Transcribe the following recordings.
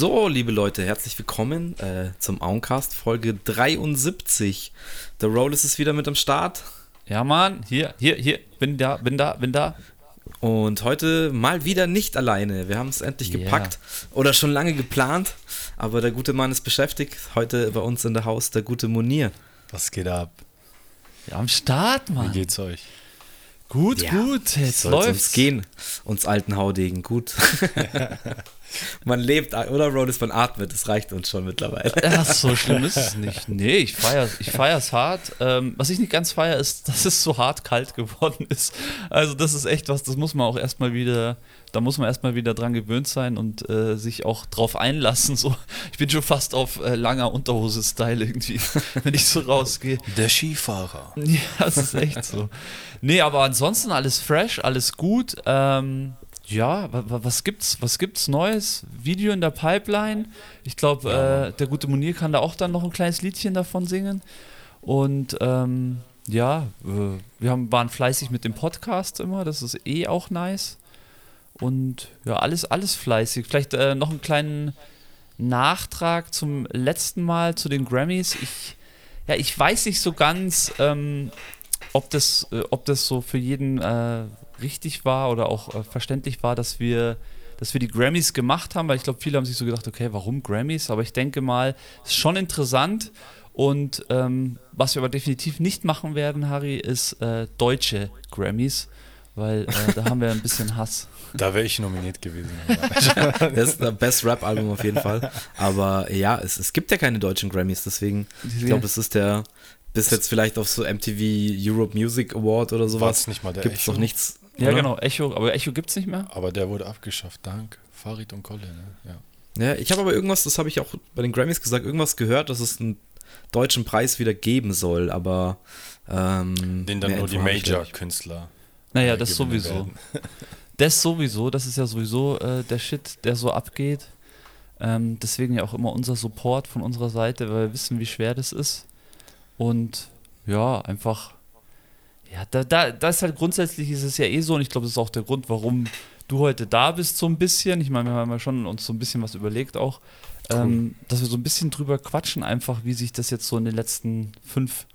So, liebe Leute, herzlich willkommen äh, zum Auncast Folge 73. Der Rollers ist wieder mit am Start. Ja, Mann, hier, hier, hier, bin da, bin da, bin da. Und heute mal wieder nicht alleine. Wir haben es endlich Yeah. gepackt oder schon lange geplant, aber der gute Mann ist beschäftigt. Heute bei uns in der Haus der gute Munir. Was geht ab? Ja, am Start, Wie Mann. geht's euch? Gut, Ja, gut, jetzt Soll's uns läuft's. gehen, uns alten Haudegen, gut. man lebt, oder Rollers, man atmet, das reicht uns schon mittlerweile. Ja, so schlimm ist es nicht. Nee, ich feiere ich feier's hart. Ähm, was ich nicht ganz feiere, ist, dass es so hart kalt geworden ist. Also das ist echt was, das muss man auch erstmal wieder, da muss man erstmal wieder dran gewöhnt sein und äh, sich auch drauf einlassen. So, ich bin schon fast auf äh, langer Unterhose-Style irgendwie, wenn ich so rausgehe. Der Skifahrer. Ja, das ist echt so. Nee, aber ansonsten alles fresh, alles gut. Ähm, ja, wa- wa- was gibt's, was gibt's Neues? Video in der Pipeline. Ich glaube, äh, der gute Munir kann da auch dann noch ein kleines Liedchen davon singen. Und ähm, ja, äh, wir haben, waren fleißig mit dem Podcast immer, das ist eh auch nice. Und ja, alles, alles fleißig. Vielleicht äh, noch einen kleinen Nachtrag zum letzten Mal zu den Grammys. Ich, ja, ich weiß nicht so ganz, ähm, ob, das, äh, ob das so für jeden äh, richtig war oder auch äh, verständlich war, dass wir, dass wir die Grammys gemacht haben, weil ich glaube, viele haben sich so gedacht, okay, warum Grammys? Aber ich denke mal, es ist schon interessant. Und ähm, was wir aber definitiv nicht machen werden, Harry, ist äh, deutsche Grammys, weil äh, da haben wir ein bisschen Hass. Da wäre ich nominiert gewesen. Das ist das Best Rap-Album auf jeden Fall. Aber ja, es, es gibt ja keine deutschen Grammys, deswegen, ich glaube, es ist der, bis jetzt vielleicht auf so MTV Europe Music Award oder sowas, War's nicht mal der gibt es noch nichts. Ja, oder? genau, Echo, aber Echo gibt es nicht mehr. Aber der wurde abgeschafft. Dank Farid und Kolle. Ne? Ja. Ja, ich habe aber irgendwas, das habe ich auch bei den Grammys gesagt, irgendwas gehört, dass es einen deutschen Preis wieder geben soll, aber ähm, Den dann nur die. Major-Künstler. Naja, das sowieso. werden. Das sowieso, das ist ja sowieso äh, der Shit, der so abgeht. Ähm, deswegen ja auch immer unser Support von unserer Seite, weil wir wissen, wie schwer das ist. Und ja, einfach, ja, da, da, da ist halt grundsätzlich ist es ja eh so und ich glaube, das ist auch der Grund, warum du heute da bist, so ein bisschen. Ich meine, wir haben ja schon uns so ein bisschen was überlegt auch, ähm, dass wir so ein bisschen drüber quatschen, einfach, wie sich das jetzt so in den letzten fünf,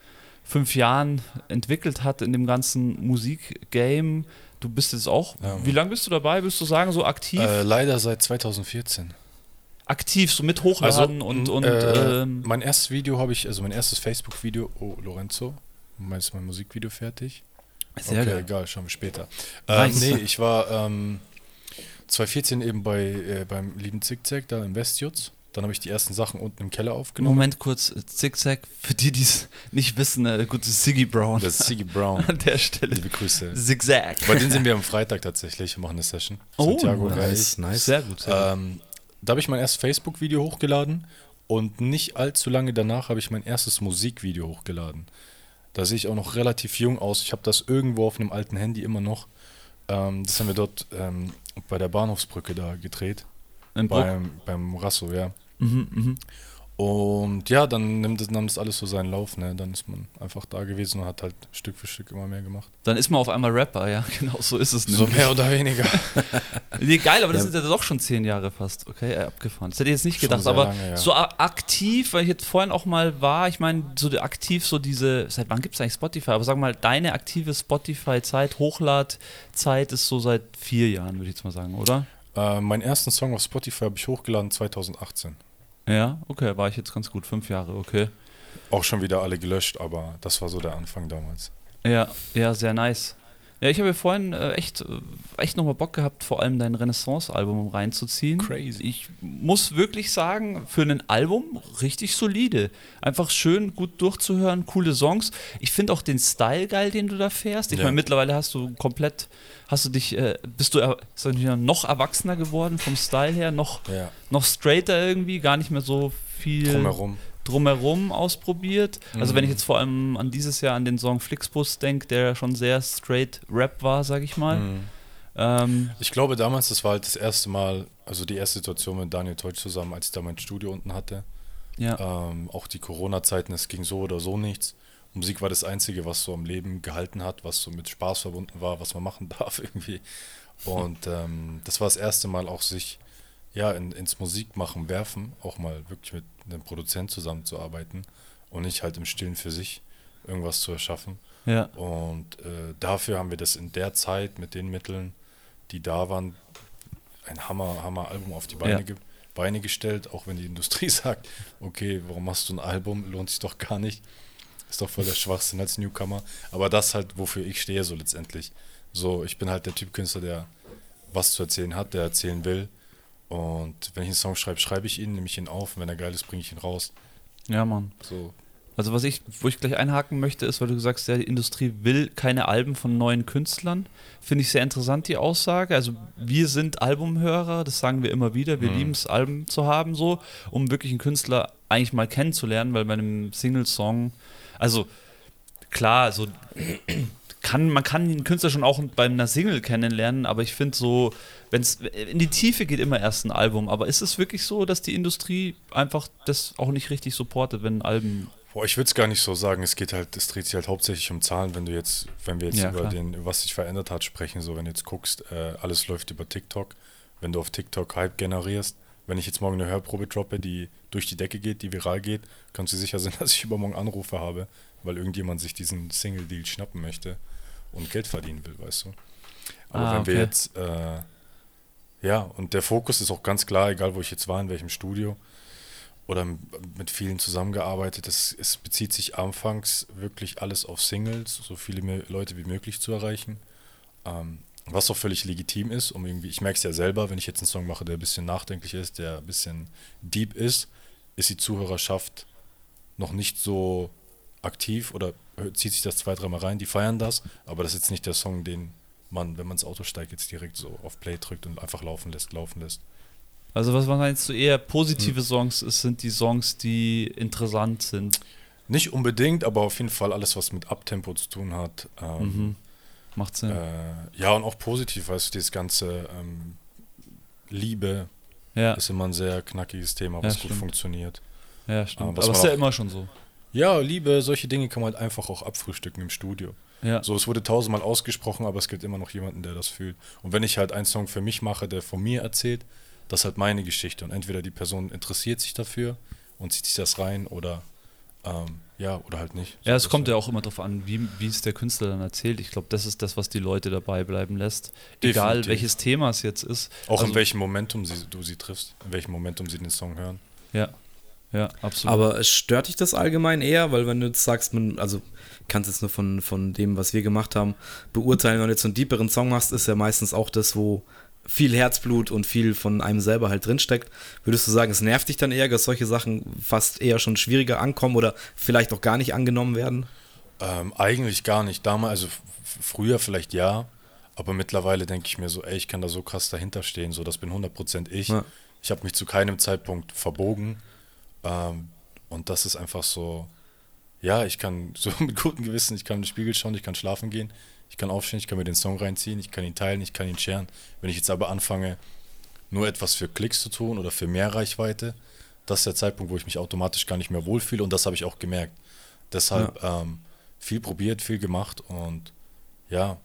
fünf Jahren entwickelt hat in dem ganzen Musikgame. Du bist jetzt auch, Ja, wie lange bist du dabei? Bist du sagen, so aktiv? Äh, leider seit 2014. aktiv, so mit Hochladen und, und äh, ähm, mein erstes Video habe ich, also mein erstes Facebook-Video, oh Lorenzo, meinst du mein Musikvideo fertig? sehr okay, geil. egal, schauen wir später. Ähm, Nice. nee, ich war ähm, 2014 eben bei, äh, beim lieben Zickzack da in Westjutz. Dann habe ich die ersten Sachen unten im Keller aufgenommen. Moment kurz, äh, Zigzag, für die, die es nicht wissen, äh, gut, ist Siggy Brown Das ist Siggy Brown. an der Stelle. Liebe Grüße. Zigzag. Bei denen sind wir am Freitag tatsächlich und machen eine Session. Oh, Santiago nice. Nice, nice. Sehr gut. Sehr gut. Ähm, da habe ich mein erstes Facebook-Video hochgeladen und nicht allzu lange danach habe ich mein erstes Musikvideo hochgeladen. Da sehe ich auch noch relativ jung aus. Ich habe das irgendwo auf einem alten Handy immer noch. Ähm, das haben wir dort ähm, bei der Bahnhofsbrücke da gedreht. Bruck. Beim, beim Rasso, ja. Mhm, mhm. Und ja, dann nimmt das, nahm das alles so seinen Lauf, ne? Dann ist man einfach da gewesen und hat halt Stück für Stück immer mehr gemacht. Dann ist man auf einmal Rapper, ja, genau so ist es. So nämlich. mehr oder weniger. Nee, geil, aber das Ja. sind ja doch schon zehn Jahre fast. Okay, äh, abgefahren. Das hätte ich jetzt nicht Schon gedacht, aber lange, ja. so aktiv, weil ich jetzt vorhin auch mal war, ich meine, so aktiv so diese, seit wann gibt es eigentlich Spotify? Aber sag mal, deine aktive Spotify-Zeit, Hochladzeit ist so seit vier Jahren, würde ich jetzt mal sagen, oder? äh, meinen ersten Song auf Spotify habe ich hochgeladen 2018. Ja, okay, war ich jetzt ganz gut, fünf Jahre, okay. Auch schon wieder alle gelöscht, aber das war so der Anfang damals. Ja, ja, sehr nice. Ja, ich habe ja vorhin äh, echt, äh, echt nochmal Bock gehabt, vor allem dein Renaissance-Album reinzuziehen. Crazy. Ich muss wirklich sagen, für ein Album richtig solide. Einfach schön, gut durchzuhören, coole Songs. Ich finde auch den Style geil, den du da fährst. Ich Ja. meine, mittlerweile hast du komplett, hast du dich, äh, bist du er, mal, noch erwachsener geworden vom Style her, noch, Ja, noch straighter irgendwie, gar nicht mehr so viel drumherum. Drumherum ausprobiert. Also Mhm. wenn ich jetzt vor allem an dieses Jahr an den Song Flixbus denke, der schon sehr straight Rap war, sag ich mal. Mhm. Ähm, Ich glaube damals, das war halt das erste Mal, also die erste Situation mit Daniel Teutsch zusammen, als ich da mein Studio unten hatte. ja. Ähm, auch die Corona-Zeiten, es ging so oder so nichts. Musik war das Einzige, was so am Leben gehalten hat, was so mit Spaß verbunden war, was man machen darf irgendwie. Und ähm, das war das erste Mal auch sich ja, in, ins Musikmachen werfen, auch mal wirklich mit einem Produzent zusammenzuarbeiten und nicht halt im Stillen für sich irgendwas zu erschaffen. Ja. Und äh, dafür haben wir das in der Zeit mit den Mitteln, die da waren, ein Hammer, Hammer Album auf die Beine, Ja. Beine gestellt, auch wenn die Industrie sagt, okay, warum machst du ein Album, lohnt sich doch gar nicht. Ist doch voll der Schwachsinn als Newcomer. Aber das halt, wofür ich stehe, so letztendlich. So, ich bin halt der Typ Künstler, der was zu erzählen hat, der erzählen will. Und wenn ich einen Song schreibe, schreibe ich ihn, nehme ich ihn auf. Und wenn er geil ist, bringe ich ihn raus. Ja, Mann. So, Also was ich, wo ich gleich einhaken möchte, ist, weil du sagst, ja, die Industrie will keine Alben von neuen Künstlern. Finde ich sehr interessant, die Aussage. Also wir sind Albumhörer, das sagen wir immer wieder. Wir Mhm. lieben es, Alben zu haben, so, um wirklich einen Künstler eigentlich mal kennenzulernen, weil bei einem Single-Song, also klar, so kann, man kann den Künstler schon auch bei einer Single kennenlernen, aber ich finde so, wenn es in die Tiefe geht, immer erst ein Album. Aber ist es wirklich so, dass die Industrie einfach das auch nicht richtig supportet, wenn Alben Boah, ich würde es gar nicht so sagen. Es geht halt, es dreht sich halt hauptsächlich um Zahlen, wenn du jetzt, wenn wir jetzt Ja, über klar. den, was sich verändert hat, sprechen, so wenn du jetzt guckst, äh, alles läuft über TikTok, wenn du auf TikTok Hype generierst, wenn ich jetzt morgen eine Hörprobe droppe, die durch die Decke geht, die viral geht, kannst du sicher sein, dass ich übermorgen Anrufe habe, weil irgendjemand sich diesen Single-Deal schnappen möchte und Geld verdienen will, weißt du. Aber Ah, wenn wir okay. jetzt, äh, ja, und der Fokus ist auch ganz klar, egal wo ich jetzt war, in welchem Studio, oder mit vielen zusammengearbeitet. Es, es bezieht sich anfangs wirklich alles auf Singles, so viele Leute wie möglich zu erreichen. Ähm, was auch völlig legitim ist, um irgendwie, ich merke es ja selber, wenn ich jetzt einen Song mache, der ein bisschen nachdenklich ist, der ein bisschen deep ist, ist die Zuhörerschaft noch nicht so aktiv oder zieht sich das zwei, dreimal rein, die feiern das, aber das ist jetzt nicht der Song, den man, wenn man ins Auto steigt, jetzt direkt so auf Play drückt und einfach laufen lässt, laufen lässt. Also was man jetzt so eher positive Hm. Songs ist, sind die Songs, die interessant sind. Nicht unbedingt, aber auf jeden Fall alles, was mit Abtempo zu tun hat. Ähm, Mhm. Macht Sinn. äh, ja, und auch positiv, weißt du, dieses ganze ähm, Liebe ja, ist immer ein sehr knackiges Thema, Ja, was gut stimmt. funktioniert. ja, stimmt. was Aber man ist ja immer schon so. Ja, Liebe, solche Dinge kann man halt einfach auch abfrühstücken im Studio. Ja. So, es wurde tausendmal ausgesprochen, aber es gibt immer noch jemanden, der das fühlt. Und wenn ich halt einen Song für mich mache, der von mir erzählt, das ist halt meine Geschichte. Und entweder die Person interessiert sich dafür und zieht sich das rein oder ähm, ja, oder halt nicht. Ja, es kommt ja auch immer darauf an, wie, wie es der Künstler dann erzählt. Ich glaube, das ist das, was die Leute dabei bleiben lässt. Egal, Definitiv. welches Thema es jetzt ist. Auch Also- in welchem Momentum sie, du sie triffst, in welchem Momentum sie den Song hören. Ja, ja, absolut. Aber stört dich das allgemein eher? Weil wenn du jetzt sagst, man, also kannst jetzt nur von, von dem, was wir gemacht haben, beurteilen, wenn du jetzt so einen deeperen Song machst, ist ja meistens auch das, wo viel Herzblut und viel von einem selber halt drinsteckt. Würdest du sagen, es nervt dich dann eher, dass solche Sachen fast eher schon schwieriger ankommen oder vielleicht auch gar nicht angenommen werden? Ähm, eigentlich gar nicht. Damals, also früher vielleicht ja, aber mittlerweile denke ich mir so, ey, ich kann da so krass dahinter stehen, so das bin 100% ich. Ja. Ich habe mich zu keinem Zeitpunkt verbogen ähm, und das ist einfach so, ja, ich kann so mit gutem Gewissen, ich kann in den Spiegel schauen, ich kann schlafen gehen, ich kann aufstehen, ich kann mir den Song reinziehen, ich kann ihn teilen, ich kann ihn sharen. Wenn ich jetzt aber anfange, nur etwas für Klicks zu tun oder für mehr Reichweite, das ist der Zeitpunkt, wo ich mich automatisch gar nicht mehr wohlfühle und das habe ich auch gemerkt. Deshalb ähm, viel probiert, viel gemacht und ja,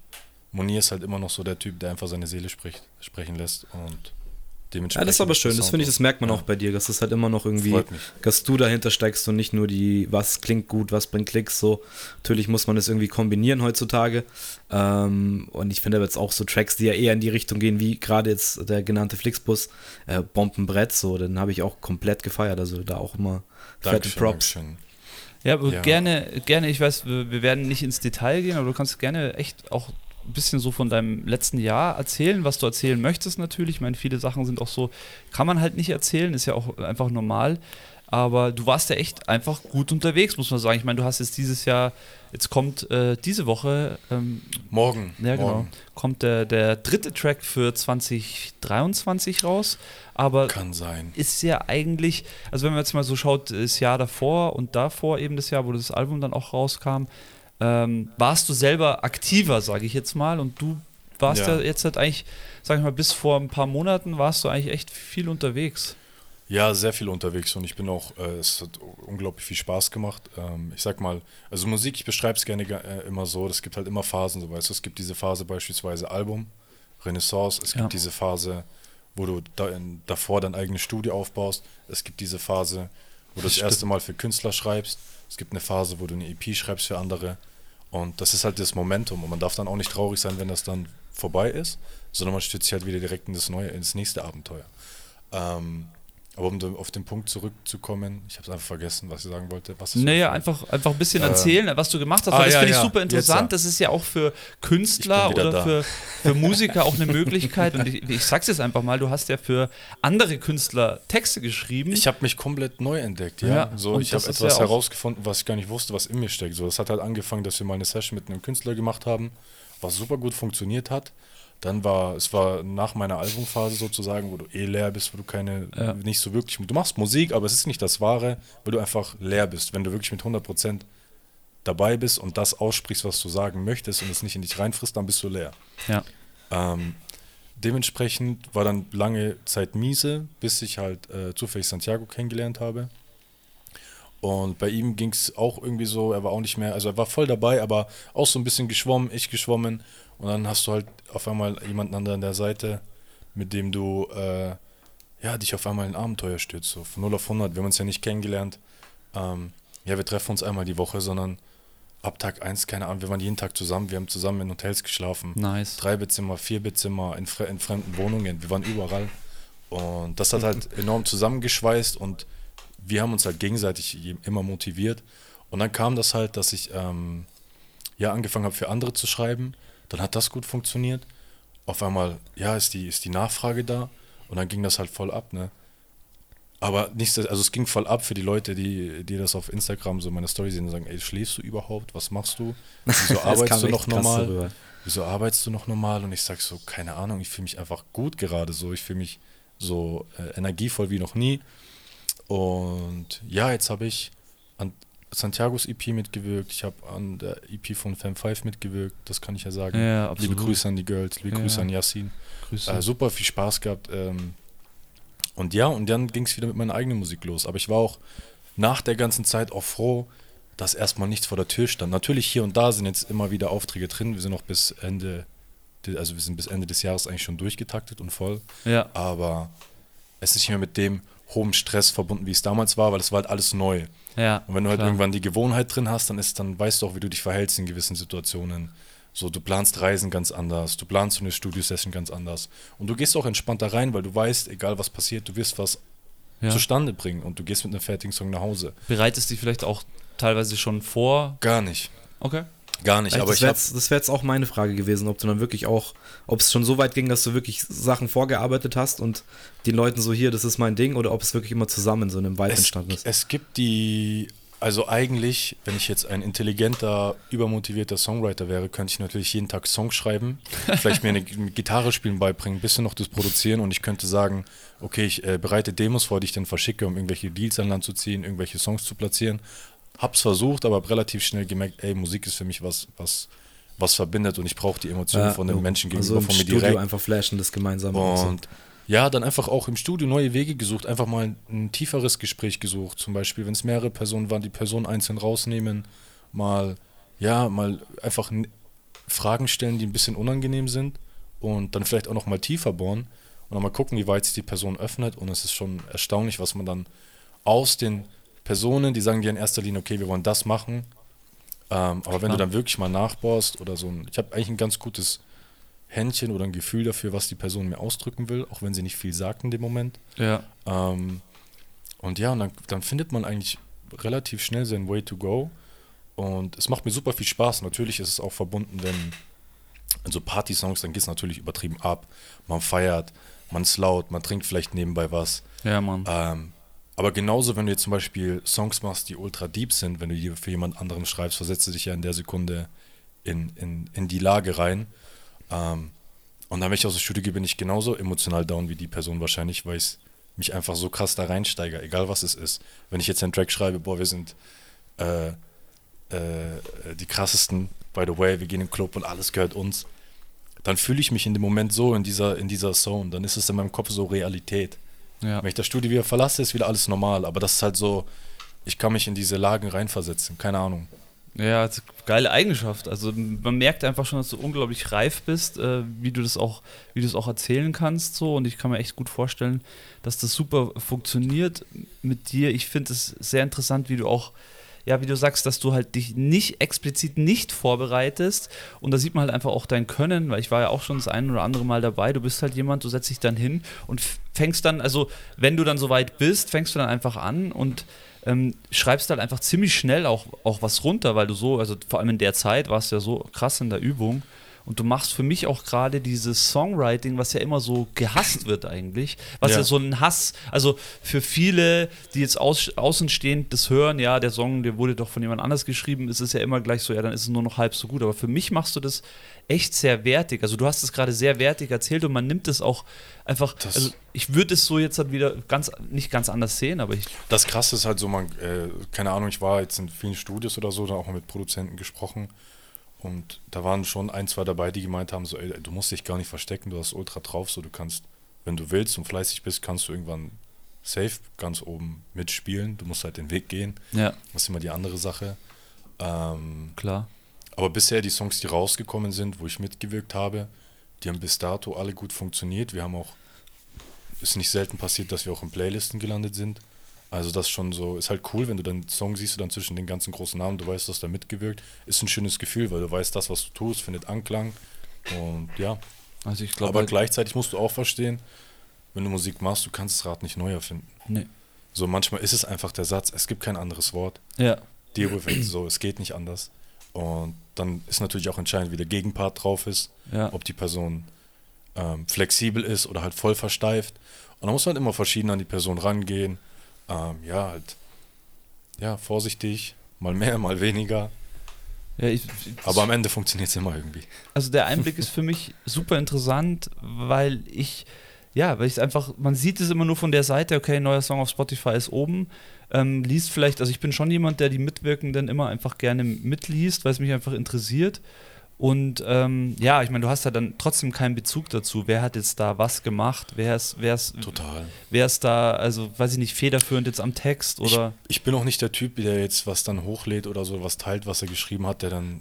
Monier ist halt immer noch so der Typ, der einfach seine Seele spricht, sprechen lässt und Ja, dementsprechend. das ist aber schön. Das finde ich, das merkt man Ja. auch bei dir, dass das halt immer noch irgendwie, dass du dahinter steigst und nicht nur die, was klingt gut, was bringt Klicks, so. Natürlich muss man das irgendwie kombinieren heutzutage. Ähm, und ich finde aber jetzt auch so Tracks, die ja eher in die Richtung gehen, wie gerade jetzt der genannte Flixbus, äh, Bombenbrett, so, den habe ich auch komplett gefeiert. Also da auch immer fette Dankeschön, Props. Dankeschön. Ja, aber Ja. gerne, gerne, ich weiß, wir werden nicht ins Detail gehen, aber du kannst gerne echt auch ein bisschen so von deinem letzten Jahr erzählen, was du erzählen möchtest natürlich. Ich meine, viele Sachen sind auch so, kann man halt nicht erzählen, ist ja auch einfach normal. Aber du warst ja echt einfach gut unterwegs, muss man sagen. Ich meine, du hast jetzt dieses Jahr, jetzt kommt äh, diese Woche, ähm, Morgen. ja genau, morgen. kommt der, der dritte Track für 2023 raus. Aber Kann sein. ist ja eigentlich, also wenn man jetzt mal so schaut, das Jahr davor und davor eben das Jahr, wo das Album dann auch rauskam, ähm, warst du selber aktiver, sage ich jetzt mal, und du warst ja, Ja. jetzt halt eigentlich, sag ich mal, bis vor ein paar Monaten warst du eigentlich echt viel unterwegs. Ja, sehr viel unterwegs und ich bin auch, äh, es hat unglaublich viel Spaß gemacht. Ähm, ich sag mal, also Musik, ich beschreibe es gerne äh, immer so, es gibt halt immer Phasen, so weißt du, es gibt diese Phase beispielsweise Album, Renaissance, es gibt Ja. diese Phase, wo du da in, davor dein eigenes Studio aufbaust. Es gibt diese Phase, wo du das Stimmt. erste Mal für Künstler schreibst. Es gibt eine Phase, wo du eine EP schreibst für andere. Und das ist halt das Momentum. Und man darf dann auch nicht traurig sein, wenn das dann vorbei ist, sondern man stützt sich halt wieder direkt in das neue, ins nächste Abenteuer. Ähm, aber um auf den Punkt zurückzukommen, ich habe es einfach vergessen, was ich sagen wollte. Was Naja, einfach, einfach ein bisschen Ähm, erzählen, was du gemacht hast. ah, das ja, finde ich ja. super Jetzt, interessant. ja. Das ist ja auch für Künstler oder da. für, für Musiker auch eine Möglichkeit. Und ich, ich sag's jetzt einfach mal, du hast ja für andere Künstler Texte geschrieben. Ich habe mich komplett neu entdeckt, ja. Ja, so, ich habe etwas herausgefunden, was ich gar nicht wusste, was in mir steckt. So, das hat halt angefangen, dass wir mal eine Session mit einem Künstler gemacht haben, was super gut funktioniert hat. Dann war, es war nach meiner Albumphase sozusagen, wo du eh leer bist, wo du keine, Ja. nicht so wirklich, du machst Musik, aber es ist nicht das Wahre, weil du einfach leer bist. Wenn du wirklich mit 100% dabei bist und das aussprichst, was du sagen möchtest und es nicht in dich reinfrisst, dann bist du leer. ja. Ähm, dementsprechend war dann lange Zeit miese, bis ich halt äh, zufällig Santiago kennengelernt habe. Und bei ihm ging es auch irgendwie so, er war auch nicht mehr, also er war voll dabei, aber auch so ein bisschen geschwommen, ich geschwommen. Und dann hast du halt auf einmal jemanden an der Seite, mit dem du äh, ja, dich auf einmal in Abenteuer stürzt. So von 0 auf 100. Wir haben uns ja nicht kennengelernt. Ähm, ja, wir treffen uns einmal die Woche, sondern ab Tag 1, keine Ahnung, wir waren jeden Tag zusammen, wir haben zusammen in Hotels geschlafen. Nice. Drei Bettzimmer, vier Bettzimmer, in, fre in fremden Wohnungen. Wir waren überall. Und das hat halt enorm zusammengeschweißt und wir haben uns halt gegenseitig immer motiviert. Und dann kam das halt, dass ich ähm, ja angefangen habe, für andere zu schreiben. Dann hat das gut funktioniert. Auf einmal, ja, ist die, ist die Nachfrage da. Und dann ging das halt voll ab, ne? Aber nicht, so- also es ging voll ab für die Leute, die, die das auf Instagram so meine Story sehen und sagen, ey, schläfst du überhaupt? Was machst du? Wieso arbeitest du noch normal? darüber. wieso arbeitest du noch normal? Und ich sag so, keine Ahnung, ich fühle mich einfach gut gerade so. Ich fühle mich so äh, energievoll wie noch nie. Und ja, jetzt habe ich an Santiagos EP mitgewirkt. Ich habe an der EP von Fam 5 mitgewirkt. Das kann ich ja sagen. Ja, liebe Grüße an die Girls, liebe Ja. Grüße an Yassin. Grüße. Äh, super viel Spaß gehabt. Ähm, und ja, und dann ging es wieder mit meiner eigenen Musik los. Aber ich war auch nach der ganzen Zeit auch froh, dass erstmal nichts vor der Tür stand. Natürlich hier und da sind jetzt immer wieder Aufträge drin. Wir sind noch bis Ende, also wir sind bis Ende des Jahres eigentlich schon durchgetaktet und voll. ja. Aber es ist nicht mehr mit dem hohen Stress verbunden, wie es damals war, weil es war halt alles neu. ja. Und wenn du halt klar. irgendwann die Gewohnheit drin hast, dann ist, dann weißt du auch, wie du dich verhältst in gewissen Situationen. So, du planst Reisen ganz anders, du planst so eine Studiosession ganz anders. Und du gehst auch entspannter rein, weil du weißt, egal was passiert, du wirst was Ja. zustande bringen und du gehst mit einem fertigen Song nach Hause. Bereitest dich vielleicht auch teilweise schon vor. Gar nicht. Okay. Gar nicht. Echt, aber das ich wäre jetzt, das wär jetzt auch meine Frage gewesen, ob du dann wirklich auch, ob es schon so weit ging, dass du wirklich Sachen vorgearbeitet hast und den Leuten so hier, das ist mein Ding, oder ob es wirklich immer zusammen in so einem Vibe es, entstanden ist. es gibt die, also eigentlich, wenn ich jetzt ein intelligenter, übermotivierter Songwriter wäre, könnte ich natürlich jeden Tag Songs schreiben, vielleicht mir eine Gitarre spielen beibringen, ein bisschen noch das Produzieren und ich könnte sagen, okay, ich äh, bereite Demos vor, die ich dann verschicke, um irgendwelche Deals an Land zu ziehen, irgendwelche Songs zu platzieren. Hab's versucht, aber hab relativ schnell gemerkt, ey, Musik ist für mich was, was, was verbindet und ich brauche die Emotionen Ja, von den. Menschen also gegenüber im von mir Studio direkt. einfach flashen, das gemeinsame. und ja, dann einfach auch im Studio neue Wege gesucht, einfach mal ein tieferes Gespräch gesucht. Zum Beispiel, wenn es mehrere Personen waren, die Person einzeln rausnehmen, mal, ja, mal einfach Fragen stellen, die ein bisschen unangenehm sind und dann vielleicht auch noch mal tiefer bohren und dann mal gucken, wie weit sich die Person öffnet. Und es ist schon erstaunlich, was man dann aus den Personen, die sagen dir in erster Linie, okay, wir wollen das machen, ähm, aber wenn du Klar. dann wirklich mal nachbohrst oder so, ein, ich habe eigentlich ein ganz gutes Händchen oder ein Gefühl dafür, was die Person mir ausdrücken will, auch wenn sie nicht viel sagt in dem Moment. Ja. Ähm, und ja, und dann, dann findet man eigentlich relativ schnell seinen Way to go. Und es macht mir super viel Spaß. Natürlich ist es auch verbunden, wenn in so Party-Songs, dann geht es natürlich übertrieben ab. Man feiert, man ist laut, man trinkt vielleicht nebenbei was. Ja, Mann. Ähm, aber genauso, wenn du jetzt zum Beispiel Songs machst, die ultra deep sind, wenn du die für jemand anderem schreibst, versetzt du dich ja in der Sekunde in, in, in die Lage rein. Ähm, und dann, wenn ich aus dem Studio gehe, bin ich genauso emotional down wie die Person wahrscheinlich, weil ich mich einfach so krass da reinsteige, egal was es ist. Wenn ich jetzt einen Track schreibe, boah, wir sind äh, äh, die krassesten, by the way, wir gehen in den Club und alles gehört uns, dann fühle ich mich in dem Moment so in dieser, in dieser Zone. Dann ist es in meinem Kopf so Realität. Ja. Wenn ich das Studio wieder verlasse, ist wieder alles normal. Aber das ist halt so, ich kann mich in diese Lagen reinversetzen. Keine Ahnung. Ja, geile Eigenschaft. Also man merkt einfach schon, dass du unglaublich reif bist, äh, wie du das auch, wie du es auch erzählen kannst so. Und ich kann mir echt gut vorstellen, dass das super funktioniert mit dir. Ich finde es sehr interessant, wie du auch, ja, wie du sagst, dass du halt dich nicht explizit nicht vorbereitest. Und da sieht man halt einfach auch dein Können, weil ich war ja auch schon das ein oder andere Mal dabei. Du bist halt jemand, du setzt dich dann hin und fängst dann, also wenn du dann soweit bist, fängst du dann einfach an und ähm, schreibst halt einfach ziemlich schnell auch, auch was runter, weil du so, also vor allem in der Zeit warst du ja so krass in der Übung. Und du machst für mich auch gerade dieses Songwriting, was ja immer so gehasst wird eigentlich, was ja, ja so ein Hass, also für viele, die jetzt aus, außenstehend das hören, ja, der Song, der wurde doch von jemand anders geschrieben, ist es ja immer gleich so, ja, dann ist es nur noch halb so gut. Aber für mich machst du das echt sehr wertig. Also du hast es gerade sehr wertig erzählt und man nimmt es auch einfach. Das also ich würde es so jetzt halt wieder ganz nicht ganz anders sehen, aber ich. Das krasse ist halt so, man, äh, keine Ahnung, ich war jetzt in vielen Studios oder so, da auch mal mit Produzenten gesprochen. Und da waren schon ein, zwei dabei, die gemeint haben: so, ey, du musst dich gar nicht verstecken, du hast ultra drauf, so du kannst, wenn du willst und fleißig bist, kannst du irgendwann safe ganz oben mitspielen. Du musst halt den Weg gehen. Ja. Das ist immer die andere Sache. Ähm, Klar. Aber bisher die Songs, die rausgekommen sind, wo ich mitgewirkt habe, die haben bis dato alle gut funktioniert. Wir haben auch, ist nicht selten passiert, dass wir auch in Playlisten gelandet sind. Also das schon so, ist halt cool, wenn du dann Song siehst du dann zwischen den ganzen großen Namen, du weißt, dass da mitgewirkt. Ist ein schönes Gefühl, weil du weißt, das, was du tust, findet Anklang. Und ja. Also ich glaube. Aber halt gleichzeitig musst du auch verstehen, wenn du Musik machst, du kannst das Rad nicht neu erfinden. Nee. So manchmal ist es einfach der Satz, es gibt kein anderes Wort. Ja. Deal with it, so, es geht nicht anders. Und dann ist natürlich auch entscheidend, wie der Gegenpart drauf ist, ja. ob die Person ähm, flexibel ist oder halt voll versteift. Und da muss man halt immer verschieden an die Person rangehen. Ähm, ja, halt, ja, vorsichtig, mal mehr, mal weniger. Ja, ich, Aber am Ende funktioniert es immer irgendwie. Also der Einblick ist für mich super interessant, weil ich, ja, weil ich einfach, man sieht es immer nur von der Seite, okay, neuer Song auf Spotify ist oben ähm, liest vielleicht, also ich bin schon jemand, der die Mitwirkenden immer einfach gerne mitliest, weil es mich einfach interessiert. Und ähm, ja, ich meine, du hast ja dann trotzdem keinen Bezug dazu. Wer hat jetzt da was gemacht? Wer ist, wer ist, Total. Wer ist da, also weiß ich nicht, federführend jetzt am Text oder? Ich, ich bin auch nicht der Typ, der jetzt was dann hochlädt oder so, was teilt, was er geschrieben hat, der dann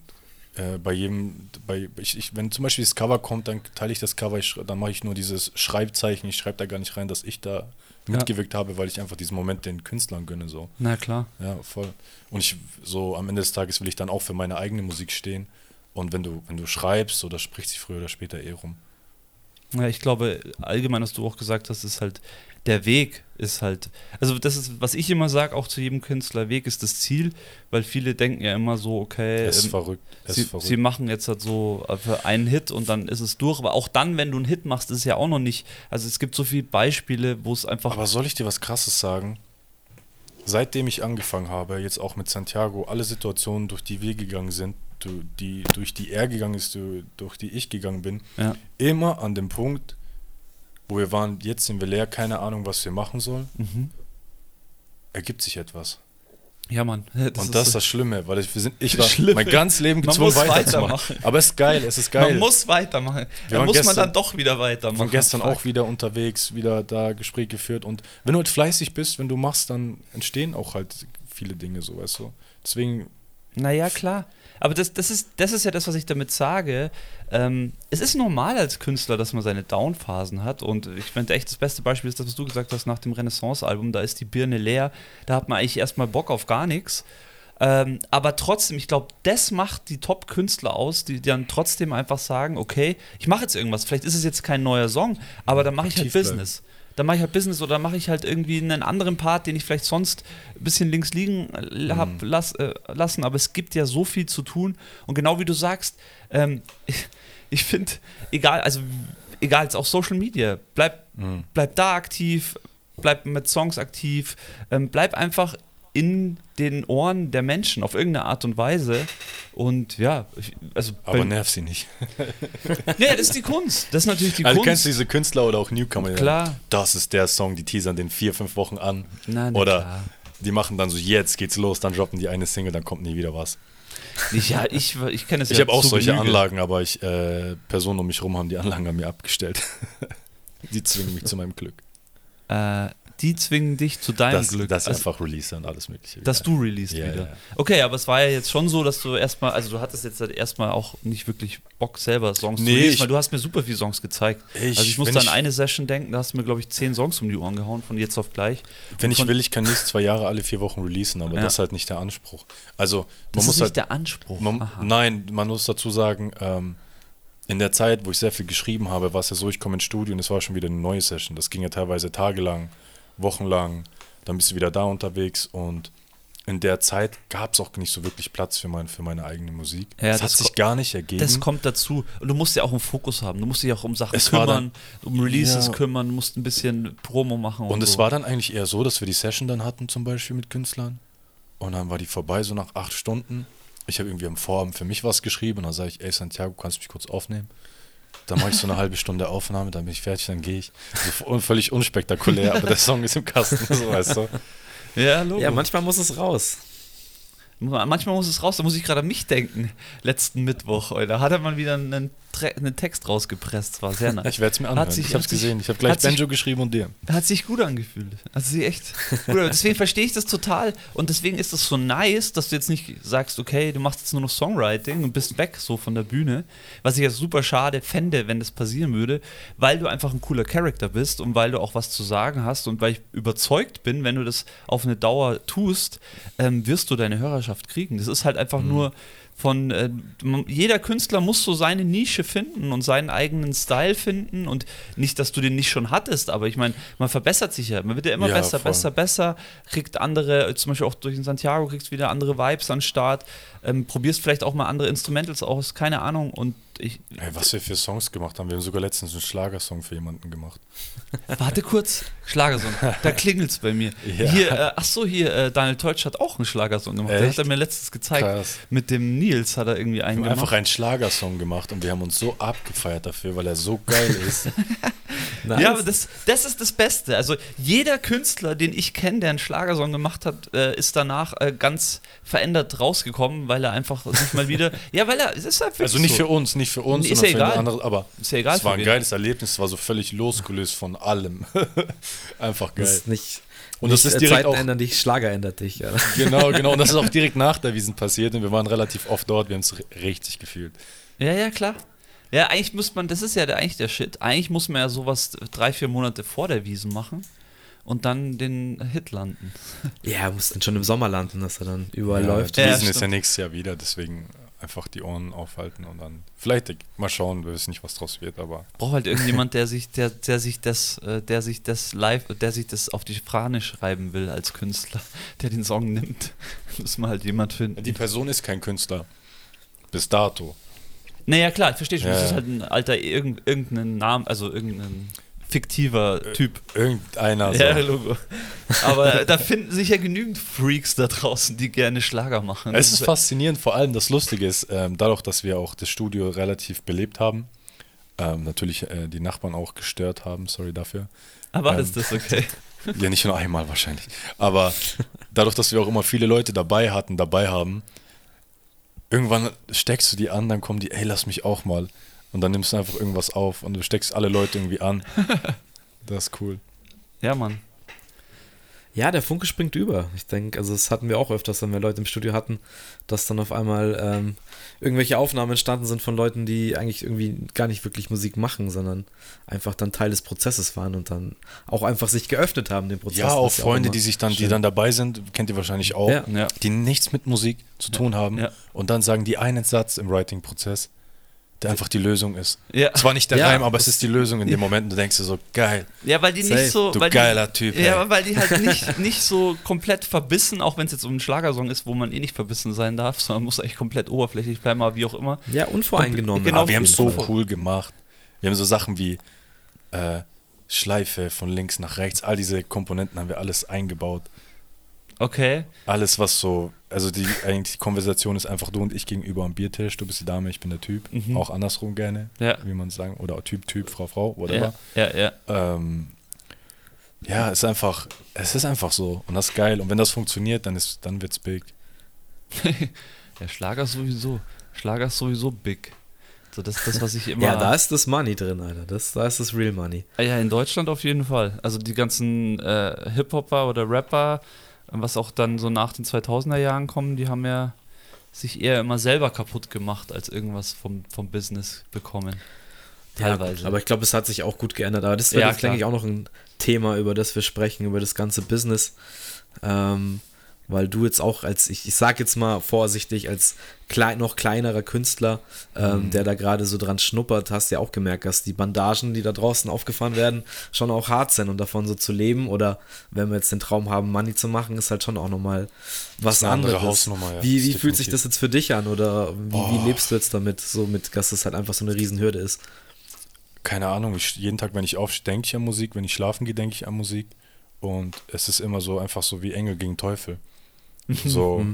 äh, bei jedem, bei, ich, ich, wenn zum Beispiel das Cover kommt, dann teile ich das Cover, ich, dann mache ich nur dieses Schreibzeichen, ich schreibe da gar nicht rein, dass ich da mitgewirkt habe, weil ich einfach diesen Moment den Künstlern gönne. So. Na klar. Ja, voll. Und ich, so am Ende des Tages will ich dann auch für meine eigene Musik stehen. Und wenn du, wenn du schreibst, so, das spricht sich früher oder später eh rum. Ja, ich glaube, allgemein, was du auch gesagt hast, ist halt, der Weg ist halt, also das ist, was ich immer sage, auch zu jedem Künstler, Weg ist das Ziel, weil viele denken ja immer so, okay, es ist ähm, verrückt. Es sie, ist verrückt. sie machen jetzt halt so für einen Hit und dann ist es durch, aber auch dann, wenn du einen Hit machst, ist es ja auch noch nicht, also es gibt so viele Beispiele, wo es einfach... Aber soll ich dir was Krasses sagen? Seitdem ich angefangen habe, jetzt auch mit Santiago, alle Situationen, durch die wir gegangen sind, die, durch die er gegangen ist, durch die ich gegangen bin, ja. immer an dem Punkt, wo wir waren, jetzt sind wir leer, keine Ahnung, was wir machen sollen, mhm. ergibt sich etwas. Ja, Mann. Das und das ist das Schlimme, weil ich, wir sind, ich war Schlimme. mein ganzes Leben gezwungen weiterzumachen. Aber es ist geil, es ist geil. Man muss weitermachen. Da muss gestern, man dann doch wieder weitermachen. Wir waren gestern auch wieder unterwegs, wieder da Gespräche geführt. Und wenn du halt fleißig bist, wenn du machst, dann entstehen auch halt viele Dinge, so weißt du. Deswegen. Naja, klar. Aber das, das, ist, das ist ja das, was ich damit sage. Ähm, es ist normal als Künstler, dass man seine Downphasen hat. Und ich finde echt, das beste Beispiel ist das, was du gesagt hast nach dem Renaissance-Album. Da ist die Birne leer. Da hat man eigentlich erstmal Bock auf gar nichts. Ähm, aber trotzdem, ich glaube, das macht die Top-Künstler aus, die, die, dann trotzdem einfach sagen, okay, ich mache jetzt irgendwas. Vielleicht ist es jetzt kein neuer Song, aber dann mache ich halt Business. Dann mache ich halt Business oder mache ich halt irgendwie einen anderen Part, den ich vielleicht sonst ein bisschen links liegen äh, habe mhm. las, äh, lassen. Aber es gibt ja so viel zu tun. Und genau wie du sagst, ähm, ich, ich finde, egal, also egal, jetzt auch Social Media, bleib, mhm. bleib da aktiv, bleib mit Songs aktiv, ähm, bleib einfach in den Ohren der Menschen auf irgendeine Art und Weise. Und ja, also. Aber nerv sie nicht. nee, das ist die Kunst. Das ist natürlich die also Kunst. Du kennst diese Künstler oder auch Newcomer. Klar. Das ist der Song, die teasern den vier, fünf Wochen an. Nein, oder klar. die machen dann so, jetzt geht's los, dann droppen die eine Single, dann kommt nie wieder was. ja, ich, ich kenne es Ich habe auch solche Genüge. Anlagen, aber ich, äh, Personen um mich herum haben die Anlagen an mir abgestellt. die zwingen mich zu meinem Glück. Äh, die zwingen dich zu deinem dass, Glück. dass Also, einfach release und alles mögliche. dass du released Ja, wieder. ja. Okay, aber es war ja jetzt schon so, dass du erstmal, also du hattest jetzt halt erstmal auch nicht wirklich Bock selber Songs zu Nee, releasen, ich- weil du hast mir super viele Songs gezeigt. Ich- also ich musste an eine Session denken, da hast du mir, glaube ich, zehn Songs um die Ohren gehauen, von jetzt auf gleich. Wenn ich will, ich kann nicht zwei Jahre alle vier Wochen releasen, aber Ja. das ist halt nicht der Anspruch. Also man Das muss ist halt nicht der Anspruch. Man, nein, man muss dazu sagen, ähm, in der Zeit, wo ich sehr viel geschrieben habe, war es ja so, ich komme ins Studio und es war schon wieder eine neue Session. Das ging ja teilweise tagelang, wochenlang, dann bist du wieder da unterwegs und in der Zeit gab es auch nicht so wirklich Platz für, mein, für meine eigene Musik. Ja, das, das hat sich gar nicht ergeben. Das kommt dazu. Und du musst ja auch einen Fokus haben. Du musst dich auch um Sachen Es kümmern, um Releases Ja. kümmern, du musst ein bisschen Promo machen. Und, und es so. war dann eigentlich eher so, dass wir die Session dann hatten, zum Beispiel mit Künstlern. Und dann war die vorbei, so nach acht Stunden. Ich habe irgendwie am Vorabend für mich was geschrieben und dann sage ich, ey Santiago, kannst du mich kurz aufnehmen? Dann mache ich so eine halbe Stunde Aufnahme, dann bin ich fertig, dann gehe ich. So un- völlig unspektakulär, aber der Song ist im Kasten, so weißt du. Ja, Logo. Ja, manchmal muss es raus. Manchmal muss es raus, da muss ich gerade an mich denken. Letzten Mittwoch, ey, da hat er mal wieder einen, einen Text rausgepresst, war sehr nice. Ich werde es mir anhören. sich- ich habe es hat gesehen. Ich habe gleich hat sich- geschrieben und dir. Hat sich gut angefühlt. Hat sich echt. Deswegen verstehe ich das total. Und deswegen ist es so nice, dass du jetzt nicht sagst, okay, du machst jetzt nur noch Songwriting und bist weg so von der Bühne. Was ich jetzt super schade fände, wenn das passieren würde, weil du einfach ein cooler Charakter bist und weil du auch was zu sagen hast und weil ich überzeugt bin, wenn du das auf eine Dauer tust, ähm, wirst du deine Hörerschaft kriegen. Das ist halt einfach nur von äh, jeder Künstler muss so seine Nische finden und seinen eigenen Style finden und nicht, dass du den nicht schon hattest, aber ich meine, man verbessert sich ja, man wird ja immer Ja, besser, voll. besser, besser, kriegt andere, zum Beispiel auch durch den Santiago kriegst wieder andere Vibes an Start, ähm, probierst vielleicht auch mal andere Instrumentals aus, keine Ahnung und ich, Ey, was wir für Songs gemacht haben. Wir haben sogar letztens einen Schlagersong für jemanden gemacht. warte kurz, Schlagersong, da klingelt's bei mir. Ja. Hier, äh, ach so, hier, äh, Daniel Teutsch hat auch einen Schlagersong gemacht, der Echt? hat er mir letztens gezeigt, Krass. mit dem Nils hat er irgendwie Wir einen haben gemacht. einfach einen Schlagersong gemacht und wir haben uns so abgefeiert dafür, weil er so geil ist. Nice. Ja, aber das, das ist das Beste. Also jeder Künstler, den ich kenne, der einen Schlagersong gemacht hat, äh, ist danach äh, ganz verändert rausgekommen, weil er einfach sich mal wieder. ja, weil er. Es ist halt Also nicht so. für uns, nicht für uns, Ist sondern ja für egal. andere. Aber Ist ja egal es war ein geiles Erlebnis, es war so völlig losgelöst von allem. Einfach Das geil. ist nicht. Und das nicht, ist äh, direkt Zeiten auch- ändern dich, Schlager ändert dich. Ja. Genau, genau. Und das ist auch direkt nach der Wiesen passiert und wir waren relativ oft dort, wir haben es richtig gefühlt. Ja, ja, klar. Ja, eigentlich muss man, das ist ja der, eigentlich der Shit. Eigentlich muss man ja sowas drei, vier Monate vor der Wiesen machen und dann den Hit landen. ja, muss dann schon im Sommer landen, dass er dann überall ja, läuft. Die Ja, ist ja nächstes Jahr wieder, deswegen einfach die Ohren aufhalten und dann vielleicht mal schauen, wir wissen nicht, was draus wird, aber Braucht halt irgendjemand, der sich, der, der sich das, äh, der sich das live, der sich das auf die Fahne schreiben will als Künstler, der den Song nimmt. Muss man halt jemand finden. die Person ist kein Künstler. Bis dato. Naja, klar, ich verstehe schon. Ja, Das ist halt ein alter, irgend, irgendein Name, also irgendein fiktiver Typ. Irgendeiner so. Ja, Logo. Aber da finden sich ja genügend Freaks da draußen, die gerne Schlager machen. Es ist faszinierend, vor allem das Lustige ist, ähm, dadurch, dass wir auch das Studio relativ belebt haben, ähm, natürlich äh, die Nachbarn auch gestört haben, sorry dafür. Aber ähm, ist das okay? Ja, nicht nur einmal wahrscheinlich. Aber dadurch, dass wir auch immer viele Leute dabei hatten, dabei haben, irgendwann steckst du die an, dann kommen die, ey, lass mich auch mal. Und dann nimmst du einfach irgendwas auf und du steckst alle Leute irgendwie an. Das ist cool. Ja, Mann. Ja, der Funke springt über. Ich denke, also das hatten wir auch öfters, wenn wir Leute im Studio hatten, dass dann auf einmal ähm, irgendwelche Aufnahmen entstanden sind von Leuten, die eigentlich irgendwie gar nicht wirklich Musik machen, sondern einfach dann Teil des Prozesses waren und dann auch einfach sich geöffnet haben, den Prozess. Ja, auch Freunde, immer die sich dann, die schön. dann dabei sind, kennt ihr wahrscheinlich auch, Ja. Ja. die nichts mit Musik zu tun haben Ja. und dann sagen die einen Satz im Writing-Prozess, der einfach die Lösung ist. Ja. Es war nicht der Ja, Reim, aber es ist die Lösung in dem Moment und du denkst dir so, geil, Ja, weil die Safe. nicht so. du weil geiler die, Typ. Ja, ey. weil die halt nicht, nicht so komplett verbissen, auch wenn es jetzt um einen Schlagersong ist, wo man eh nicht verbissen sein darf, sondern muss eigentlich komplett oberflächlich bleiben, aber wie auch immer. Ja, unvoreingenommen. Genau, Aber wir haben es so Fall. cool gemacht. Wir haben so Sachen wie äh, Schleife von links nach rechts, all diese Komponenten haben wir alles eingebaut. Okay. Alles, was so, also die eigentlich die Konversation ist einfach du und ich gegenüber am Biertisch. Du bist die Dame, ich bin der Typ. Mhm. Auch andersrum gerne, Ja. wie man sagen. Oder Typ, Typ, Frau, Frau, Ja, whatever. ja, ja. Ähm, ja, es ist einfach, es ist einfach so. Und das ist geil. Und wenn das funktioniert, dann ist, dann wird's big. Ja, Schlager ist sowieso. Schlager ist sowieso big. So, das ist das, was ich immer. Ja, da ist das Money drin, Alter. Das, da ist das Real Money. Ja, in Deutschland auf jeden Fall. Also die ganzen äh, Hip-Hopper oder Rapper, was auch dann so nach den 2000er Jahren kommen, die haben ja sich eher immer selber kaputt gemacht, als irgendwas vom, vom Business bekommen. Teilweise. Ja, aber ich glaube, es hat sich auch gut geändert. Aber das wird Ja, jetzt, denke ich, auch noch ein Thema, über das wir sprechen, über das ganze Business. Ähm, weil du jetzt auch als, ich, ich sag jetzt mal vorsichtig, als klein, noch kleinerer Künstler, ähm, Mhm. der da gerade so dran schnuppert, hast ja auch gemerkt, dass die Bandagen, die da draußen aufgefahren werden, schon auch hart sind und davon so zu leben oder wenn wir jetzt den Traum haben, Money zu machen, ist halt schon auch nochmal was eine andere anderes. Hausnummer, ja. wie Das wie fühlt sich das jetzt für dich an oder wie, wie lebst du jetzt damit, so mit, dass es halt einfach so eine Riesenhürde ist? keine Ahnung, ich, jeden Tag, wenn ich aufstehe, denke ich an Musik, wenn ich schlafen gehe, denke ich an Musik. Und es ist immer so einfach so wie Engel gegen Teufel. So,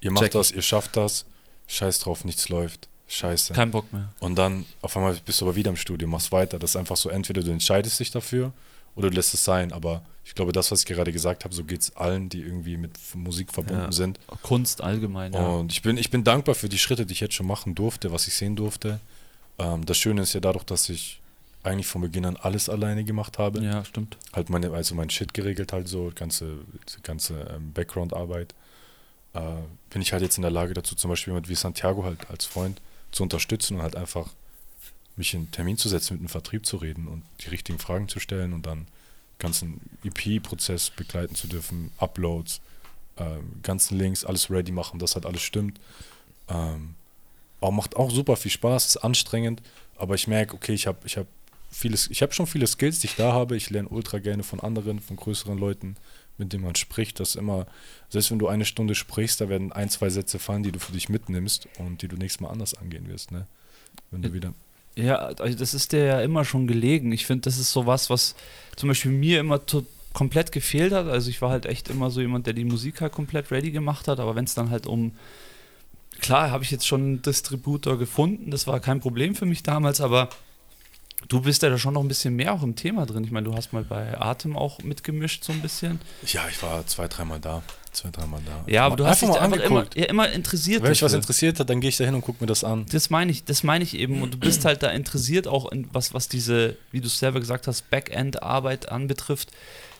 ihr macht Check. das, ihr schafft das, scheiß drauf, nichts läuft. Scheiße. Kein Bock mehr. Und dann auf einmal bist du aber wieder im Studio, machst weiter. Das ist einfach so, entweder du entscheidest dich dafür oder du lässt es sein. Aber ich glaube, das, was ich gerade gesagt habe, so geht es allen, die irgendwie mit Musik verbunden Ja. sind. Kunst allgemein, ja. Und ich bin, ich bin dankbar für die Schritte, die ich jetzt schon machen durfte, was ich sehen durfte. Ähm, das Schöne ist ja dadurch, dass ich eigentlich von Beginn an alles alleine gemacht habe. Ja, stimmt. Halt meine, also mein Shit geregelt halt so, ganze, ganze ähm, Background-Arbeit. Äh, bin ich halt jetzt in der Lage dazu, zum Beispiel jemand wie Santiago halt als Freund zu unterstützen und halt einfach mich in einen Termin zu setzen, mit dem Vertrieb zu reden und die richtigen Fragen zu stellen und dann den ganzen EP-Prozess begleiten zu dürfen, Uploads, ähm, ganzen Links, alles ready machen, dass halt alles stimmt. Ähm, aber macht auch super viel Spaß, ist anstrengend, aber ich merke, okay, ich habe ich hab vieles, ich habe schon viele Skills, die ich da habe. Ich lerne ultra gerne von anderen, von größeren Leuten, mit denen man spricht. Das ist immer, selbst wenn du eine Stunde sprichst, da werden ein, zwei Sätze fallen, die du für dich mitnimmst und die du nächstes Mal anders angehen wirst, ne? Wenn du wieder. Ja, also das ist dir ja immer schon gelegen. Ich finde, das ist sowas, was zum Beispiel mir immer komplett gefehlt hat. Also ich war halt echt immer so jemand, der die Musik halt komplett ready gemacht hat, aber wenn es dann halt um klar, habe ich jetzt schon einen Distributor gefunden, das war kein Problem für mich damals, aber du bist ja da schon noch ein bisschen mehr auch im Thema drin. Ich meine, du hast mal bei Atem auch mitgemischt so ein bisschen. Ja, ich war zwei, dreimal da. Zwei, dreimal da. Ja, aber du hast dich einfach immer, ja, immer interessiert. Wenn mich was interessiert hat, dann gehe ich da hin und gucke mir das an. Das meine ich, das meine ich eben. Und du bist halt da interessiert auch in was, was diese, wie du es selber gesagt hast, Backend-Arbeit anbetrifft.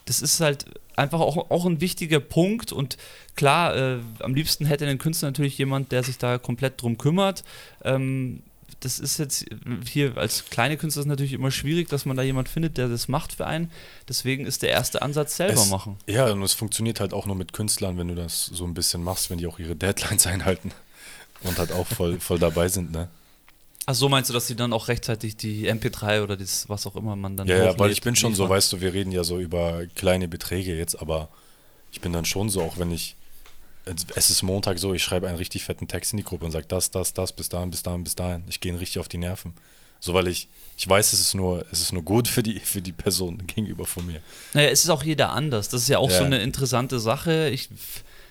Das ist halt einfach auch, auch ein wichtiger Punkt. Und klar, äh, am liebsten hätte ein Künstler natürlich jemand, der sich da komplett drum kümmert. Ähm, das ist jetzt hier als kleine Künstler ist natürlich immer schwierig, dass man da jemand findet, der das macht für einen. Deswegen ist der erste Ansatz selber Es- machen. Ja, und es funktioniert halt auch nur mit Künstlern, wenn du das so ein bisschen machst, wenn die auch ihre Deadlines einhalten und halt auch voll, voll dabei sind, ne? Ach so meinst du, dass sie dann auch rechtzeitig die MP3 oder das, was auch immer man dann Ja, ja, weil ich bin schon so, weißt du, wir reden ja so über kleine Beträge jetzt, aber ich bin dann schon so, auch wenn ich, es ist Montag so, ich schreibe einen richtig fetten Text in die Gruppe und sage das, das, das, bis dahin, bis dahin, bis dahin. Ich gehe richtig auf die Nerven. So, weil ich, ich weiß, es ist nur, es ist nur gut für die, für die Person gegenüber von mir. Naja, es ist auch jeder anders. Das ist ja auch Ja. so eine interessante Sache. Ich,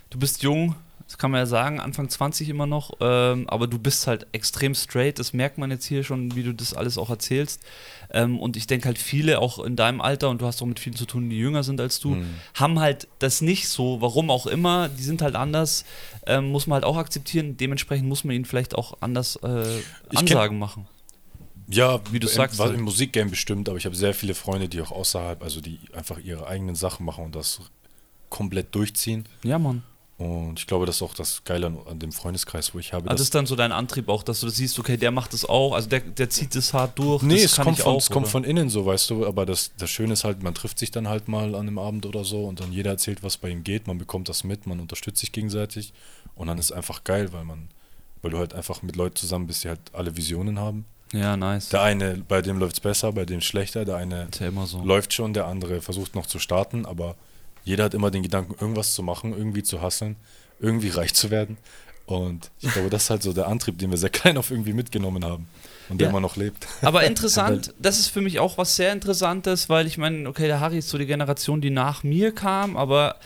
du bist jung, das kann man ja sagen, Anfang 20 immer noch, ähm, aber du bist halt extrem straight. Das merkt man jetzt hier schon, wie du das alles auch erzählst. Ähm, und ich denke halt, viele auch in deinem Alter, und du hast auch mit vielen zu tun, die jünger sind als du, Mhm. haben halt das nicht so. Warum auch immer, die sind halt anders, ähm, muss man halt auch akzeptieren. Dementsprechend muss man ihnen vielleicht auch anders äh, Ansagen machen. Ja, Wie du im, sagst, war im Musikgame bestimmt, aber ich habe sehr viele Freunde, die auch außerhalb, also die einfach ihre eigenen Sachen machen und das komplett durchziehen. Ja, Mann. Und ich glaube, das ist auch das Geile an, an dem Freundeskreis, wo ich habe. Also das ist dann so dein Antrieb auch, dass du das siehst, okay, der macht das auch, also der, der zieht das hart durch. Nee, das es kann kommt, ich von, auch, es kommt von innen so, weißt du, aber das, das Schöne ist halt, man trifft sich dann halt mal an einem Abend oder so und dann jeder erzählt, was bei ihm geht, man bekommt das mit, man unterstützt sich gegenseitig und dann ist einfach geil, weil man, weil du halt einfach mit Leuten zusammen bist, die halt alle Visionen haben. Ja, nice. Der eine, bei dem läuft es besser, bei dem schlechter, der eine ja so. läuft schon, der andere versucht noch zu starten, aber jeder hat immer den Gedanken, irgendwas zu machen, irgendwie zu hasseln, irgendwie reich zu werden. Und ich glaube, das ist halt so der Antrieb, den wir sehr klein auf irgendwie mitgenommen haben und der Ja. immer noch lebt. Aber interessant, das ist für mich auch was sehr Interessantes, weil ich meine, okay, der Harry ist so die Generation, die nach mir kam, aber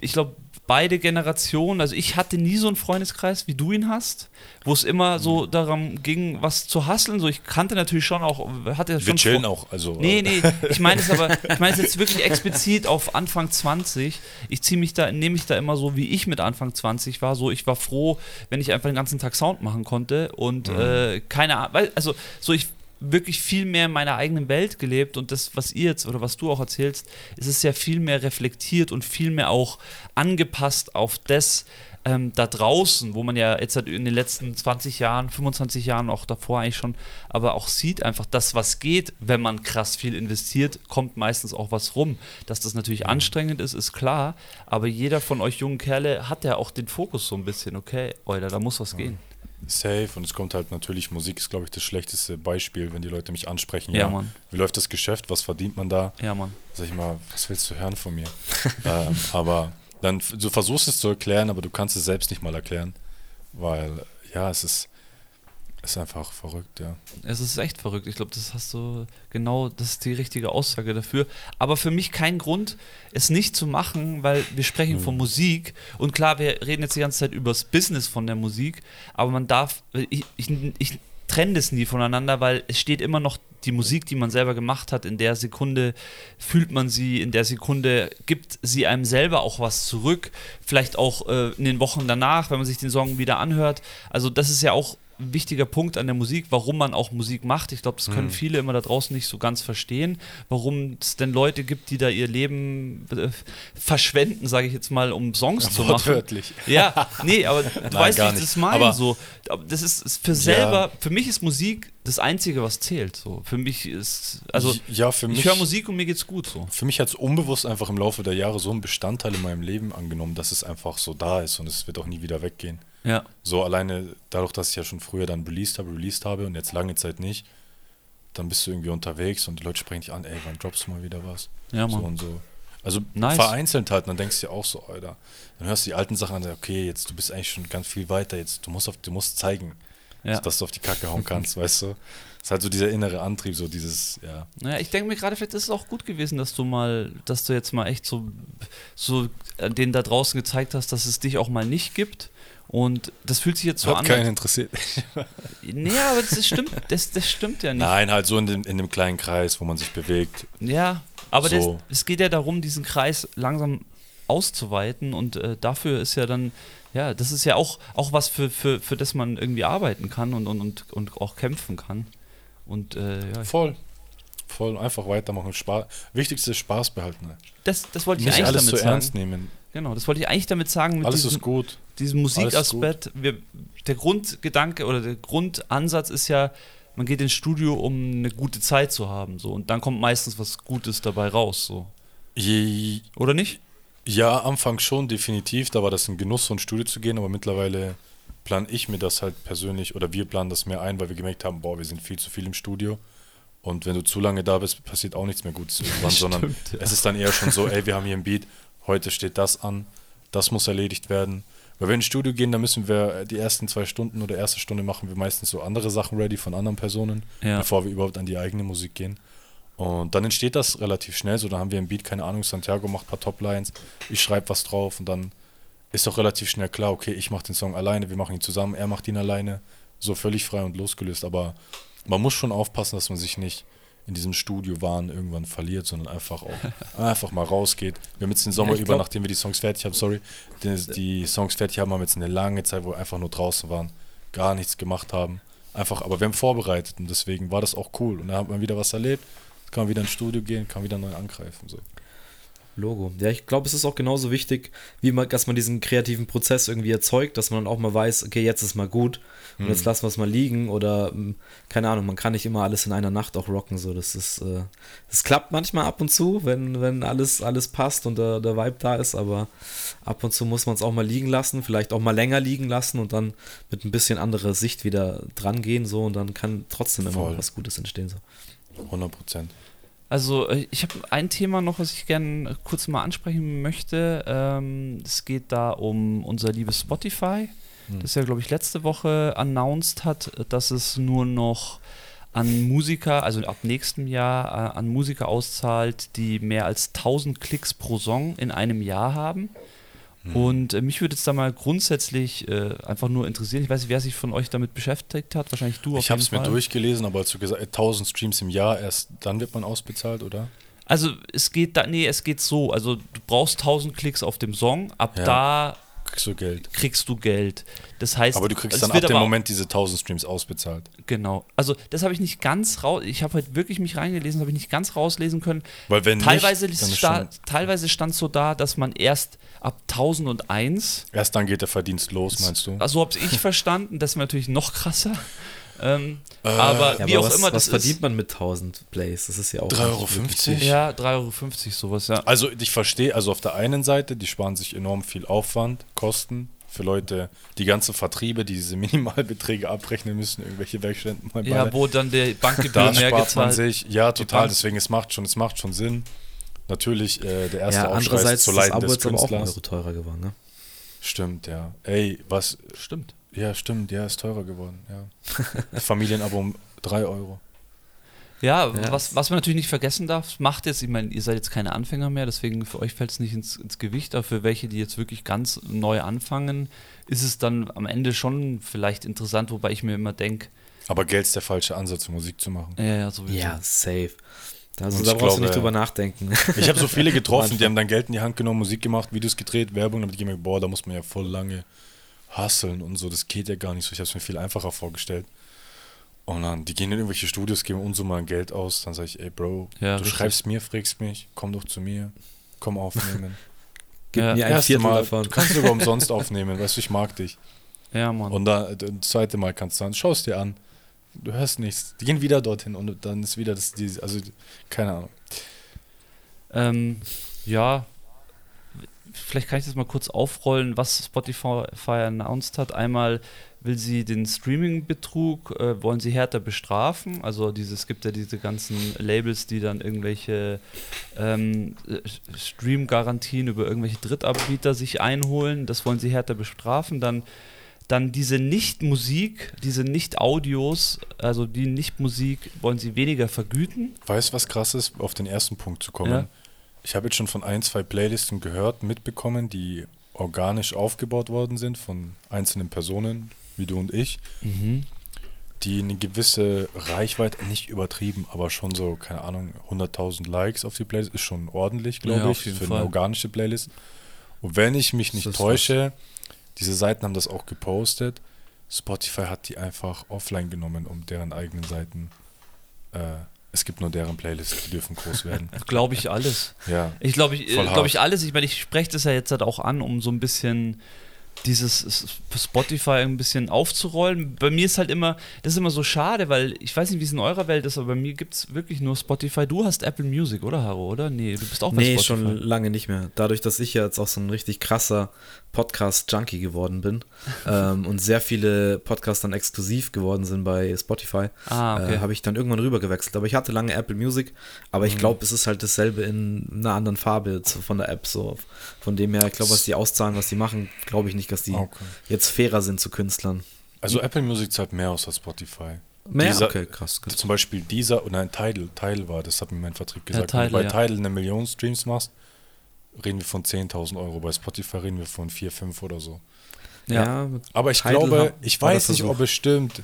ich glaube, beide Generationen, also ich hatte nie so einen Freundeskreis, wie du ihn hast, wo es immer so Mhm. darum ging, was zu hasseln. So, ich kannte natürlich schon auch, hatte Wir schon chillen vor- auch. Also, Nee, äh, nee, ich meine es aber, ich meine es jetzt wirklich explizit auf Anfang 20. Ich ziehe mich da, nehme mich da immer so, wie ich mit Anfang 20 war. So, ich war froh, wenn ich einfach den ganzen Tag Sound machen konnte und äh, keine Ahnung, also so ich wirklich viel mehr in meiner eigenen Welt gelebt und das, was ihr jetzt oder was du auch erzählst, ist es ja viel mehr reflektiert und viel mehr auch angepasst auf das, ähm, da draußen, wo man ja jetzt halt in den letzten 20 Jahren, 25 Jahren, auch davor eigentlich schon, aber auch sieht einfach, das, was geht, wenn man krass viel investiert, kommt meistens auch was rum. Dass das natürlich anstrengend ist, ist klar, aber jeder von euch jungen Kerle hat ja auch den Fokus so ein bisschen, okay, Alter, da muss was gehen. Safe und es kommt halt natürlich, Musik ist glaube ich das schlechteste Beispiel, wenn die Leute mich ansprechen. Ja, Mann. Wie läuft das Geschäft? Was verdient man da? Ja, Mann. Sag ich mal, was willst du hören von mir? ähm, aber dann, du versuchst es zu erklären, aber du kannst es selbst nicht mal erklären, weil ja, es ist, ist einfach verrückt, ja. Es ist echt verrückt. Ich glaube, das hast du genau, das ist die richtige Aussage dafür. Aber für mich kein Grund, es nicht zu machen, weil wir sprechen von Musik und klar, wir reden jetzt die ganze Zeit über das Business von der Musik, aber man darf, ich, ich, ich trenne das nie voneinander, weil es steht immer noch die Musik, die man selber gemacht hat, in der Sekunde fühlt man sie, in der Sekunde gibt sie einem selber auch was zurück, vielleicht auch äh, in den Wochen danach, wenn man sich den Song wieder anhört. Also das ist ja auch wichtiger Punkt an der Musik, warum man auch Musik macht. Ich glaube, das können viele immer da draußen nicht so ganz verstehen, warum es denn Leute gibt, die da ihr Leben äh, verschwenden, sage ich jetzt mal, um Songs zu machen. Wortwörtlich. Ja, nee, aber du Nein, weißt, wie ich das meine. Aber- so. Das ist, ist für selber, für mich ist Musik das Einzige, was zählt. So. Für mich ist, also ja, für mich, ich höre Musik und mir geht's gut so. Für mich hat es unbewusst einfach im Laufe der Jahre so einen Bestandteil in meinem Leben angenommen, dass es einfach so da ist und es wird auch nie wieder weggehen. Ja. So alleine dadurch, dass ich ja schon früher dann released habe, released habe und jetzt lange Zeit nicht, dann bist du irgendwie unterwegs und die Leute sprechen dich an, ey, wann droppst du mal wieder was? Ja, so Mann. und so. Also Nice. vereinzelt halt, und dann denkst du dir auch so, Alter. Dann hörst du die alten Sachen an, okay, jetzt du bist eigentlich schon ganz viel weiter, jetzt du musst auf, du musst zeigen, Ja. dass du auf die Kacke hauen kannst, weißt du? Das ist halt so dieser innere Antrieb, so dieses, ja. Naja, ich denke mir gerade, vielleicht ist es auch gut gewesen, dass du mal, dass du jetzt mal echt so, so äh, denen da draußen gezeigt hast, dass es dich auch mal nicht gibt. Und das fühlt sich jetzt so Hat an. keinen interessiert. Nee, aber das, stimmt, das, das stimmt ja nicht. Nein, halt so in dem, in dem kleinen Kreis, wo man sich bewegt. Ja, aber So. das, es geht ja darum, diesen Kreis langsam auszuweiten und äh, dafür ist ja dann, ja, das ist ja auch, auch was, für, für, für das man irgendwie arbeiten kann und, und, und, und auch kämpfen kann. Und äh, ja, Voll. Voll, einfach weitermachen. Spaß. Wichtigste ist Spaß behalten. Ne? das, das wollte ich Nicht eigentlich alles damit zu sagen. ernst nehmen. Genau, das wollte ich eigentlich damit sagen mit Alles diesem, ist gut. diesem Musikaspekt. Wir, der Grundgedanke oder der Grundansatz ist ja, man geht ins Studio, um eine gute Zeit zu haben. So, und dann kommt meistens was Gutes dabei raus. So. Je, Oder nicht? Ja, Anfang schon, definitiv. Da war das ein Genuss, so ins Studio zu gehen, aber mittlerweile plane ich mir das halt persönlich oder wir planen das mehr ein, weil wir gemerkt haben, boah, wir sind viel zu viel im Studio. Und wenn du zu lange da bist, passiert auch nichts mehr Gutes irgendwann, sondern Stimmt, ja. es ist dann eher schon so, ey, wir haben hier ein Beat, heute steht das an, das muss erledigt werden. Weil wenn wir ins Studio gehen, dann müssen wir die ersten zwei Stunden oder erste Stunde machen wir meistens so andere Sachen ready von anderen Personen, Ja. bevor wir überhaupt an die eigene Musik gehen. Und dann entsteht das relativ schnell. So, dann haben wir ein Beat, keine Ahnung, Santiago macht ein paar Toplines, ich schreibe was drauf und dann ist auch relativ schnell klar, okay, ich mache den Song alleine, wir machen ihn zusammen, er macht ihn alleine. So völlig frei und losgelöst. Aber man muss schon aufpassen, dass man sich nicht in diesem Studio-Wahn irgendwann verliert, sondern einfach auch einfach mal rausgeht. Wir haben jetzt den Sommer Ja, über, glaub- nachdem wir die Songs fertig haben, sorry, die, die Songs fertig haben, haben wir jetzt eine lange Zeit, wo wir einfach nur draußen waren, gar nichts gemacht haben. Einfach, aber wir haben vorbereitet und deswegen war das auch cool. Und da hat man wieder was erlebt, kann man wieder ins Studio gehen, kann wieder neu angreifen. So. Logo. Ja, ich glaube, es ist auch genauso wichtig, wie man, dass man diesen kreativen Prozess irgendwie erzeugt, dass man auch mal weiß, okay, jetzt ist mal gut und jetzt lassen wir es mal liegen oder mm, keine Ahnung, man kann nicht immer alles in einer Nacht auch rocken. So, das ist, äh, das klappt manchmal ab und zu, wenn, wenn alles, alles passt und der, der Vibe da ist, aber ab und zu muss man es auch mal liegen lassen, vielleicht auch mal länger liegen lassen und dann mit ein bisschen anderer Sicht wieder dran gehen, so und dann kann trotzdem immer was Gutes entstehen. So. 100 Prozent. Also, äh, ich habe ein Thema noch, was ich gerne kurz mal ansprechen möchte. Ähm, es geht da um unser liebes Spotify, das ja, glaube ich, letzte Woche announced hat, dass es nur noch an Musiker, also ab nächstem Jahr äh, an Musiker auszahlt, die mehr als 1000 Klicks pro Song in einem Jahr haben. Hm. Und äh, mich würde jetzt da mal grundsätzlich äh, einfach nur interessieren, ich weiß nicht, wer sich von euch damit beschäftigt hat, wahrscheinlich du Ich habe es mir durchgelesen, aber als du gesagt 1000 Streams im Jahr, erst dann wird man ausbezahlt, oder? Also es geht da, nee, es geht so, also du brauchst 1000 Klicks auf dem Song, ab Ja. da Kriegst du Geld. kriegst du Geld. Das heißt, Aber du kriegst dann ab dem Moment diese 1000 Streams ausbezahlt. Genau. Also das habe ich nicht ganz raus. Ich habe heute wirklich mich reingelesen, habe ich nicht ganz rauslesen können. Weil wenn Teilweise, nicht, dann ist sta schon, teilweise stand so da, dass man erst ab 1001, erst dann geht der Verdienst los, meinst du? also habe ich verstanden, das ist natürlich noch krasser. Ähm, Äh, aber Ja, wie aber auch was, immer was das verdient ist. man mit 1000 Plays? Das ist ja auch 3,50 nicht Euro? Ja, 3,50 Euro sowas, ja. Also ich verstehe, also auf der einen Seite, die sparen sich enorm viel Aufwand, Kosten für Leute, die ganzen Vertriebe, die diese Minimalbeträge abrechnen müssen, irgendwelche Werkstätten mal Ja, wo dann der Bankgebühr da mehr spart man sich. Ja, total, deswegen es macht schon, es macht schon Sinn. Natürlich, äh, der erste Ja, Aufschrei zu ist das Abo des jetzt aber auch Künstlers. Teurer geworden, ne? Stimmt, ja. Ey, was, Stimmt. Ja, stimmt, ja, ist teurer geworden, ja. Familienabo um 3 Euro. Ja, Ja. was, was man natürlich nicht vergessen darf, macht jetzt, ich meine, ihr seid jetzt keine Anfänger mehr, deswegen für euch fällt es nicht ins, ins Gewicht, aber für welche, die jetzt wirklich ganz neu anfangen, ist es dann am Ende schon vielleicht interessant, wobei ich mir immer denke, Aber Geld ist der falsche Ansatz, Musik zu machen. ja, ja, sowieso. Ja, safe. Also da brauchst du glaube, nicht drüber nachdenken. Ich habe so viele getroffen, die haben dann Geld in die Hand genommen, Musik gemacht, Videos gedreht, Werbung, damit ich mir, boah, da muss man ja voll lange hustlen und so, das geht ja gar nicht so. Ich habe es mir viel einfacher vorgestellt. Und dann, die gehen in irgendwelche Studios, geben Unsummen Geld aus, dann sage ich, ey Bro, Ja, du richtig. schreibst mir, fragst mich, komm doch zu mir, komm aufnehmen. Gib Ja. mir ein Erste Viertel Mal, davon. du kannst sogar umsonst aufnehmen, weißt du, ich mag dich. Ja, Mann. Und da, das zweite Mal kannst du dann, schau es dir an, du hörst nichts. Die gehen wieder dorthin und dann ist wieder das, die, also, keine Ahnung. Ähm, ja, vielleicht kann ich das mal kurz aufrollen, was Spotify announced hat. Einmal will sie den Streaming-Betrug, äh, wollen sie härter bestrafen. Also dieses, es gibt ja diese ganzen Labels, die dann irgendwelche ähm, äh, Stream-Garantien über irgendwelche Drittanbieter sich einholen. Das wollen sie härter bestrafen. Dann dann diese Nicht-Musik, diese Nicht-Audios, also die Nicht-Musik, wollen sie weniger vergüten. Weißt du, was krass ist, auf den ersten Punkt zu kommen? Ja. Ich habe jetzt schon von ein, zwei Playlisten gehört, mitbekommen, die organisch aufgebaut worden sind von einzelnen Personen, wie du und ich, die eine gewisse Reichweite, nicht übertrieben, aber schon so, keine Ahnung, 100.000 Likes auf die Playlist, ist schon ordentlich, glaube Ja, ich, für Fall. eine organische Playlist. Und wenn ich mich nicht täusche, diese Seiten haben das auch gepostet, Spotify hat die einfach offline genommen, um deren eigenen Seiten, äh, es gibt nur deren Playlists, die dürfen groß werden. Glaube ich alles. Ja. Ich glaube, ich, äh, glaube ich alles. Ich meine, ich spreche das ja jetzt halt auch an, um so ein bisschen dieses Spotify ein bisschen aufzurollen. Bei mir ist halt immer, das ist immer so schade, weil ich weiß nicht, wie es in eurer Welt ist, aber bei mir gibt es wirklich nur Spotify. Du hast Apple Music, oder Haro, oder? Nee, du bist auch bei Nee, Spotify. schon lange nicht mehr. Dadurch, dass ich ja jetzt auch so ein richtig krasser Podcast-Junkie geworden bin ähm, und sehr viele Podcasts dann exklusiv geworden sind bei Spotify, Ah, okay. äh, habe ich dann irgendwann rüber gewechselt. Aber ich hatte lange Apple Music, aber Mhm. ich glaube, es ist halt dasselbe in einer anderen Farbe von der App. So. Von dem her, ich glaube, was die auszahlen, was die machen, glaube ich nicht, dass die Okay. jetzt fairer sind zu Künstlern. Also Apple Music zahlt mehr aus als Spotify. Mehr? Dieser- okay, krass. krass. Zum Beispiel dieser, oder ein Tidal, Tidal war, das hat mir mein Vertrieb gesagt. Tidal, Wenn du bei ja. Tidal eine Million Streams machst, reden wir von 10.000 Euro. Bei Spotify reden wir von 4, 5 oder so. ja. mit Aber ich Tidal glaube, ich weiß nicht, ob es stimmt.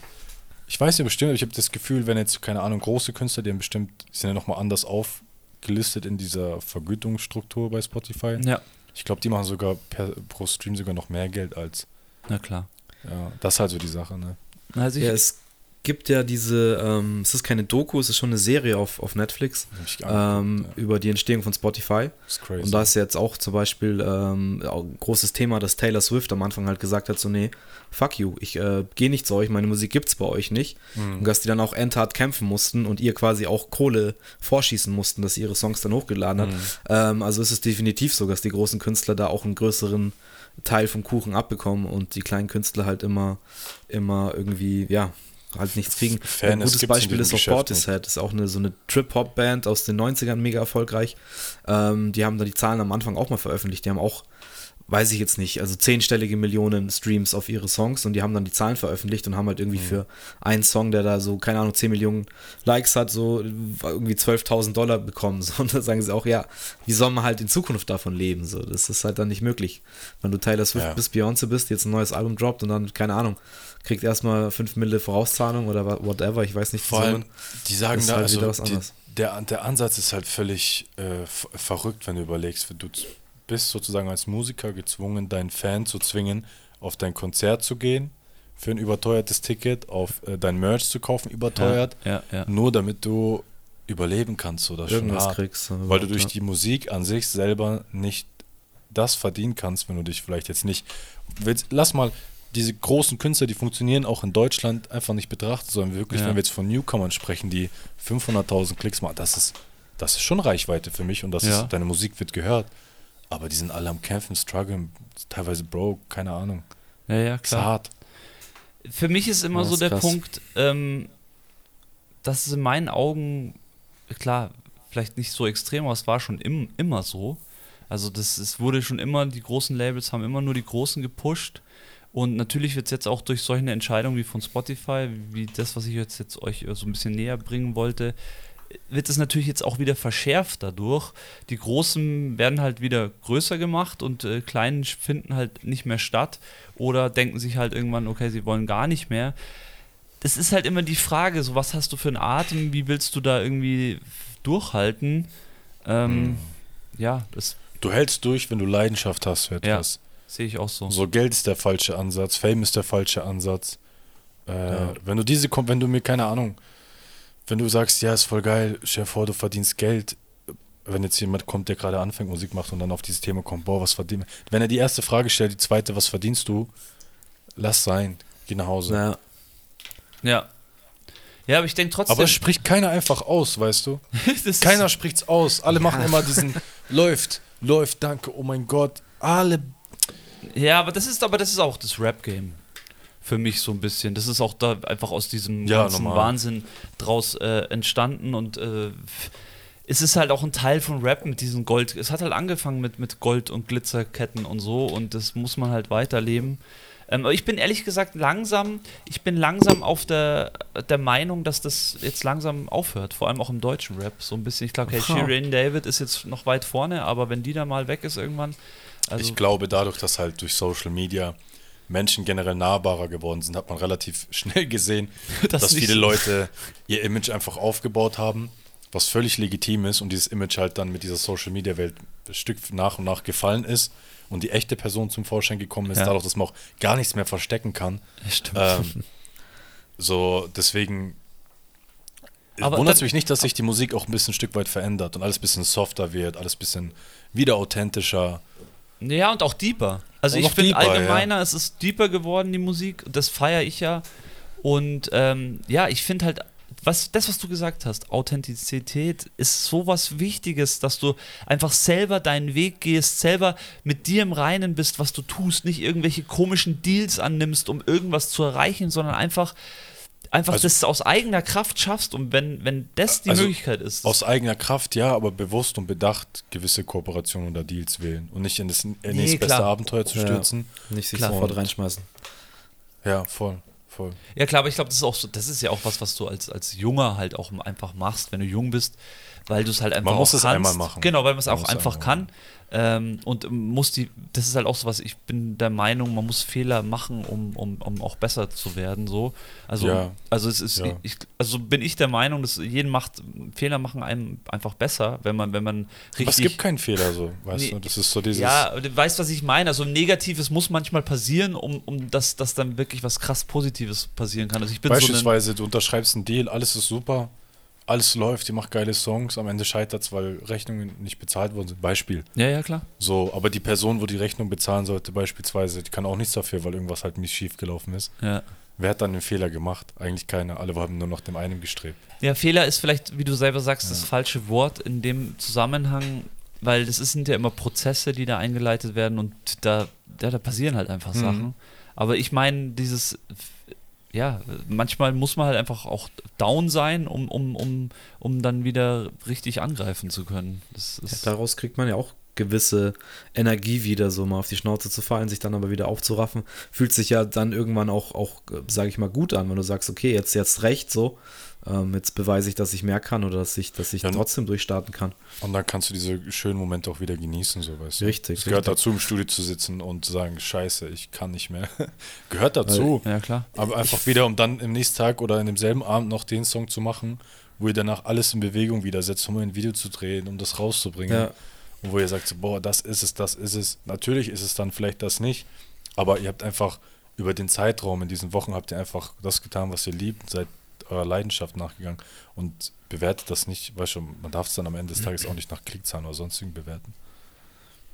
Ich weiß nicht, ob es stimmt, aber ich habe das Gefühl, wenn jetzt, keine Ahnung, große Künstler, die haben bestimmt, die sind ja nochmal anders aufgelistet in dieser Vergütungsstruktur bei Spotify. ja, Ich glaube, die machen sogar per, pro Stream sogar noch mehr Geld als. na klar. Ja, das ist halt so die Sache, ne? Also ich, Ja, es gibt ja diese, ähm, es ist keine Doku, es ist schon eine Serie auf, auf Netflix ähm, ja. über die Entstehung von Spotify. Das ist crazy. Und da ist jetzt auch zum Beispiel ähm, auch ein großes Thema, dass Taylor Swift am Anfang halt gesagt hat, so nee, fuck you, ich äh, gehe nicht zu euch, meine Musik gibt's bei euch nicht. Mhm. Und dass die dann auch endhart kämpfen mussten und ihr quasi auch Kohle vorschießen mussten, dass sie ihre Songs dann hochgeladen hat. Mhm. Ähm, also ist es definitiv so, dass die großen Künstler da auch einen größeren Teil vom Kuchen abbekommen und die kleinen Künstler halt immer, immer irgendwie, ja, halt nichts kriegen. Fairness Ein gutes Beispiel ist auch Portishead, ist auch eine, so eine Trip-Hop-Band aus den 90ern, mega erfolgreich. Ähm, die haben da die Zahlen am Anfang auch mal veröffentlicht. Die haben auch weiß ich jetzt nicht, also zehnstellige Millionen Streams auf ihre Songs und die haben dann die Zahlen veröffentlicht und haben halt irgendwie mhm. für einen Song, der da so, keine Ahnung, 10 Millionen Likes hat, so irgendwie 12.000 Dollar bekommen. So, und dann sagen sie auch, ja, wie soll man halt in Zukunft davon leben? So, das ist halt dann nicht möglich. Wenn du Taylor Swift ja. bist, Beyoncé bist, jetzt ein neues Album droppt und dann, keine Ahnung, kriegt erstmal 5 Mille Vorauszahlung oder whatever, ich weiß nicht. Vor allem, die sagen da, halt also, die, der, der Ansatz ist halt völlig äh, verrückt, wenn du überlegst, du bist sozusagen als Musiker gezwungen, deinen Fan zu zwingen, auf dein Konzert zu gehen, für ein überteuertes Ticket, auf äh, dein Merch zu kaufen, überteuert, ja, ja, ja. nur damit du überleben kannst oder Irgendwas schon hart, kriegst. Weil du durch die Musik an sich selber nicht das verdienen kannst, wenn du dich vielleicht jetzt nicht willst. Lass mal diese großen Künstler, die funktionieren auch in Deutschland einfach nicht betrachten, sondern wirklich, wenn wir jetzt von Newcomern sprechen, die 500.000 Klicks machen, das ist, das ist schon Reichweite für mich und das ist, deine Musik wird gehört. Aber die sind alle am Kämpfen, strugglen, teilweise broke, keine Ahnung. Ja, ja, klar. Hart. Für mich ist immer ja, so der krass. Punkt, ähm, dass es in meinen Augen, klar, vielleicht nicht so extrem, aber es war schon im, immer so. Also das es wurde schon immer, die großen Labels haben immer nur die Großen gepusht. Und natürlich wird es jetzt auch durch solche Entscheidungen wie von Spotify, wie das, was ich jetzt, jetzt euch so ein bisschen näher bringen wollte, wird es natürlich jetzt auch wieder verschärft dadurch. Die Großen werden halt wieder größer gemacht und äh, Kleinen finden halt nicht mehr statt oder denken sich halt irgendwann, okay, sie wollen gar nicht mehr. Das ist halt immer die Frage, so was hast du für einen Atem, wie willst du da irgendwie durchhalten? Ähm, mhm. Ja, das. Du hältst durch, wenn du Leidenschaft hast für etwas. Ja, sehe ich auch so. So Geld ist der falsche Ansatz, Fame ist der falsche Ansatz. Äh, ja. Wenn du diese, wenn du mir keine Ahnung, wenn du sagst, ja, ist voll geil, stell vor, du verdienst Geld, wenn jetzt jemand kommt, der gerade anfängt, Musik macht und dann auf dieses Thema kommt, boah, was verdient Wenn er die erste Frage stellt, die zweite, was verdienst du? Lass sein, geh nach Hause. Ja. Ja. Ja, aber ich denke trotzdem. Aber es spricht keiner einfach aus, weißt du? keiner spricht's aus. Alle machen immer diesen läuft, läuft, danke, oh mein Gott. Alle. Ja, aber das ist aber das ist auch das Rap-Game für mich so ein bisschen. Das ist auch da einfach aus diesem ja, ganzen normal. Wahnsinn draus äh, entstanden und äh, es ist halt auch ein Teil von Rap mit diesem Gold. Es hat halt angefangen mit, mit Gold- und Glitzerketten und so und das muss man halt weiterleben. Ähm, aber ich bin ehrlich gesagt langsam, ich bin langsam auf der, der Meinung, dass das jetzt langsam aufhört, vor allem auch im deutschen Rap. So ein bisschen, ich glaube, hey, Shirin David ist jetzt noch weit vorne, aber wenn die da mal weg ist irgendwann. Also ich glaube, dadurch, dass halt durch Social Media Menschen generell nahbarer geworden sind, hat man relativ schnell gesehen, das dass viele. Leute ihr Image einfach aufgebaut haben, was völlig legitim ist und dieses Image halt dann mit dieser Social Media Welt Stück nach und nach gefallen ist und die echte Person zum Vorschein gekommen ist, ja. dadurch, dass man auch gar nichts mehr verstecken kann. Stimmt. Ähm, so, deswegen wundert es mich nicht, dass sich die Musik auch ein bisschen ein Stück weit verändert und alles ein bisschen softer wird, alles ein bisschen wieder authentischer. Ja, und auch deeper. Also ich finde allgemeiner, ja. es ist deeper geworden, die Musik. Das feiere ich ja. Und ähm, ja, ich finde halt, was, das, was du gesagt hast, Authentizität ist so was Wichtiges, dass du einfach selber deinen Weg gehst, selber mit dir im Reinen bist, was du tust, nicht irgendwelche komischen Deals annimmst, um irgendwas zu erreichen, sondern einfach einfach also, das aus eigener Kraft schaffst und wenn, wenn das die also Möglichkeit ist. Aus eigener Kraft, ja, aber bewusst und bedacht gewisse Kooperationen oder Deals wählen und nicht in das nee, nächste beste Abenteuer zu stürzen. Ja, nicht sich klar. sofort reinschmeißen. Ja, voll. Voll. Ja, klar, aber ich glaube, das ist auch so, das ist ja auch was, was du als, als Junger halt auch einfach machst, wenn du jung bist, weil du es halt einfach man muss es kannst. einmal machen. Genau, weil man es auch einfach kann. Ähm, und muss die, das ist halt auch so was, ich bin der Meinung, man muss Fehler machen, um, um, um auch besser zu werden. So. Also, ja. also es ist, ja. ich, also bin ich der Meinung, dass jeden macht, Fehler machen einem einfach besser, wenn man, wenn man richtig. Aber es gibt keinen Fehler so, weißt nee, du? Das ist so dieses. Ja, du weißt, was ich meine. Also Negatives muss manchmal passieren, um, um dass, dass dann wirklich was krass Positives passieren kann. Also ich bin Beispielsweise, so du unterschreibst einen Deal, alles ist super alles läuft, die macht geile Songs, am Ende scheitert es, weil Rechnungen nicht bezahlt worden sind. Beispiel. Ja, ja, klar. So, aber die Person, wo die Rechnung bezahlen sollte, beispielsweise, die kann auch nichts dafür, weil irgendwas halt nicht schief gelaufen ist. Ja. Wer hat dann den Fehler gemacht? Eigentlich keiner. Alle haben nur noch dem einen gestrebt. Ja, Fehler ist vielleicht, wie du selber sagst, ja. das falsche Wort in dem Zusammenhang, weil das sind ja immer Prozesse, die da eingeleitet werden und da, ja, da passieren halt einfach mhm. Sachen. Aber ich meine, dieses ja, manchmal muss man halt einfach auch down sein, um, um, um, um dann wieder richtig angreifen zu können. Ja, daraus kriegt man ja auch gewisse Energie wieder, so mal auf die Schnauze zu fallen, sich dann aber wieder aufzuraffen, fühlt sich ja dann irgendwann auch, auch sage ich mal, gut an, wenn du sagst, okay, jetzt jetzt recht so, ähm, jetzt beweise ich, dass ich mehr kann oder dass ich, dass ich Ja, trotzdem durchstarten kann. Und dann kannst du diese schönen Momente auch wieder genießen, so weißt du. Richtig, Es gehört richtig. dazu, im Studio zu sitzen und zu sagen, scheiße, ich kann nicht mehr. gehört dazu. Ja, klar. Aber einfach wieder, um dann im nächsten Tag oder in demselben Abend noch den Song zu machen, wo ihr danach alles in Bewegung wieder setzt, um ein Video zu drehen, um das rauszubringen. Ja. Und wo ihr sagt, so, boah, das ist es, das ist es. Natürlich ist es dann vielleicht das nicht, aber ihr habt einfach über den Zeitraum in diesen Wochen habt ihr einfach das getan, was ihr liebt, seid eurer Leidenschaft nachgegangen und bewertet das nicht, weißt schon, man darf es dann am Ende des Tages auch nicht nach Klickzahlen oder sonstigen bewerten.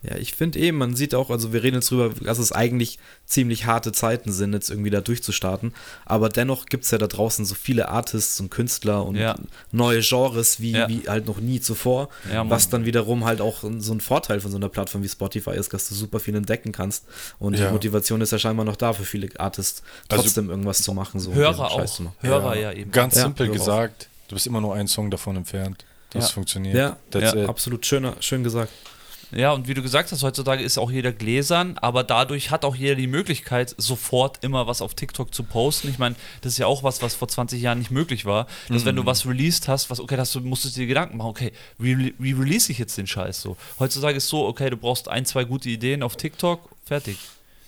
Ja, ich finde eben, man sieht auch, also wir reden jetzt drüber, dass es eigentlich ziemlich harte Zeiten sind, jetzt irgendwie da durchzustarten. Aber dennoch gibt es ja da draußen so viele Artists und Künstler und Ja. neue Genres wie, Ja. wie halt noch nie zuvor. Ja, was dann wiederum halt auch so ein Vorteil von so einer Plattform wie Spotify ist, dass du super viel entdecken kannst. Und Ja. die Motivation ist ja scheinbar noch da für viele Artists, Also- trotzdem irgendwas zu machen. So Hörer auch. machen. Hörer ja, eben. Ganz Ja, simpel gesagt, du bist immer nur einen Song davon entfernt, dass Ja. es funktioniert. Ja. Absolut schöner, schön gesagt. Ja, und wie du gesagt hast, heutzutage ist auch jeder gläsern, aber dadurch hat auch jeder die Möglichkeit, sofort immer was auf TikTok zu posten. Ich meine, das ist ja auch was, was vor 20 Jahren nicht möglich war. Dass wenn du was released hast, was, okay, du, musstest du dir Gedanken machen, okay, wie, wie release ich jetzt den Scheiß so? Heutzutage ist so, okay, du brauchst ein, zwei gute Ideen auf TikTok, fertig.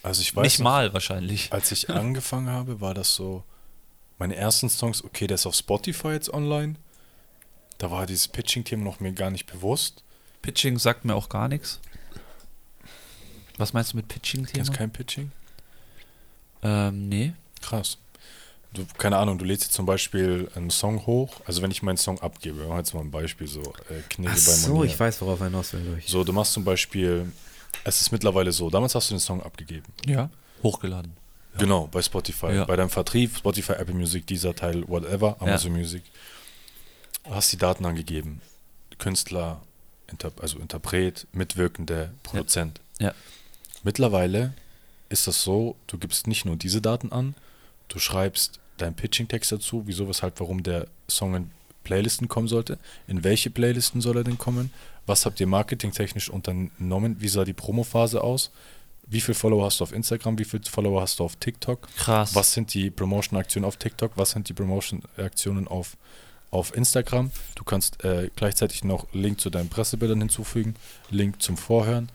Also ich weiß nicht noch, mal wahrscheinlich. als ich angefangen habe, war das so, meine ersten Songs, okay, der ist auf Spotify jetzt online. Da war dieses Pitching-Thema noch mir gar nicht bewusst. Pitching sagt mir auch gar nichts. Was meinst du mit Pitching-Thema? kein Pitching? Ähm, nee. Krass. Du, keine Ahnung, du lädst jetzt zum Beispiel einen Song hoch. Also wenn ich meinen Song abgebe, wir machen jetzt mal ein Beispiel, so äh, Knigge Ach bei so, Monier. ich weiß, worauf er hinaus will. ich. So, du machst zum Beispiel, es ist mittlerweile so, damals hast du den Song abgegeben. Ja. Hochgeladen. Genau, bei Spotify. Ja. Bei deinem Vertrieb, Spotify, Apple Music, dieser Teil, whatever, Amazon Music. Hast die Daten angegeben. Künstler, Inter also Interpret, Mitwirkende, Produzent. Ja. Mittlerweile ist das so, du gibst nicht nur diese Daten an, du schreibst deinen Pitching-Text dazu, wieso, weshalb, warum der Song in Playlisten kommen sollte, in welche Playlisten soll er denn kommen, was habt ihr marketingtechnisch unternommen, wie sah die Promophase aus, wie viele Follower hast du auf Instagram, wie viele Follower hast du auf TikTok, Krass. was sind die Promotion-Aktionen auf TikTok, was sind die Promotion-Aktionen auf, auf Instagram. Du kannst äh, gleichzeitig noch Link zu deinen Pressebildern hinzufügen, Link zum Vorhören.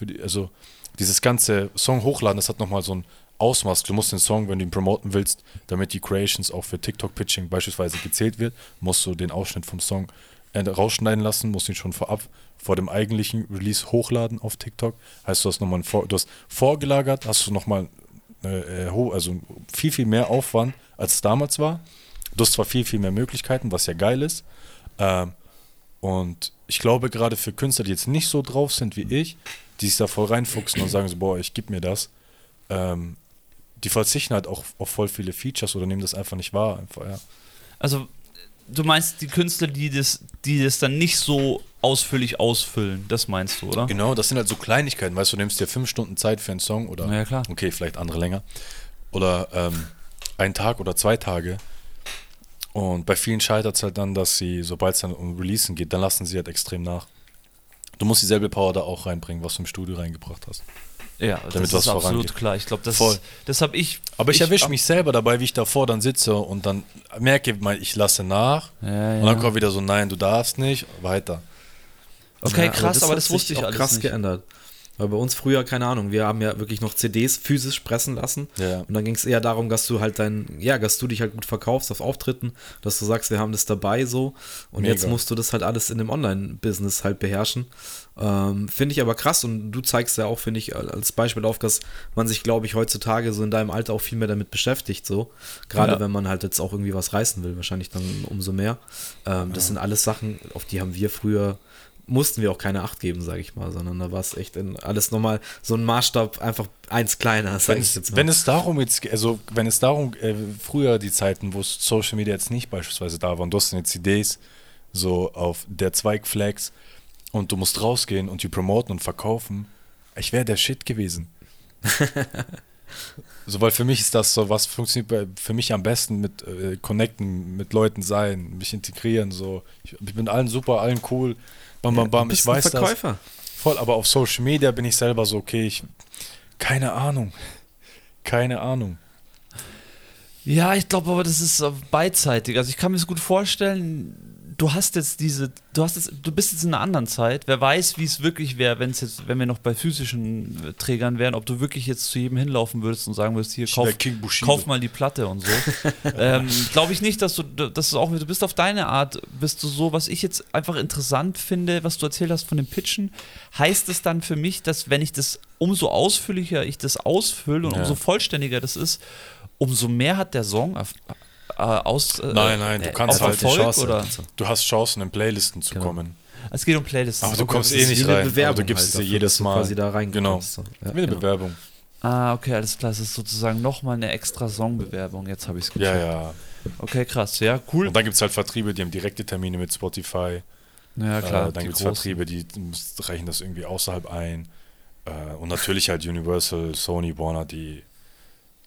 Die, also dieses ganze Song hochladen, das hat nochmal so ein Ausmaß. Du musst den Song, wenn du ihn promoten willst, damit die Creations auch für TikTok-Pitching beispielsweise gezählt wird, musst du den Ausschnitt vom Song äh, rausschneiden lassen, musst ihn schon vorab vor dem eigentlichen Release hochladen auf TikTok. Heißt, du hast nochmal vor, du hast vorgelagert, hast du nochmal äh, ho- also viel, viel mehr Aufwand, als es damals war. Du hast zwar viel, viel mehr Möglichkeiten, was ja geil ist. Ähm, und ich glaube, gerade für Künstler, die jetzt nicht so drauf sind wie ich, die sich da voll reinfuchsen und sagen so, boah, ich gib mir das, ähm, die verzichten halt auch auf voll viele Features oder nehmen das einfach nicht wahr. Einfach, ja. Also, du meinst die Künstler, die das, die das dann nicht so ausführlich ausfüllen, das meinst du, oder? Genau, das sind halt so Kleinigkeiten, weißt du, du nimmst dir fünf Stunden Zeit für einen Song oder, Na ja, klar. okay, vielleicht andere länger, oder ähm, einen Tag oder zwei Tage. Und bei vielen scheitert es halt dann, dass sie, sobald es dann um Releasen geht, dann lassen sie halt extrem nach. Du musst dieselbe Power da auch reinbringen, was du im Studio reingebracht hast. Ja, Damit das was ist absolut vorangeht. klar. Ich glaube, das, Voll. das habe ich. Aber ich, erwische mich selber dabei, wie ich davor dann sitze und dann merke, mal, ich lasse nach. Ja, Und ja. dann kommt wieder so, nein, du darfst nicht, weiter. Okay, Ja, krass, aber hat das wusste ich auch alles krass nicht. geändert. Weil bei uns früher, keine Ahnung, wir haben ja wirklich noch CDs physisch pressen lassen. Ja. Und dann ging es eher darum, dass du halt dein, ja, dass du dich halt gut verkaufst auf Auftritten, dass du sagst, wir haben das dabei so. Und Mega. jetzt musst du das halt alles in dem Online-Business halt beherrschen. Ähm, finde ich aber krass und du zeigst ja auch, finde ich, als Beispiel auf, dass man sich, glaube ich, heutzutage so in deinem Alter auch viel mehr damit beschäftigt, so. Gerade Ja. wenn man halt jetzt auch irgendwie was reißen will, wahrscheinlich dann umso mehr. Ähm, Das sind alles Sachen, auf die haben wir früher mussten wir auch keine Acht geben, sage ich mal, sondern da war es echt in alles nochmal so ein Maßstab, einfach eins kleiner, sag Wenn es, jetzt mal. wenn es darum jetzt, also wenn es darum, äh, früher die Zeiten, wo Social Media jetzt nicht beispielsweise da waren, du hast deine CDs so auf der Zweigflex und du musst rausgehen und die promoten und verkaufen, ich wäre der Shit gewesen. so, weil für mich ist das so, was funktioniert bei, für mich am besten mit äh, connecten, mit Leuten sein, mich integrieren, so. Ich, ich bin allen super, allen cool, bam, bam, bam, bist ich weiß ein das. Verkäufer. Voll, aber auf Social Media bin ich selber so, okay, ich. Keine Ahnung. Keine Ahnung. Ja, ich glaube aber, das ist beidseitig. Also ich kann mir das gut vorstellen, du hast jetzt diese, du hast jetzt, du bist jetzt in einer anderen Zeit. Wer weiß, wie es wirklich wäre, wenn es jetzt, wenn wir noch bei physischen äh, Trägern wären, ob du wirklich jetzt zu jedem hinlaufen würdest und sagen würdest, hier kauf, kauf mal die Platte und so. ähm, Glaube ich nicht, dass du, dass du auch, du bist auf deine Art, bist du so, was ich jetzt einfach interessant finde, was du erzählt hast von dem Pitchen, heißt es dann für mich, dass wenn ich das umso ausführlicher ich das ausfülle und Ja. umso vollständiger das ist, umso mehr hat der Song äh, aus. Äh, Nein, nein, du äh, kannst halt die Erfolg Chance, oder? Du hast Chancen, in Playlisten zu Genau. kommen. Es geht um Playlists. Aber du Okay. kommst eh nicht rein. aber du gibst halt es dir jedes Mal. quasi da rein Genau. so. Ja, Wie eine genau. Bewerbung. Ah, okay, alles klar. Das ist sozusagen nochmal eine extra Songbewerbung. Jetzt habe ich es Ja, ja. Okay, krass. Ja, cool. Und dann gibt es halt Vertriebe, die haben direkte Termine mit Spotify. Ja, klar. äh, dann die gibt es. Vertriebe, die reichen das irgendwie außerhalb ein. Äh, und natürlich halt Universal, Sony, Warner, die.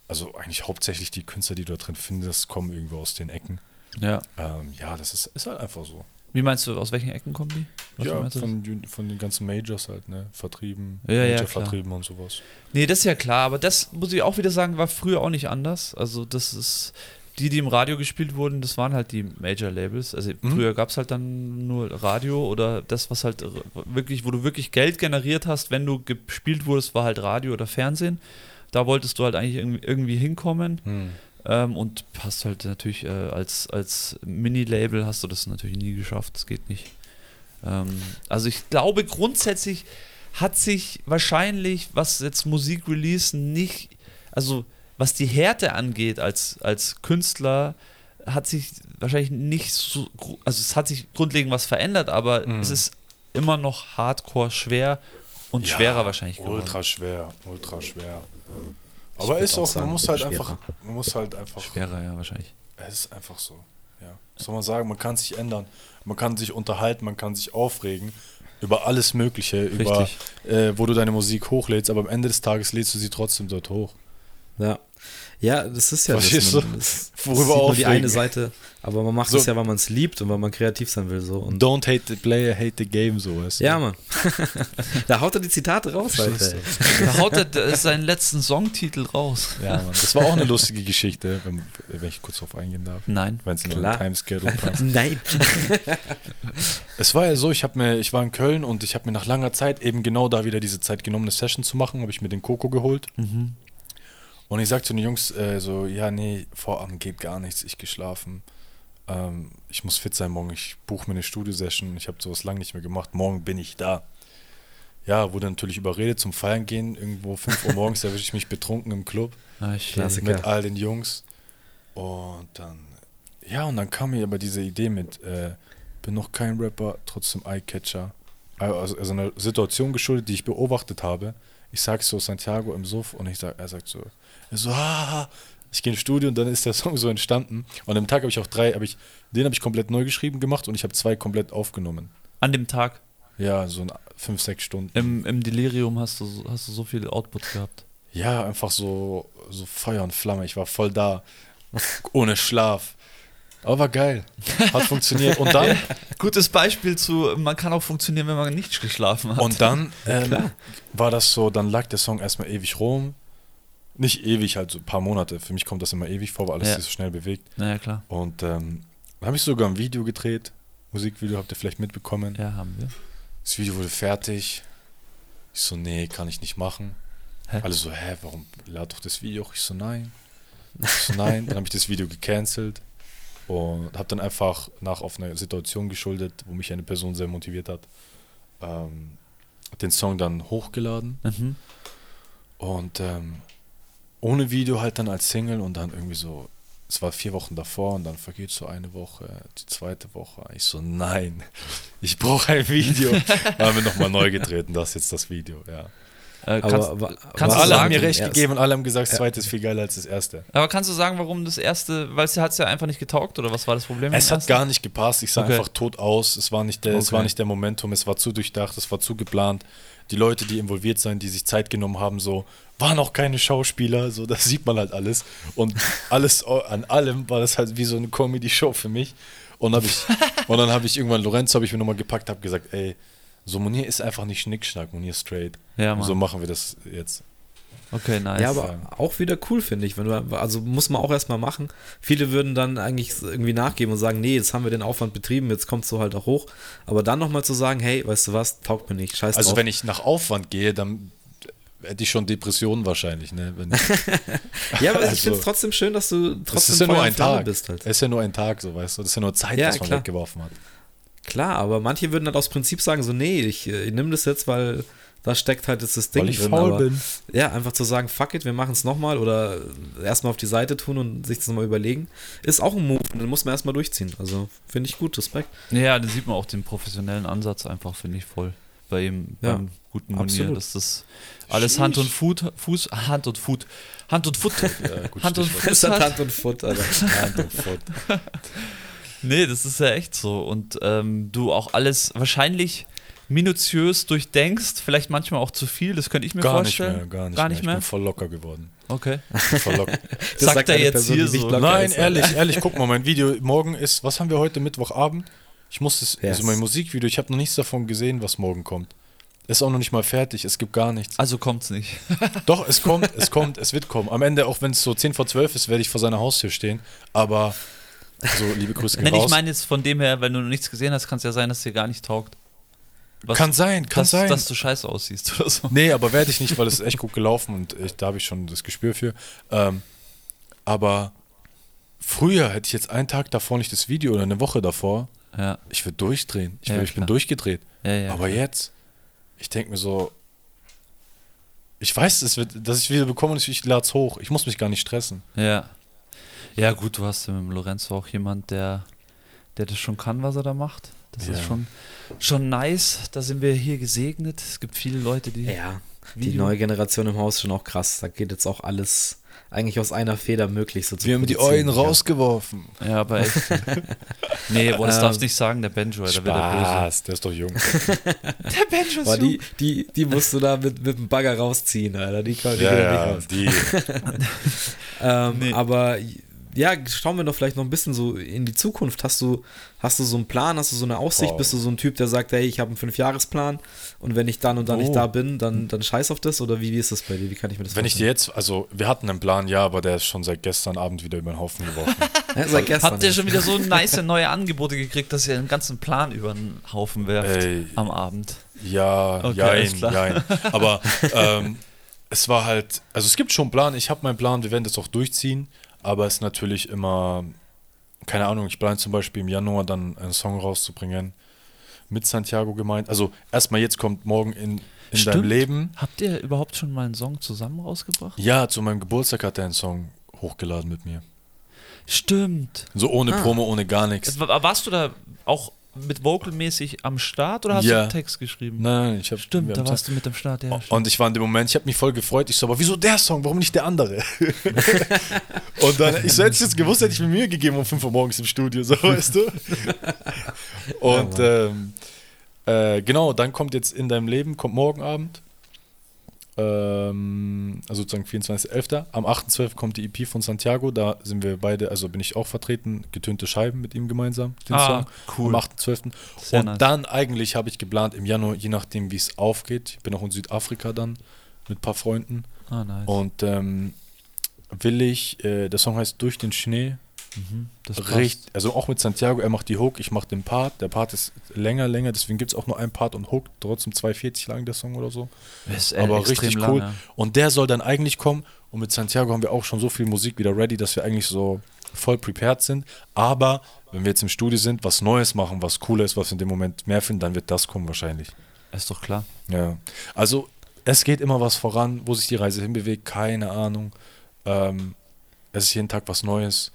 Also eigentlich hauptsächlich die Künstler, die du da drin findest, kommen irgendwo aus den Ecken. Ja. Ähm, ja, das ist, ist halt einfach so. Wie meinst du, aus welchen Ecken kommen die? Was ja, von, von den ganzen Majors halt, ne? Vertrieben, Ja, ja, Major-Vertrieben und sowas. Nee, das ist ja klar, aber das muss ich auch wieder sagen, war früher auch nicht anders. Also, das ist. Die, die im Radio gespielt wurden, das waren halt die Major-Labels. Also Mhm. früher gab es halt dann nur Radio oder das, was halt wirklich, wo du wirklich Geld generiert hast, wenn du gespielt wurdest, war halt Radio oder Fernsehen. Da wolltest du halt eigentlich irgendwie, irgendwie hinkommen. Hm. Ähm, und hast halt natürlich äh, als, als Mini-Label hast du das natürlich nie geschafft. Das geht nicht. Ähm, also ich glaube grundsätzlich hat sich wahrscheinlich, was jetzt Musik-Release nicht, also was die Härte angeht als, als Künstler, hat sich wahrscheinlich nicht so, also es hat sich grundlegend was verändert, aber Mhm. es ist immer noch hardcore schwer und Ja, schwerer wahrscheinlich geworden. Ultra schwer, ultra schwer. Aber ist auch sagen, man muss halt schwerer. einfach, man muss halt einfach, Schwerer, ja, wahrscheinlich. es ist einfach so. Ja. Was soll man sagen, man kann sich ändern, man kann sich unterhalten, man kann sich aufregen über alles Mögliche, über Richtig. äh, wo du deine Musik hochlädst, aber am Ende des Tages lädst du sie trotzdem dort hoch. Ja. Ja, das ist ja das. Verstehst Man, du? das, das Worüber nur die eine Seite, aber man macht So. es ja, weil man es liebt und weil man kreativ sein will. So. Und Don't hate the player, hate the game, sowas. ja, Mann. da haut er die Zitate raus, Alter. Da haut er seinen letzten Songtitel raus. Ja, Mann. Das war auch eine lustige Geschichte, wenn, wenn ich kurz drauf eingehen darf. Nein. Wenn es in Klar. den Timescale passt. Nein. Es war ja so, ich, hab mir, ich war in Köln und ich habe mir nach langer Zeit eben genau da wieder diese Zeit genommen, eine Session zu machen, habe ich mir den Coco geholt. Mhm. Und ich sag zu den Jungs äh, so, ja, nee, Vorabend geht gar nichts, ich geschlafen. Ähm, ich muss fit sein morgen, ich buche mir eine Studiosession, ich habe sowas lange nicht mehr gemacht, morgen bin ich da. Ja, wurde natürlich überredet zum Feiern gehen, irgendwo 5 Uhr morgens erwische ich mich betrunken im Club Ah, Klassiker. mit all den Jungs. Und dann, ja, und dann kam mir aber diese Idee mit, äh, bin noch kein Rapper, trotzdem Eyecatcher. Also, also eine Situation geschuldet, die ich beobachtet habe. Ich sag so Santiago im Suff und ich sag, er sagt so, so, ah, ich gehe ins Studio und dann ist der Song so entstanden. Und am Tag habe ich auch drei, habe ich, den habe ich komplett neu geschrieben gemacht und ich habe zwei komplett aufgenommen. An dem Tag Ja, so in fünf, sechs Stunden. im, im Delirium hast du, so- hast du so viel Output gehabt. Ja, einfach so, so Feuer und Flamme. Ich war voll da. Ohne Schlaf. Aber war geil. Hat funktioniert. Und dann, Gutes Beispiel zu, man kann auch funktionieren, wenn man nicht geschlafen hat. und dann ähm, war das so, dann lag der Song erstmal ewig rum. Nicht ewig, halt so ein paar Monate. Für mich kommt das immer ewig vor, weil alles Ja. sich so schnell bewegt. naja, klar. Und ähm, dann habe ich sogar ein Video gedreht. Musikvideo habt ihr vielleicht mitbekommen. Ja, haben wir. Das Video wurde fertig. Ich so, nee, kann ich nicht machen. Hä? Alle so, hä, warum lad doch das Video? Ich so, nein. Ich so, nein. Dann habe ich das Video gecancelt und habe dann einfach nach auf eine Situation geschuldet, wo mich eine Person sehr motiviert hat, ähm, den Song dann hochgeladen Mhm. und ähm, ohne Video halt dann als Single und dann irgendwie so, es war vier Wochen davor und dann vergeht so eine Woche, die zweite Woche. Ich so, nein, ich brauche ein Video. dann haben wir nochmal neu gedreht und das ist jetzt das Video, ja. Äh, kannst, Aber, wa- kannst alle es haben mir sagen, recht gegeben und alle haben gesagt, das zweite ist viel geiler als das erste. aber kannst du sagen, warum das erste, weil es hat es ja einfach nicht getaugt oder was war das Problem? Es hat ersten? gar nicht gepasst. Ich sah Okay. einfach tot aus. Es war, nicht der, es Okay. war nicht der Momentum. Es war zu durchdacht. Es war zu geplant. Die Leute, die involviert sind, die sich Zeit genommen haben, so waren auch keine Schauspieler. So, das sieht man halt alles. Und alles an allem war das halt wie so eine Comedy-Show für mich. Und, hab ich, und dann habe ich irgendwann Lorenzo habe ich mir nochmal gepackt, habe gesagt, ey, So, Monier ist einfach nicht Schnickschnack, Monier straight. Ja, Mann. so machen wir das jetzt. Okay, nice. Ja, aber auch wieder cool, finde ich. Wenn du, also muss man auch erstmal machen. Viele würden dann eigentlich irgendwie nachgeben und sagen, nee, jetzt haben wir den Aufwand betrieben, jetzt es so halt auch hoch. Aber dann nochmal zu sagen, hey, weißt du was, taugt mir nicht, scheiß Also drauf. wenn ich nach Aufwand gehe, dann hätte ich schon Depressionen wahrscheinlich. Ne? Wenn, ja, aber ich also- finde es trotzdem schön, dass du das trotzdem ist ja nur ein Tag. bist halt. Es ist ja nur ein Tag, so weißt du. Das ist ja nur Zeit, Ja, was man klar. weggeworfen hat. Klar, aber manche würden halt aus Prinzip sagen, so, nee, ich, äh, ich nehme das jetzt, weil da steckt halt jetzt das Ding Weil ich drin. faul aber, bin. Ja, einfach zu sagen, fuck it, wir machen es nochmal oder erstmal auf die Seite tun und sich das nochmal überlegen, ist auch ein Move. und Den muss man erstmal durchziehen. Also finde ich gut, Respekt. Ja, da sieht man auch den professionellen Ansatz einfach, finde ich voll. Bei ihm, Ja, beim guten Monier, absolut. dass das alles Hand und Fuß, Fuß, Hand und Fuß, Hand und Fuß, Ja, gut, Hand und. Fuß hat hat. Hand und Foot, Alter. Hand und Foot. Nee, das ist ja echt so. Und ähm, du auch alles wahrscheinlich minutiös durchdenkst, vielleicht manchmal auch zu viel, das könnte ich mir Gar nicht vorstellen. mehr, gar nicht, Gar mehr. nicht mehr? Ich bin voll locker geworden. Okay. Voll locker. Das Sagt sagt er jetzt Person, hier nicht so. Nein, ehrlich, ehrlich, guck mal, mein Video morgen ist, was haben wir heute, Mittwochabend? Ich muss das, Yes. also mein Musikvideo, ich habe noch nichts davon gesehen, was morgen kommt. Ist auch noch nicht mal fertig, es gibt gar nichts. Also kommt's nicht. Doch, es kommt, es kommt, es wird kommen. Am Ende, auch wenn es so 10 vor 12 ist, werde ich vor seiner Haustür stehen. Aber so, liebe Grüße gehen Nein, ich raus. meine jetzt von dem her, wenn du noch nichts gesehen hast, kann es ja sein, dass dir gar nicht taugt. Was, kann sein, kann dass, sein. dass du scheiße aussiehst oder so. Nee, aber werde ich nicht, weil es ist echt gut gelaufen und ich, da habe ich schon das Gespür für. Ähm, aber früher hätte ich jetzt einen Tag davor nicht das Video oder eine Woche davor, Ja, ich würde durchdrehen. Ich, Ja, würd, ich bin klar. durchgedreht. ja, aber jetzt, ich denke mir so, ich weiß, es wird, dass ich wieder bekomme und ich lade es hoch. Ich muss mich gar nicht stressen. Ja. Ja, gut, du hast mit Lorenzo auch jemand, der, der das schon kann, was er da macht. Das Ja. ist schon, schon nice. Da sind wir hier gesegnet. Es gibt viele Leute, die. Ja, die neue Generation im Haus ist schon auch krass. Da geht jetzt auch alles eigentlich aus einer Feder möglich. So zu Wir haben die. Eulen Ja. rausgeworfen. Ja, aber echt. nee, boah, das Ähm, darfst nicht sagen, der Benjo, er böse. Spaß, der ist doch jung. Der Benjo Boah, die, die, die musst du da mit, mit dem Bagger rausziehen, Alter. Die, kann- die ja, ja, nicht raus. die. Ähm, Nee. Aber ja, schauen wir doch vielleicht noch ein bisschen so in die Zukunft. Hast du, hast du so einen Plan, hast du so eine Aussicht? Wow. Bist du so ein Typ, der sagt, hey, ich habe einen Fünfjahresplan und wenn ich dann und dann Oh. nicht da bin, dann, dann scheiß auf das? Oder wie, wie ist das bei dir? Wie kann ich mir das Wenn ich dir jetzt, also wir hatten einen Plan, ja, aber der ist schon seit gestern Abend wieder über den Haufen geworfen. ja, seit gestern. Habt ihr schon wieder so nice neue Angebote gekriegt, dass ihr einen ganzen Plan über den Haufen werft Ey. am Abend? Ja, Okay, jein, jein. Aber ähm, es war halt, also es gibt schon einen Plan, ich habe meinen Plan, wir werden das auch durchziehen, aber es ist natürlich immer, keine Ahnung, ich plane zum Beispiel im Januar dann einen Song rauszubringen mit Santiago gemeint. Also erstmal jetzt kommt morgen in, in deinem. Leben. Habt ihr überhaupt schon mal einen Song zusammen rausgebracht? Ja, zu meinem Geburtstag hat er einen Song hochgeladen mit mir. Stimmt. So ohne Ah. Promo, ohne gar nichts. Wa- Warst du da auch mit vocalmäßig am Start oder hast Ja. du einen Text geschrieben? Nein, ich habe Stimmt, da warst du mit am Start, ja. stimmt. Und ich war in dem Moment, ich habe mich voll gefreut. Ich so, aber wieso der Song? Warum nicht der andere? und dann, ich so, hätte ich jetzt gewusst, hätte ich mir Mühe gegeben um 5 Uhr morgens im Studio, so weißt du. Und ähm, äh, genau, dann kommt jetzt in deinem Leben, kommt morgen Abend, ähm, also sozusagen 24.11. Am 8.12. kommt die EP von Santiago, da sind wir beide, also bin ich auch vertreten, getönte Scheiben mit ihm gemeinsam, den Ah, Song. cool. Am 8.12. Sehr Und nice. dann eigentlich habe ich geplant im Januar, je nachdem wie es aufgeht, ich bin auch in Südafrika dann mit ein paar Freunden Ah, nice. und ähm, will ich, äh, der Song heißt Durch den Schnee, Mhm. Richtig, also auch mit Santiago, er macht die Hook, ich mache den Part. Der Part ist länger, länger, deswegen gibt es auch nur einen Part und Hook, trotzdem 2,40 lang der Song oder so. Ist, äh, Aber richtig lang, cool. ja. Und der soll dann eigentlich kommen und mit Santiago haben wir auch schon so viel Musik wieder ready, dass wir eigentlich so voll prepared sind. Aber wenn wir jetzt im Studio sind, was Neues machen, was cooler ist, was wir in dem Moment mehr finden, dann wird das kommen wahrscheinlich. Ist doch klar. Ja. Also es geht immer was voran, wo sich die Reise hinbewegt, keine Ahnung. Ähm, es ist jeden Tag was Neues.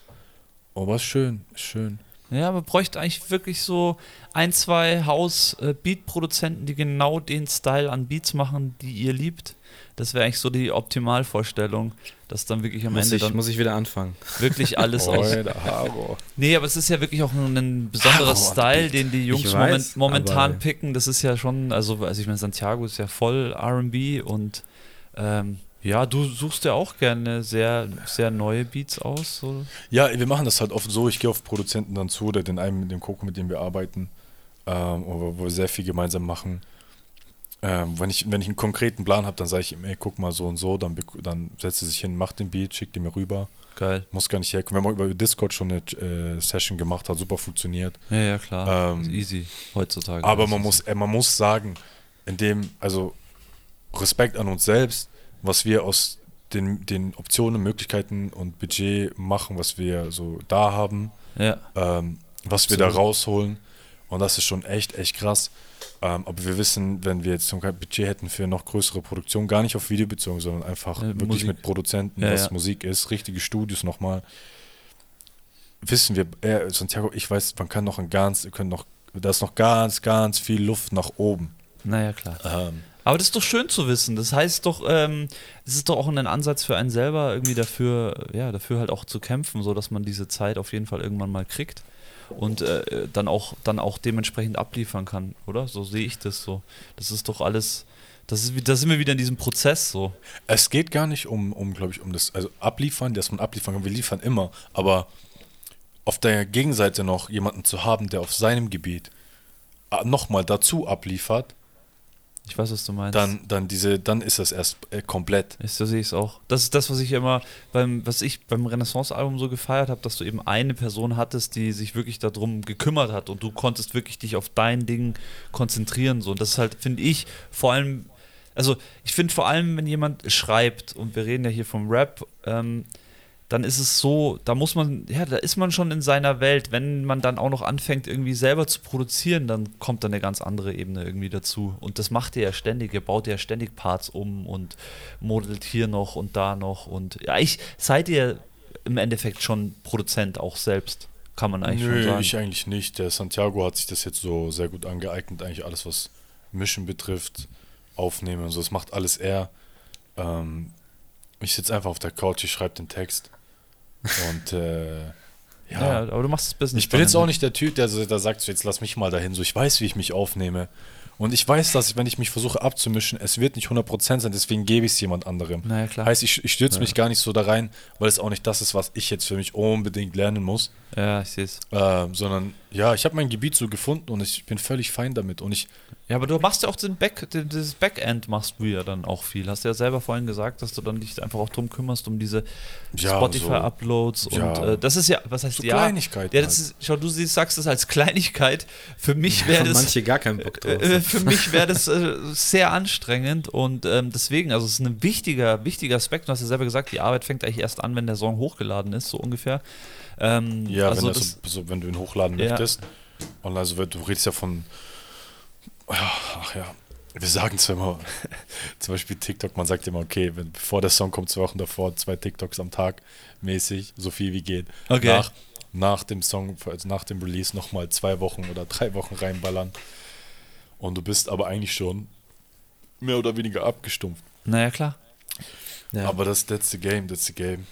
Aber ist schön, ist schön. Ja, aber bräuchte eigentlich wirklich so ein, zwei Haus-Beat-Produzenten, die genau den Style an Beats machen, die ihr liebt. Das wäre eigentlich so die Optimalvorstellung, dass dann wirklich am muss, Ende ich, dann muss ich wieder anfangen. wirklich alles aus. Nee, aber es ist ja wirklich auch ein besonderer Style, den die Jungs Ich moment, weiß, momentan picken. Das ist ja schon, also, also ich meine, Santiago ist ja voll RB und ähm, ja, du suchst ja auch gerne sehr, sehr neue Beats aus. So. Ja, wir machen das halt oft so, ich gehe auf Produzenten dann zu oder den einen mit dem Coco, mit dem wir arbeiten, ähm, wo, wir sehr viel gemeinsam machen. Ähm, wenn, ich, wenn ich einen konkreten Plan habe, dann sage ich ihm, ey, guck mal so und so, dann, dann setzt er sich hin, macht den Beat, schickt ihn mir rüber. Geil. Muss gar nicht herkommen. Wir haben auch über Discord schon eine äh, Session gemacht, hat super funktioniert. Ja, ja, klar. Ähm, easy heutzutage. Aber man muss, äh, man muss sagen, in dem, also Respekt an uns selbst, was wir aus den, den Optionen, Möglichkeiten und Budget machen, was wir so da haben, Ja. ähm, was wir da Absolut. rausholen. Und das ist schon echt, echt krass. Ähm, aber wir wissen, wenn wir jetzt zum Beispiel Budget hätten für noch größere Produktion, gar nicht auf Video bezogen, sondern einfach Äh, wirklich Musik. mit Produzenten, Ja, was ja. Musik ist, richtige Studios nochmal, wissen wir, äh, Santiago, ich weiß, man kann noch ein ganz, können noch, da ist noch ganz, ganz viel Luft nach oben. Naja, klar. Ähm, Aber das ist doch schön zu wissen. Das heißt doch, ähm, es ist doch auch ein Ansatz für einen selber, irgendwie dafür, ja, dafür halt auch zu kämpfen, so dass man diese Zeit auf jeden Fall irgendwann mal kriegt und äh, dann auch dann auch dementsprechend abliefern kann, oder? So sehe ich das so. Das ist doch alles. Das ist, da sind wir wieder in diesem Prozess so. Es geht gar nicht um, um glaube ich, um das, also abliefern, dass man abliefern kann. Wir liefern immer, aber auf der Gegenseite noch jemanden zu haben, der auf seinem Gebiet nochmal dazu abliefert, Ich weiß, was du meinst. dann, dann diese, dann ist das erst äh, komplett. Ist, so sehe ich es auch. Das ist das, was ich immer beim, was ich beim Renaissance-Album so gefeiert habe, dass du eben eine Person hattest, die sich wirklich darum gekümmert hat und du konntest wirklich dich auf dein Ding konzentrieren. So. Und das ist halt, finde ich, vor allem, also ich finde vor allem, wenn jemand schreibt, und wir reden ja hier vom Rap, ähm, dann ist es so, da muss man, ja, da ist man schon in seiner Welt. Wenn man dann auch noch anfängt, irgendwie selber zu produzieren, dann kommt dann eine ganz andere Ebene irgendwie dazu. Und das macht ihr ja ständig. Ihr baut ja ständig Parts um und modelt hier noch und da noch. Und ja, ich seid ihr im Endeffekt schon Produzent auch selbst, kann man eigentlich schon Nö, sagen. ich eigentlich nicht. Der Santiago hat sich das jetzt so sehr gut angeeignet, eigentlich alles, was Mischen betrifft, aufnehmen und so. Das macht alles er. Ähm, ich sitze einfach auf der Couch, ich schreibe den Text. Und äh, ja. ja, aber du machst das Business. ich bin jetzt auch nicht der Typ, der, so- der sagt, so, jetzt lass mich mal dahin. So, ich weiß, wie ich mich aufnehme. Und ich weiß, dass wenn ich mich versuche abzumischen, es wird nicht 100% sein, deswegen gebe ich es jemand anderem. Naja, klar. Heißt, ich, ich stürze mich gar nicht so da rein, weil es auch nicht das ist, was ich jetzt für mich unbedingt lernen muss. Ja, ich sehe es. Ähm, sondern ja, ich habe mein Gebiet so gefunden und ich bin völlig fein damit. Und ich, Ja, aber du machst ja auch den Back, den, dieses Backend machst du ja dann auch viel. Hast du ja selber vorhin gesagt, dass du dann dich einfach auch drum kümmerst, um diese Ja, Spotify-Uploads und Ja. äh, das ist ja, was heißt So ja? Kleinigkeiten Ja, das ist, schau, du siehst, sagst das als Kleinigkeit. Für mich wäre Haben das. manche gar keinen Bock drauf. Äh, für mich wäre das äh, sehr anstrengend und ähm, deswegen, also es ist ein wichtiger, wichtiger Aspekt. Du hast ja selber gesagt, die Arbeit fängt eigentlich erst an, wenn der Song hochgeladen ist, so ungefähr. Ähm, ja, also wenn, das, das, so, wenn du ihn hochladen Ja. möchtest. Und also, du redest ja von, ach ja, wir sagen zwar immer, zum Beispiel TikTok, man sagt immer, okay, wenn, bevor der Song kommt, zwei Wochen davor, zwei TikToks am Tag mäßig, so viel wie geht. Okay. Nach, nach dem Song, also nach dem Release nochmal zwei Wochen oder drei Wochen reinballern. Und du bist aber eigentlich schon mehr oder weniger abgestumpft. naja, klar. Ja. Aber das the game, that's the game.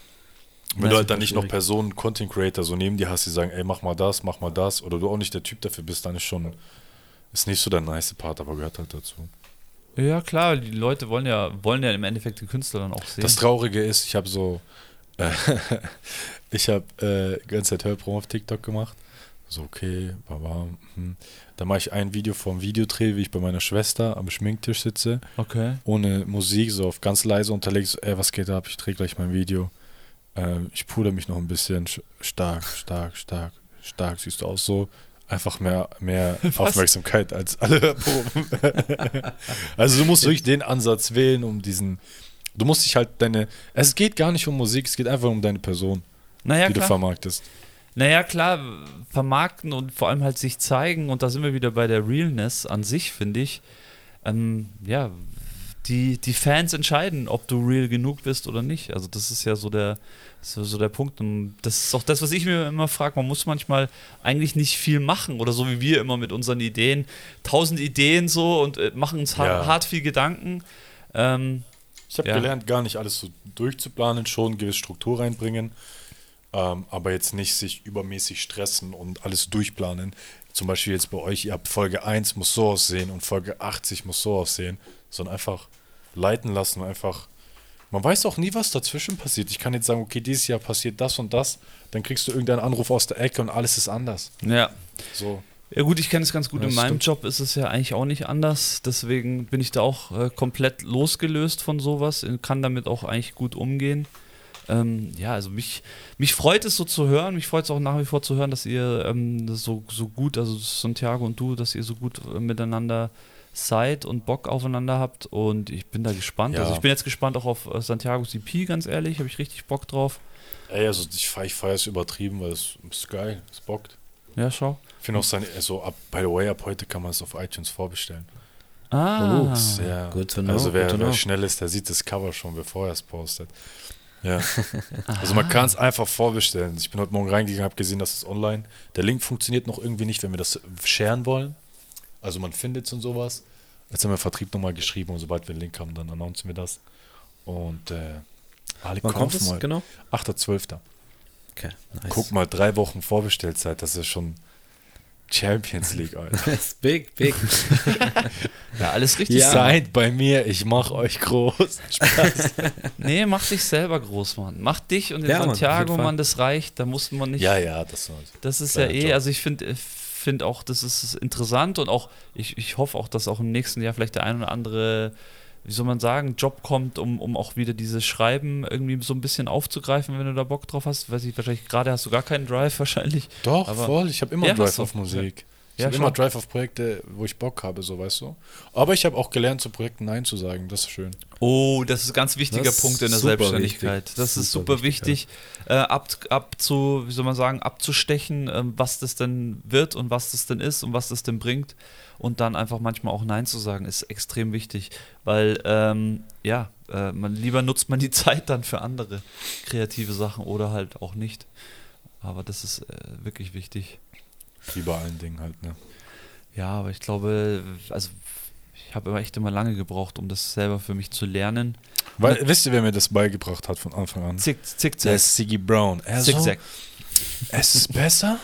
Wenn du halt dann nicht noch. Personen, Content Creator so neben dir hast, die sagen, ey, mach mal das, mach mal das, oder du auch nicht der Typ dafür bist, dann ist schon, ist nicht so der nice Part, aber gehört halt dazu. Ja, klar, die Leute wollen ja, wollen ja im Endeffekt den Künstler dann auch sehen. Das Traurige ist, ich habe so, äh, ich habe äh, die ganze Zeit Hörpromo auf TikTok gemacht. So, okay, baba, hm. Dann mache ich ein Video vom Videodreh, wie ich bei meiner Schwester am Schminktisch sitze, okay. ohne Musik, so auf ganz leise unterlegt, so, ey, was geht ab, ich drehe gleich mein Video. Ähm, ich puder mich noch ein bisschen, sch- stark, stark, stark, stark, siehst du aus so. Einfach mehr, mehr Aufmerksamkeit als alle Hörproben. also du musst wirklich den Ansatz wählen, um diesen, du musst dich halt deine, es geht gar nicht um Musik, es geht einfach um deine Person, Naja, die du klar. vermarktest. Naja, klar, vermarkten und vor allem halt sich zeigen, und da sind wir wieder bei der Realness an sich, finde ich. Ähm, ja, die, die Fans entscheiden, ob du real genug bist oder nicht. Also, das ist ja so der, so, so der Punkt. Und das ist auch das, was ich mir immer frage. Man muss manchmal eigentlich nicht viel machen oder so wie wir immer mit unseren Ideen. Tausend Ideen so und äh, machen uns ha Ja. hart viel Gedanken. Ähm, Ich habe Ja. gelernt, gar nicht alles so durchzuplanen, schon eine gewisse Struktur reinbringen, ähm, aber jetzt nicht sich übermäßig stressen und alles durchplanen. Zum Beispiel jetzt bei euch, ihr habt Folge 1 muss so aussehen und Folge 80 muss so aussehen, sondern einfach leiten lassen, einfach. Man weiß auch nie, was dazwischen passiert. Ich kann jetzt sagen, okay, dieses Jahr passiert das und das, dann kriegst du irgendeinen Anruf aus der Ecke und alles ist anders. ja. So. Ja gut, ich kenne es ganz gut. Ja, In meinem stimmt. Job ist es ja eigentlich auch nicht anders. Deswegen bin ich da auch äh, komplett losgelöst von sowas. und Kann damit auch eigentlich gut umgehen. Ähm, ja, also mich, mich freut es so zu hören. Mich freut es auch nach wie vor zu hören, dass ihr ähm, so, so gut, also Santiago und du, dass ihr so gut äh, miteinander seid und Bock aufeinander habt. Und ich bin da gespannt. Ja. Also ich bin jetzt gespannt auch auf äh, Santiagos EP, ganz ehrlich. Habe ich richtig Bock drauf. Ey, also ich feiere ich feier es übertrieben, weil es ist geil, es bockt. Ja, schau. Ich finde auch seine, also ab, by the way, ab heute kann man es auf iTunes vorbestellen. Ah, Sehr. good to know, also wer, wer know. schnell ist, der sieht das Cover schon, bevor er es postet. Ja. also man kann es einfach vorbestellen. Ich bin heute Morgen reingegangen, habe gesehen, dass es online. Der Link funktioniert noch irgendwie nicht, wenn wir das sharen wollen. Also man findet es und sowas. Jetzt haben wir Vertrieb nochmal geschrieben und sobald wir einen Link haben, dann announcen wir das. Und äh, alle Wann kommt es? mal. Genau. 8.12. Okay, nice. Guck mal, drei Wochen Vorbestellzeit, das ist schon Champions League, Alter. Das ist big, big. ja, alles richtig. Ja. Seid bei mir, ich mach euch groß. Spaß. Nee, mach dich selber groß, Mann. Mach dich und den Ja, Santiago. Mann, das reicht. Da muss man nicht. ja, ja, das das ist Ja, ja, eh, klar. also ich finde find auch, das ist interessant und auch, ich, ich hoffe auch, dass auch im nächsten Jahr vielleicht der ein oder andere, wie soll man sagen, Job kommt, um, um auch wieder dieses Schreiben irgendwie so ein bisschen aufzugreifen, wenn du da Bock drauf hast. Weiß ich, wahrscheinlich gerade hast du gar keinen Drive wahrscheinlich. Doch, Aber- voll. Ich habe immer Ja, Drive auf Musik. Ich Ja, immer Drive auf Projekte, wo ich Bock habe, so weißt du. Aber ich habe auch gelernt, zu Projekten Nein zu sagen. Das ist schön. Oh, das ist ein ganz wichtiger Das Punkt in der super Selbstständigkeit. wichtig. Das ist Super super wichtig, äh, ab, ab zu, wie soll man sagen, abzustechen, ähm, was das denn wird und was das denn ist und was das denn bringt. Und dann einfach manchmal auch Nein zu sagen, ist extrem wichtig. Weil, ähm, ja, äh, man, lieber nutzt man die Zeit dann für andere kreative Sachen oder halt auch nicht. Aber das ist äh, wirklich wichtig. Wie bei allen Dingen halt, ne? Ja, aber ich glaube, also ich habe immer echt immer lange gebraucht, um das selber für mich zu lernen. Weil, wisst ihr, wer mir das beigebracht hat von Anfang an? Zick, zick, Der zack. ist Siggy Brown. Er so, Zickzack. es ist besser,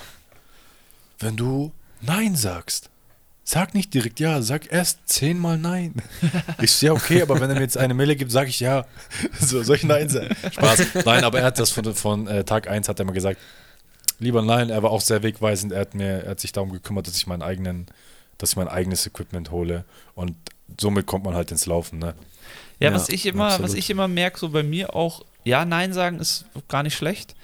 wenn du Nein sagst. Sag nicht direkt ja, sag erst zehnmal Nein. Ich so, ja, okay, aber wenn er mir jetzt eine Mille gibt, sage ich ja. So, soll ich Nein sagen? Spaß. Nein, aber er hat das von, von äh, Tag 1 hat er mal gesagt, lieber Nein, er war auch sehr wegweisend. Er hat mir, er hat sich darum gekümmert, dass ich meinen eigenen, dass ich mein eigenes Equipment hole. Und somit kommt man halt ins Laufen, ne? Ja, Ja, was ich immer, absolut. was ich immer merke, so bei mir auch, ja, Nein sagen ist gar nicht schlecht.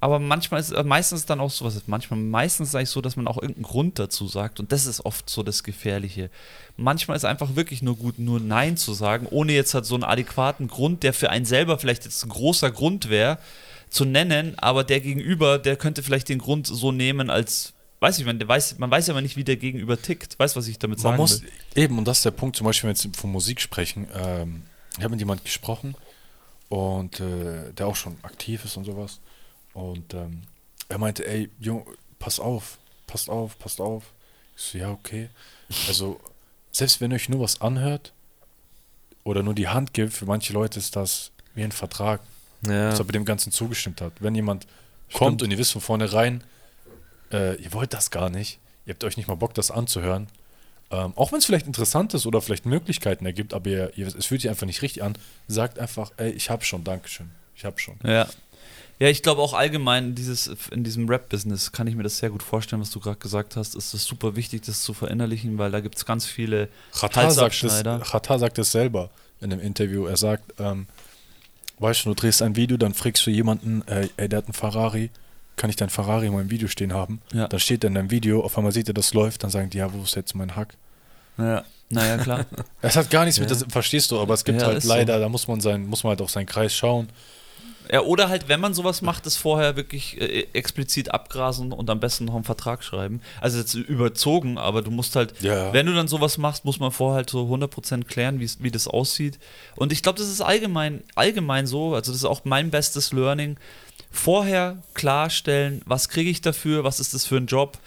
Aber manchmal ist äh, meistens dann auch so, was ist manchmal, meistens sage ich so, dass man auch irgendeinen Grund dazu sagt. Und das ist oft so das Gefährliche. Manchmal ist einfach wirklich nur gut, nur Nein zu sagen, ohne jetzt halt so einen adäquaten Grund, der für einen selber vielleicht jetzt ein großer Grund wäre, zu nennen, aber der Gegenüber, der könnte vielleicht den Grund so nehmen, als, weiß ich, man, weiß, man weiß ja immer nicht, wie der Gegenüber tickt. Weißt du, was ich damit Man sagen muss will? eben, und das ist der Punkt, zum Beispiel, wenn wir jetzt von Musik sprechen, ähm, ich habe mit jemand gesprochen und äh, der auch schon aktiv ist und sowas. Und ähm, er meinte, ey, Junge, pass auf, passt auf, passt auf. Ich so, ja, okay. Also, selbst wenn euch nur was anhört oder nur die Hand gibt, für manche Leute ist das wie ein Vertrag, Ja. dass er bei dem Ganzen zugestimmt hat. Wenn jemand kommt und ihr wisst von vornherein, äh, ihr wollt das gar nicht, ihr habt euch nicht mal Bock, das anzuhören, ähm, auch wenn es vielleicht interessant ist oder vielleicht Möglichkeiten ergibt, aber ihr, ihr, es fühlt sich einfach nicht richtig an, sagt einfach, ey, ich hab schon, Dankeschön, ich hab schon. Ja. Ja, ich glaube auch allgemein dieses, in diesem Rap-Business kann ich mir das sehr gut vorstellen, was du gerade gesagt hast. Es ist super wichtig, das zu verinnerlichen, weil da gibt es ganz viele Chata sagt, es. Chata sagt es selber in einem Interview. Er sagt, ähm, weißt du, du drehst ein Video, dann fragst du jemanden, ey, ey, der hat einen Ferrari, kann ich dein Ferrari in meinem Video stehen haben? Ja. Dann steht er in deinem Video, auf einmal sieht er, das läuft, dann sagen die, ja, wo ist jetzt mein Hack? Ja, naja, klar. Es hat gar nichts mit Ja. das, verstehst du, aber es gibt Ja, halt ist so. leider, da muss man sein, muss man halt auf seinen Kreis schauen. Ja, oder halt, wenn man sowas macht, das vorher wirklich äh, explizit abgrasen und am besten noch einen Vertrag schreiben. Also jetzt überzogen, aber du musst halt, Ja. wenn du dann sowas machst, muss man vorher halt so 100% klären, wie das aussieht. Und ich glaube, das ist allgemein, allgemein so, also das ist auch mein bestes Learning. Vorher klarstellen, was kriege ich dafür, was ist das für ein Job.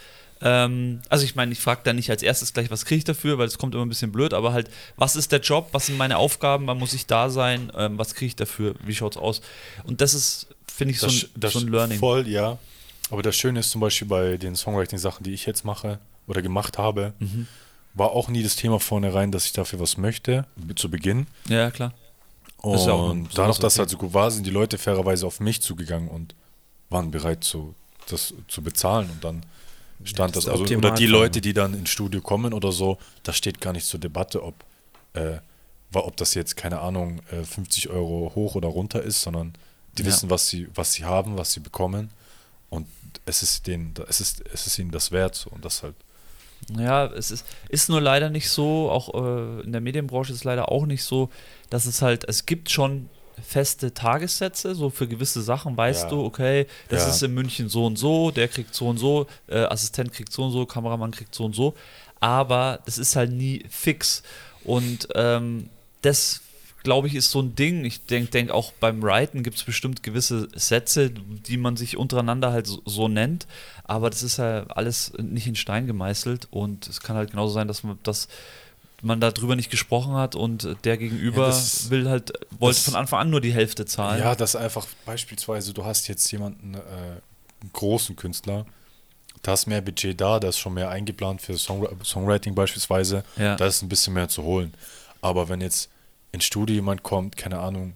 Ähm, also ich meine, ich frage da nicht als erstes gleich, was kriege ich dafür, weil es kommt immer ein bisschen blöd, aber halt, was ist der Job, was sind meine Aufgaben, wann muss ich da sein, ähm, was kriege ich dafür, wie schaut's aus. Und das ist, finde ich, so ein, das so ein Learning. Voll, ja. Aber das Schöne ist zum Beispiel bei den Songwriting-Sachen, die ich jetzt mache oder gemacht habe, Mhm. war auch nie das Thema vornherein, dass ich dafür was möchte, zu Beginn. Ja, klar. Und ist auch ein- dadurch, dass es halt so gut war, sind die Leute fairerweise auf mich zugegangen und waren bereit, zu, das zu bezahlen. Und dann stand das das. ist Also, der oder die. Leute, die dann ins Studio kommen oder so, das steht gar nicht zur Debatte, ob, äh, ob das jetzt, keine Ahnung, äh, 50 Euro hoch oder runter ist, sondern die Ja. wissen, was sie, was sie haben, was sie bekommen. Und es ist denen, es ist, es ist ihnen das wert. So. Und das halt. Ja, es ist, ist nur leider nicht so, auch äh, in der Medienbranche ist es leider auch nicht so, dass es halt, es gibt schon feste Tagessätze, so für gewisse Sachen weißt Ja. du, okay, das Ja. ist in München so und so, der kriegt so und so, äh, Assistent kriegt so und so, Kameramann kriegt so und so, aber das ist halt nie fix und ähm, das glaube ich, ist so ein Ding. Ich denke denk auch beim Writen gibt es bestimmt gewisse Sätze, die man sich untereinander halt so, so nennt. Aber das ist ja alles nicht in Stein gemeißelt. Und es kann halt genauso sein, dass man, dass man darüber nicht gesprochen hat und der Gegenüber Ja, das- will halt, wollte das- von Anfang an nur die Hälfte zahlen. Ja, das einfach beispielsweise, du hast jetzt jemanden, äh, einen großen Künstler, da ist mehr Budget da, da ist schon mehr eingeplant für Song Songwriting beispielsweise, Ja. da ist ein bisschen mehr zu holen. Aber wenn jetzt ins Studio jemand kommt, keine Ahnung,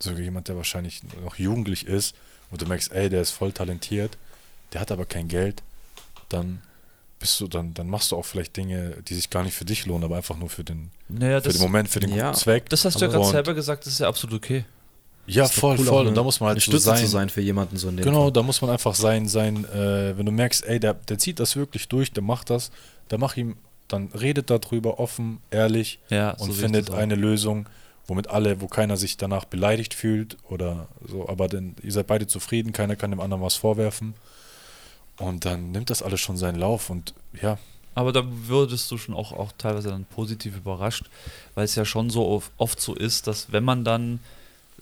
sogar jemand, der wahrscheinlich noch jugendlich ist und du merkst, ey, der ist voll talentiert, der hat aber kein Geld, dann bist du, dann, dann machst du auch vielleicht Dinge, die sich gar nicht für dich lohnen, aber einfach nur für den, naja, für das, den Moment, für den Ja. guten Zweck. das hast du ja gerade selber gesagt, das ist ja absolut okay. Ja, voll, cool, voll. Und da muss man halt eine so Stütze sein. zu sein für jemanden so in dem Genau, Fall. da muss man einfach sein, sein, äh, wenn du merkst, ey, der, der zieht das wirklich durch, der macht das, dann mach ihm, dann redet darüber offen, ehrlich Ja, und so findet eine Lösung, womit alle, wo keiner sich danach beleidigt fühlt oder so, aber denn ihr seid beide zufrieden, keiner kann dem anderen was vorwerfen. Und dann nimmt das alles schon seinen Lauf und ja, Aber da würdest du schon auch, auch teilweise dann positiv überrascht, weil es ja schon so of- oft so ist, dass wenn man dann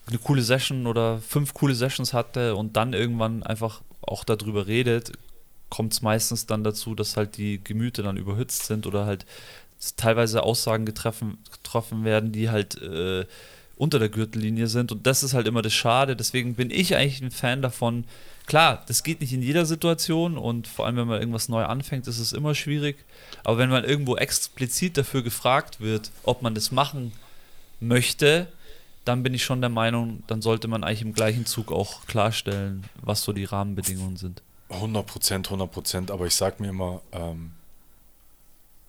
eine coole Session oder fünf coole Sessions hatte und dann irgendwann einfach auch darüber redet, kommt es meistens dann dazu, dass halt die Gemüter dann überhitzt sind oder halt teilweise Aussagen getreffen, getroffen werden, die halt äh, unter der Gürtellinie sind. Und das ist halt immer das Schade. Deswegen bin ich eigentlich ein Fan davon. Klar, das geht nicht in jeder Situation und vor allem, wenn man irgendwas neu anfängt, ist es immer schwierig. Aber wenn man irgendwo explizit dafür gefragt wird, ob man das machen möchte, dann bin ich schon der Meinung, dann sollte man eigentlich im gleichen Zug auch klarstellen, was so die Rahmenbedingungen sind. 100 Prozent, 100 Prozent, aber ich sag mir immer, ähm,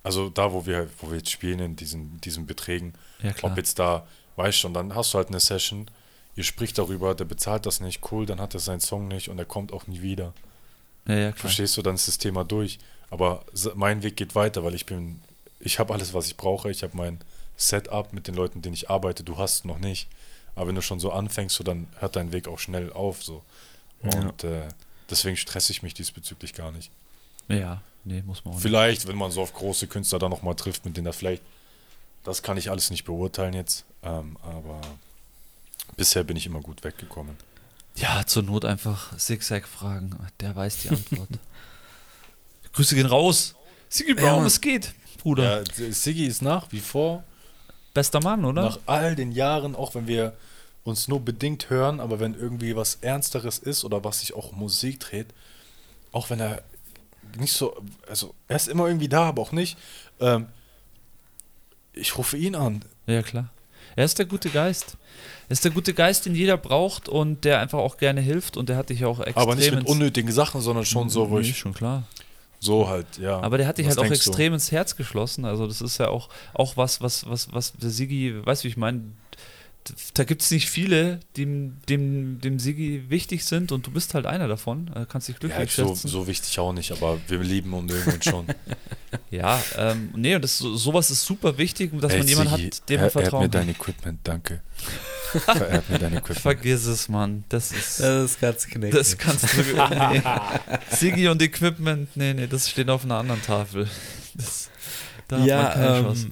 also da, wo wir, wo wir jetzt spielen in diesen, diesen Beträgen, Ja, ob jetzt da, weißt schon, dann hast du halt eine Session, ihr spricht darüber, der bezahlt das nicht, cool, dann hat er seinen Song nicht und er kommt auch nie wieder. Ja, ja, klar. Verstehst du, dann ist das Thema durch. Aber mein Weg geht weiter, weil ich bin, ich habe alles, was ich brauche, ich habe mein Setup mit den Leuten, denen ich arbeite, du hast noch nicht. Aber wenn du schon so anfängst, so, dann hört dein Weg auch schnell auf. So. Und äh, deswegen stresse ich mich diesbezüglich gar nicht. Ja, nee, muss man auch nicht. Vielleicht, wenn man so auf große Künstler dann nochmal trifft, mit denen er vielleicht, das kann ich alles nicht beurteilen jetzt, ähm, aber bisher bin ich immer gut weggekommen. Ja, zur Not einfach Zigzag fragen. Der weiß die Antwort. Grüße gehen raus. Sigi Brown, Mann. es geht, Bruder. Ja, Siggi ist nach wie vor, Bester Mann, oder? nach all den Jahren, auch wenn wir uns nur bedingt hören, aber wenn irgendwie was Ernsteres ist oder was sich auch um Musik dreht, auch wenn er nicht so, also er ist immer irgendwie da, aber auch nicht, ähm, ich rufe ihn an. Ja, klar. Er ist der gute Geist. Er ist der gute Geist, den jeder braucht und der einfach auch gerne hilft und der hat dich auch extrem Aber nicht mit unnötigen Sachen, sondern schon so, wo Nee, ich schon klar. so halt, ja. Aber der hat dich Was halt auch denkst du? extrem ins Herz geschlossen. Also das ist ja auch, auch was, was, was, was der Sigi, weißt du, wie ich meine, da gibt es nicht viele, die dem, dem, dem Sigi wichtig sind und du bist halt einer davon. Äh, kannst dich Ja, glücklich so, schätzen. so wichtig auch nicht, aber wir lieben und mögen uns schon. Ja, ähm, nee, und das, so- sowas ist super wichtig, dass Ey, man jemanden Sigi, hat, dem er, man er hat vertrauen mir kann. dein Equipment, danke. Mir dein Equipment. Vergiss es, Mann. Das ist. Das kannst du knicken. Das kannst du. Nee. Sigi und Equipment, nee, nee, das steht auf einer anderen Tafel. Das, da hat man keine ja, Chance.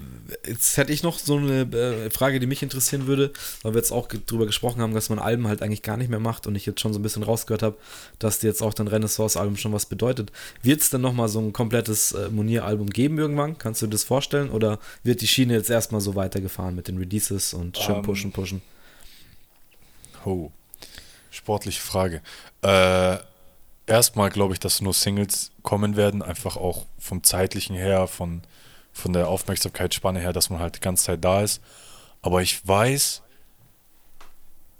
Jetzt hätte ich noch so eine äh, Frage, die mich interessieren würde, weil wir jetzt auch drüber gesprochen haben, dass man Alben halt eigentlich gar nicht mehr macht und ich jetzt schon so ein bisschen rausgehört habe, dass dir jetzt auch dein Renaissance-Album schon was bedeutet. Wird es denn nochmal so ein komplettes äh, Monier-Album geben irgendwann? Kannst du dir das vorstellen? Oder wird die Schiene jetzt erstmal so weitergefahren mit den Releases und schön Ähm, pushen, pushen? Oh, sportliche Frage. Äh, erstmal glaube ich, dass nur Singles kommen werden, einfach auch vom zeitlichen her, von, von der Aufmerksamkeitsspanne her, dass man halt die ganze Zeit da ist. Aber ich weiß,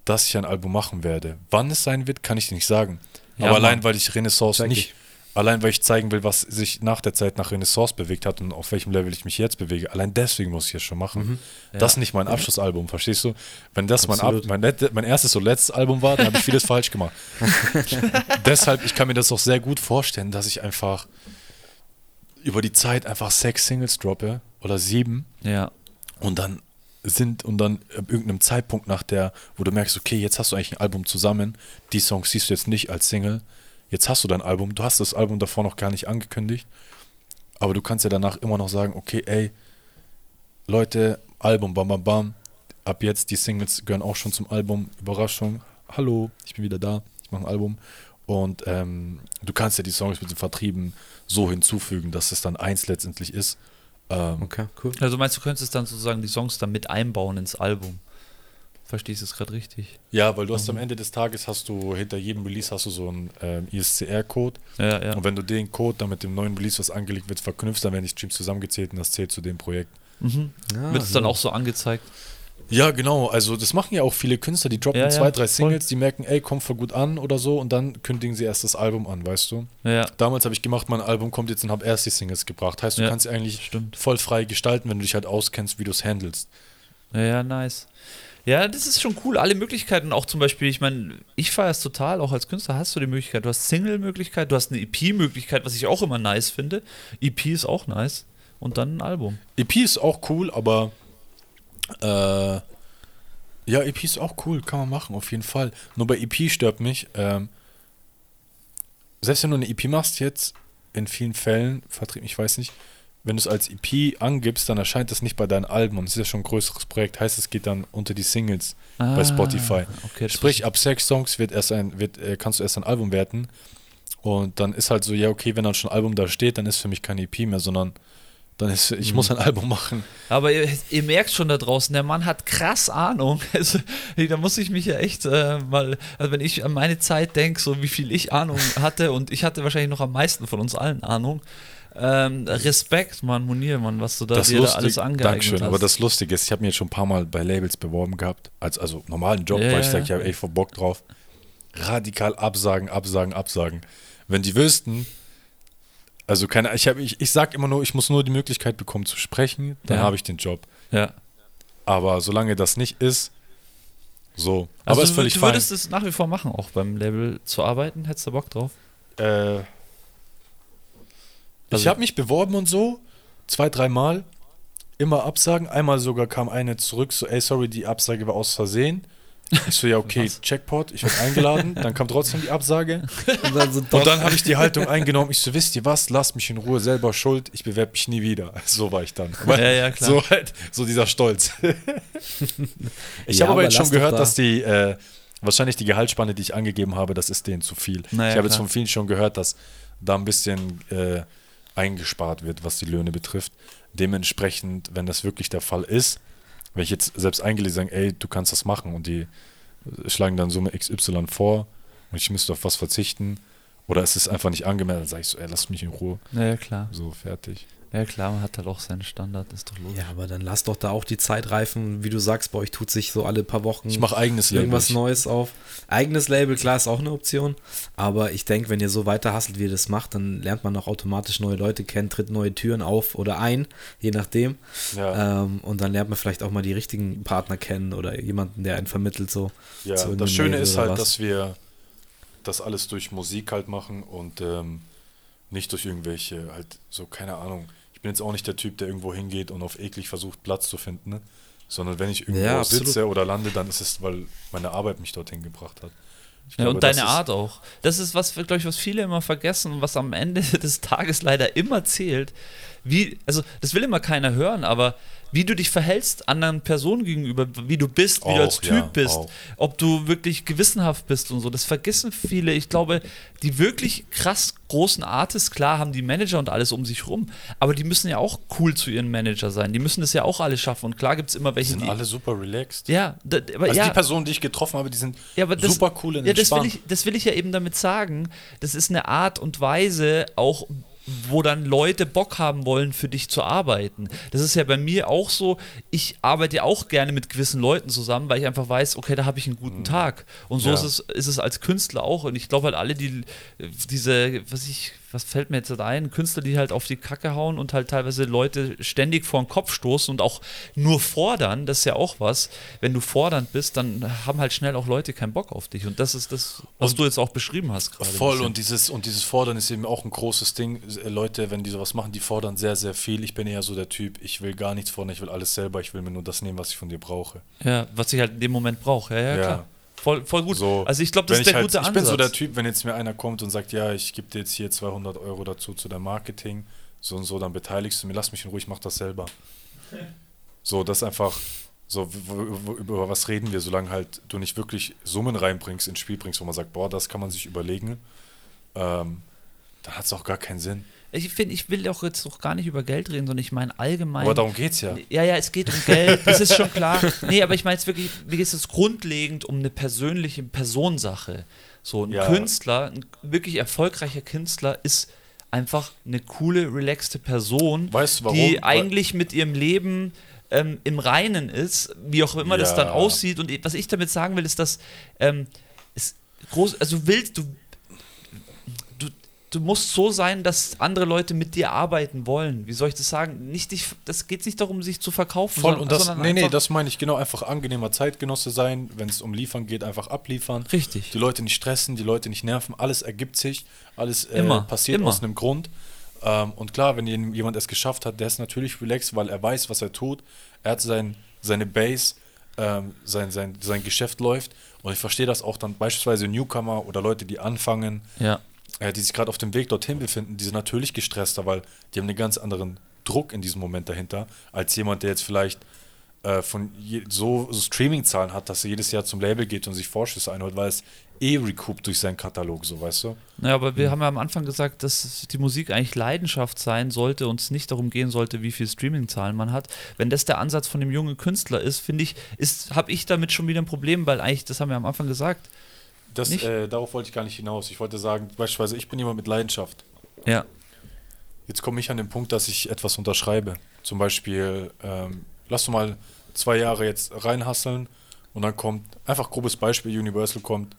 dass ich ein Album machen werde. Wann es sein wird, kann ich nicht sagen. Ja, Aber Mann. allein, weil ich Renaissance Check nicht, Allein weil ich zeigen will, was sich nach der Zeit nach Renaissance bewegt hat und auf welchem Level ich mich jetzt bewege. Allein deswegen muss ich es schon machen. Das ist nicht mein Abschlussalbum, verstehst du? Wenn das mein, Ab mein, mein erstes und letztes Album war, dann habe ich vieles falsch gemacht. Deshalb, ich kann mir das auch sehr gut vorstellen, dass ich einfach über die Zeit einfach sechs Singles droppe oder sieben. Ja. und dann sind und dann ab irgendeinem Zeitpunkt nach der, wo du merkst, okay, jetzt hast du eigentlich ein Album zusammen, die Songs siehst du jetzt nicht als Single, jetzt hast du dein Album, du hast das Album davor noch gar nicht angekündigt, aber du kannst ja danach immer noch sagen, okay, ey, Leute, Album, bam, bam, bam, ab jetzt die Singles gehören auch schon zum Album, Überraschung, hallo, ich bin wieder da, ich mache ein Album und ähm, du kannst ja die Songs mit den Vertrieben so hinzufügen, dass es dann eins letztendlich ist. Ähm, Okay, cool. Also meinst du, könntest dann sozusagen die Songs dann mit einbauen ins Album? Verstehst du es gerade richtig? Ja, weil du hast am Ende des Tages hast du hinter jedem Release hast du so einen ähm, ISCR-Code Ja, ja. und wenn du den Code dann mit dem neuen Release, was angelegt wird, verknüpfst, dann werden die Streams zusammengezählt und das zählt zu dem Projekt. Mhm. Ja, Wird es dann auch so angezeigt? Ja, genau. Also das machen ja auch viele Künstler, die droppen Ja, ja, zwei, drei voll. Singles, die merken, ey, kommt voll gut an oder so und dann kündigen sie erst das Album an, weißt du? Ja, Damals habe ich gemacht, mein Album kommt jetzt und habe erst die Singles gebracht. Heißt, du Ja, kannst eigentlich stimmt. voll frei gestalten, wenn du dich halt auskennst, wie du es handelst. ja, ja, nice. Ja, das ist schon cool. Alle Möglichkeiten, auch zum Beispiel, ich meine, ich feiere es total, auch als Künstler hast du die Möglichkeit. Du hast Single-Möglichkeit, du hast eine EP-Möglichkeit, was ich auch immer nice finde. EP ist auch nice. Und dann ein Album. EP ist auch cool, aber äh, ja, EP ist auch cool, kann man machen, auf jeden Fall. Nur bei EP stört mich, ähm, selbst wenn du eine EP machst jetzt, in vielen Fällen, Vertrieb, ich weiß nicht, wenn du es als EP angibst, dann erscheint das nicht bei deinen Alben und es ist ja schon ein größeres Projekt, heißt es geht dann unter die Singles bei Spotify. Ah, Okay, Sprich, ab sechs Songs wird erst ein, wird, äh, kannst du erst ein Album werten und dann ist halt so, ja okay, wenn dann schon ein Album da steht, dann ist für mich keine EP mehr, sondern dann ist, ich muss ein Album machen. Aber ihr, ihr merkt schon da draußen, der Mann hat krass Ahnung. Also, da muss ich mich ja echt äh, mal, also wenn ich an meine Zeit denke, so wie viel ich Ahnung hatte und ich hatte wahrscheinlich noch am meisten von uns allen Ahnung. Ähm, Respekt, Mann, Munir, Mann, was du da das dir da lustig, alles angeeignet Dankeschön, hast. aber das Lustige ist, ich habe mir jetzt schon ein paar Mal bei Labels beworben gehabt, als also normalen Job, Ja, weil ich sage, ich habe echt voll Bock drauf. Radikal absagen, absagen, absagen. Wenn die wüssten, also keine, ich habe, ich, ich sag immer nur, ich muss nur die Möglichkeit bekommen zu sprechen, dann Ja. habe ich den Job. ja. Aber solange das nicht ist, so. Also aber ist völlig du fein. würdest es nach wie vor machen, auch beim Label zu arbeiten? Hättest du Bock drauf? Äh, ich Also- habe mich beworben und so, zwei, dreimal, immer Absagen. Einmal sogar kam eine zurück, so, ey, sorry, die Absage war aus Versehen. Ich so, ja, okay, Was? Checkpot, ich werde eingeladen. Dann kam trotzdem die Absage. Und dann, so dann habe ich die Haltung eingenommen. Ich so, wisst ihr was, lasst mich in Ruhe, selber schuld, ich bewerbe mich nie wieder. So war ich dann. Ja, ja, klar. So halt, so dieser Stolz. ich Ja, habe aber jetzt schon gehört, da- dass die, äh, wahrscheinlich die Gehaltsspanne, die ich angegeben habe, das ist denen zu viel. Naja, ich habe jetzt von vielen schon gehört, dass da ein bisschen äh, eingespart wird, was die Löhne betrifft. Dementsprechend, wenn das wirklich der Fall ist, wenn ich jetzt selbst eingelesen sage, ey, du kannst das machen und die schlagen dann Summe XY vor und ich müsste auf was verzichten oder es ist einfach nicht angemeldet, dann sage ich so, ey, lass mich in Ruhe. Ja, ja, klar. So, fertig. Ja, klar, man hat halt auch seinen Standard, ist doch logisch. ja, aber dann lass doch da auch die Zeit reifen. Wie du sagst, bei euch tut sich so alle paar Wochen Ich mache eigenes Label. irgendwas Neues auf. Eigenes Label, klar, ist auch eine Option. Aber ich denke, wenn ihr so weiter hasselt, wie ihr das macht, dann lernt man auch automatisch neue Leute kennen, tritt neue Türen auf oder ein, je nachdem. Ja, Ähm, und dann lernt man vielleicht auch mal die richtigen Partner kennen oder jemanden, der einen vermittelt. So ja das Schöne Label ist halt, was. dass wir das alles durch Musik halt machen und ähm, nicht durch irgendwelche, halt so, keine Ahnung. Ich bin jetzt auch nicht der Typ, der irgendwo hingeht und auf eklig versucht, Platz zu finden, ne? sondern wenn ich irgendwo Ja, sitze oder lande, dann ist es, weil meine Arbeit mich dorthin gebracht hat. Ich Ja, glaube, und deine Art auch. Das ist was, glaube ich, was viele immer vergessen und was am Ende des Tages leider immer zählt. Wie, also das will immer keiner hören, aber wie du dich verhältst anderen Personen gegenüber, wie du bist, wie du als Auch, Typ ja, bist, auch. ob du wirklich gewissenhaft bist und so. Das vergessen viele. Ich glaube, die wirklich krass großen Artists, klar, haben die Manager und alles um sich rum, aber die müssen ja auch cool zu ihren Manager sein. Die müssen das ja auch alle schaffen. Und klar gibt es immer Die welche, sind die. alle super relaxed. ja, da, aber Also ja, die Personen, die ich getroffen habe, die sind ja, aber das, super cool und ja, das will, entspannt. ich, das will ich ja eben damit sagen. Das ist eine Art und Weise, auch wo dann Leute Bock haben wollen, für dich zu arbeiten. Das ist ja bei mir auch so, ich arbeite ja auch gerne mit gewissen Leuten zusammen, weil ich einfach weiß, okay, da habe ich einen guten Tag. Und so Ja. ist, es, ist es als Künstler auch. Und ich glaube halt alle, die diese, was ich, was fällt mir jetzt ein? Künstler, die halt auf die Kacke hauen und halt teilweise Leute ständig vor den Kopf stoßen und auch nur fordern, das ist ja auch was. Wenn du fordernd bist, dann haben halt schnell auch Leute keinen Bock auf dich. Und das ist das, was Und- du jetzt auch beschrieben hast gerade. Voll und dieses und dieses Fordern ist eben auch ein großes Ding. Äh, Leute, wenn die sowas machen, die fordern sehr, sehr viel. Ich bin eher so der Typ, ich will gar nichts fordern, ich will alles selber, ich will mir nur das nehmen, was ich von dir brauche. Ja, was ich halt in dem Moment brauche. Ja, ja, Ja. klar. Voll, voll gut. So, also ich glaube, das ist der ich halt, gute Ich Ansatz. bin so der Typ, wenn jetzt mir einer kommt und sagt, ja, ich gebe dir jetzt hier 200 Euro dazu zu deinem Marketing, so und so, dann beteiligst du mir, lass mich in Ruhe, ich mach das selber. So, das ist einfach, so, über was reden wir, solange halt du nicht wirklich Summen reinbringst, ins Spiel bringst, wo man sagt, boah, das kann man sich überlegen, ähm, dann hat es auch gar keinen Sinn. Ich finde, ich will auch jetzt auch gar nicht über Geld reden, sondern ich meine allgemein. Aber darum geht's ja. Ja, ja, es geht um Geld, das ist schon klar. Nee, aber ich meine jetzt wirklich, mir geht es grundlegend um eine persönliche Personensache. So ein Ja. Künstler, ein wirklich erfolgreicher Künstler ist einfach eine coole, relaxte Person, Weißt du, warum? die eigentlich mit ihrem Leben ähm, im Reinen ist, wie auch immer das Ja. dann aussieht. Und was ich damit sagen will, ist, dass ähm, es groß, also du willst, du, du, musst so sein, dass andere Leute mit dir arbeiten wollen. Wie soll ich das sagen? Nicht dich, das geht nicht darum, sich zu verkaufen. Voll, sondern- und das, sondern nee, nee, das meine ich genau, einfach angenehmer Zeitgenosse sein, wenn es um Liefern geht, einfach abliefern. Richtig. Die Leute nicht stressen, die Leute nicht nerven, alles ergibt sich, alles äh, Immer, passiert immer. aus einem Grund. Ähm, und klar, wenn jemand es geschafft hat, der ist natürlich relaxed, weil er weiß, was er tut. Er hat sein, seine Base, ähm, sein, sein, sein Geschäft läuft. Und ich verstehe das auch dann beispielsweise Newcomer oder Leute, die anfangen, Ja. Äh, die sich gerade auf dem Weg dorthin befinden, die sind natürlich gestresster, weil die haben einen ganz anderen Druck in diesem Moment dahinter, als jemand, der jetzt vielleicht äh, von je, so, so Streaming-Zahlen hat, dass er jedes Jahr zum Label geht und sich Vorschüsse einholt, weil es eh recoupt durch seinen Katalog, so weißt du? Naja, aber wir haben ja am Anfang gesagt, dass die Musik eigentlich Leidenschaft sein sollte und es nicht darum gehen sollte, wie viel Streaming-Zahlen man hat. Wenn das der Ansatz von dem jungen Künstler ist, finde ich, ist, habe ich damit schon wieder ein Problem, weil eigentlich, das haben wir am Anfang gesagt. Das, äh, darauf wollte ich gar nicht hinaus. Ich wollte sagen, beispielsweise, ich bin jemand mit Leidenschaft. Ja. Jetzt komme ich an den Punkt, dass ich etwas unterschreibe. Zum Beispiel, ähm, lass du mal zwei Jahre jetzt reinhasseln und dann kommt, einfach grobes Beispiel, Universal kommt,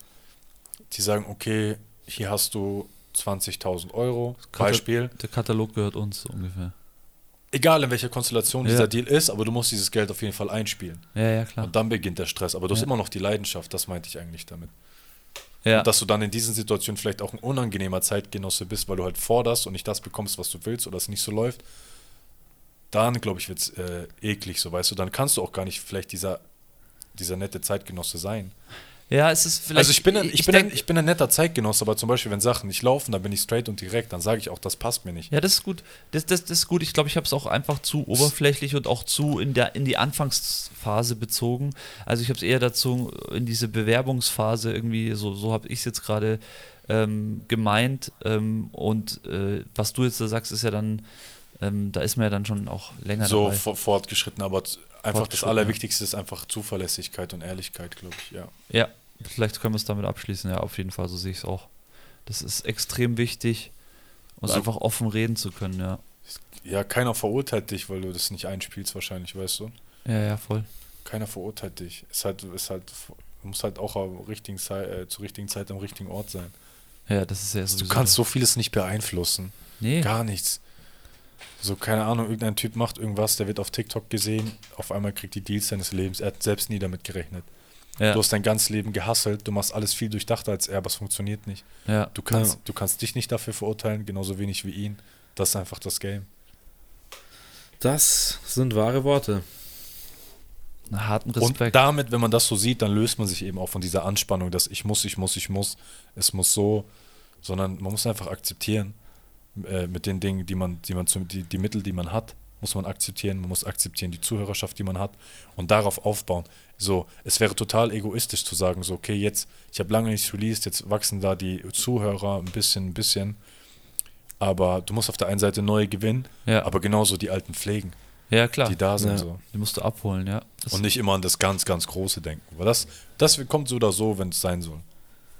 die sagen, okay, hier hast du 20.000 Euro, Beispiel. Der Katalog gehört uns ungefähr. Egal in welcher Konstellation Ja. dieser Deal ist, aber du musst dieses Geld auf jeden Fall einspielen. Ja, ja, klar. Und dann beginnt der Stress. Aber du hast Ja. immer noch die Leidenschaft, das meinte ich eigentlich damit. Ja. Und dass du dann in diesen Situationen vielleicht auch ein unangenehmer Zeitgenosse bist, weil du halt forderst und nicht das bekommst, was du willst oder es nicht so läuft, dann, glaube ich, wird es äh, eklig, so weißt du. Dann kannst du auch gar nicht vielleicht dieser, dieser nette Zeitgenosse sein. Ja, es ist vielleicht. also ich bin, ein, ich, bin ein, denk- ich bin ein netter Zeitgenosse, aber zum Beispiel, wenn Sachen nicht laufen, dann bin ich straight und direkt, dann sage ich auch, das passt mir nicht. Ja, das ist gut. Das, das, das ist gut. Ich glaube, ich habe es auch einfach zu oberflächlich und auch zu in, der, in die Anfangsphase bezogen. Also ich habe es eher dazu in diese Bewerbungsphase irgendwie, so, so habe ich es jetzt gerade ähm, gemeint. Ähm, und äh, was du jetzt da sagst, ist ja dann, ähm, da ist man ja dann schon auch länger so dabei. for, fortgeschritten, aber einfach das Allerwichtigste ist einfach Zuverlässigkeit und Ehrlichkeit, glaube ich, ja. Ja, vielleicht können wir es damit abschließen. Ja, auf jeden Fall, so sehe ich es auch. Das ist extrem wichtig und So- einfach offen reden zu können, ja. Ja, keiner verurteilt dich, weil du das nicht einspielst, wahrscheinlich, weißt du? Ja, ja, voll. Keiner verurteilt dich. Ist halt, ist halt, du musst halt auch am richtigen Zeit, äh, zur richtigen Zeit am richtigen Ort sein. Ja, das ist ja Du sowieso kannst so vieles nicht beeinflussen. Nee. Gar nichts. So, keine Ahnung, irgendein Typ macht irgendwas, der wird auf TikTok gesehen, auf einmal kriegt die Deals seines Lebens. Er hat selbst nie damit gerechnet. Ja, Du hast dein ganzes Leben gehasselt, du machst alles viel durchdachter als er, aber es funktioniert nicht. ja. Du kannst, Ja. du kannst dich nicht dafür verurteilen, genauso wenig wie ihn. Das ist einfach das Game. Das sind wahre Worte. Einen harten Und Respekt. damit, wenn man das so sieht, dann löst man sich eben auch von dieser Anspannung, dass ich muss, ich muss, ich muss, es muss so, sondern man muss einfach akzeptieren äh, mit den Dingen, die man, die man zum, die, die Mittel, die man hat, muss man akzeptieren. Man muss akzeptieren die Zuhörerschaft, die man hat und darauf aufbauen. So, es wäre total egoistisch zu sagen, so, okay, jetzt, ich habe lange nichts released, jetzt wachsen da die Zuhörer ein bisschen, ein bisschen. Aber du musst auf der einen Seite neue gewinnen, ja. aber genauso die alten pflegen, ja, klar. die da sind. Ja. So. Die musst du abholen, ja. Das, Und nicht immer an das ganz, ganz Große denken. Weil das, das kommt so oder so, wenn es sein soll.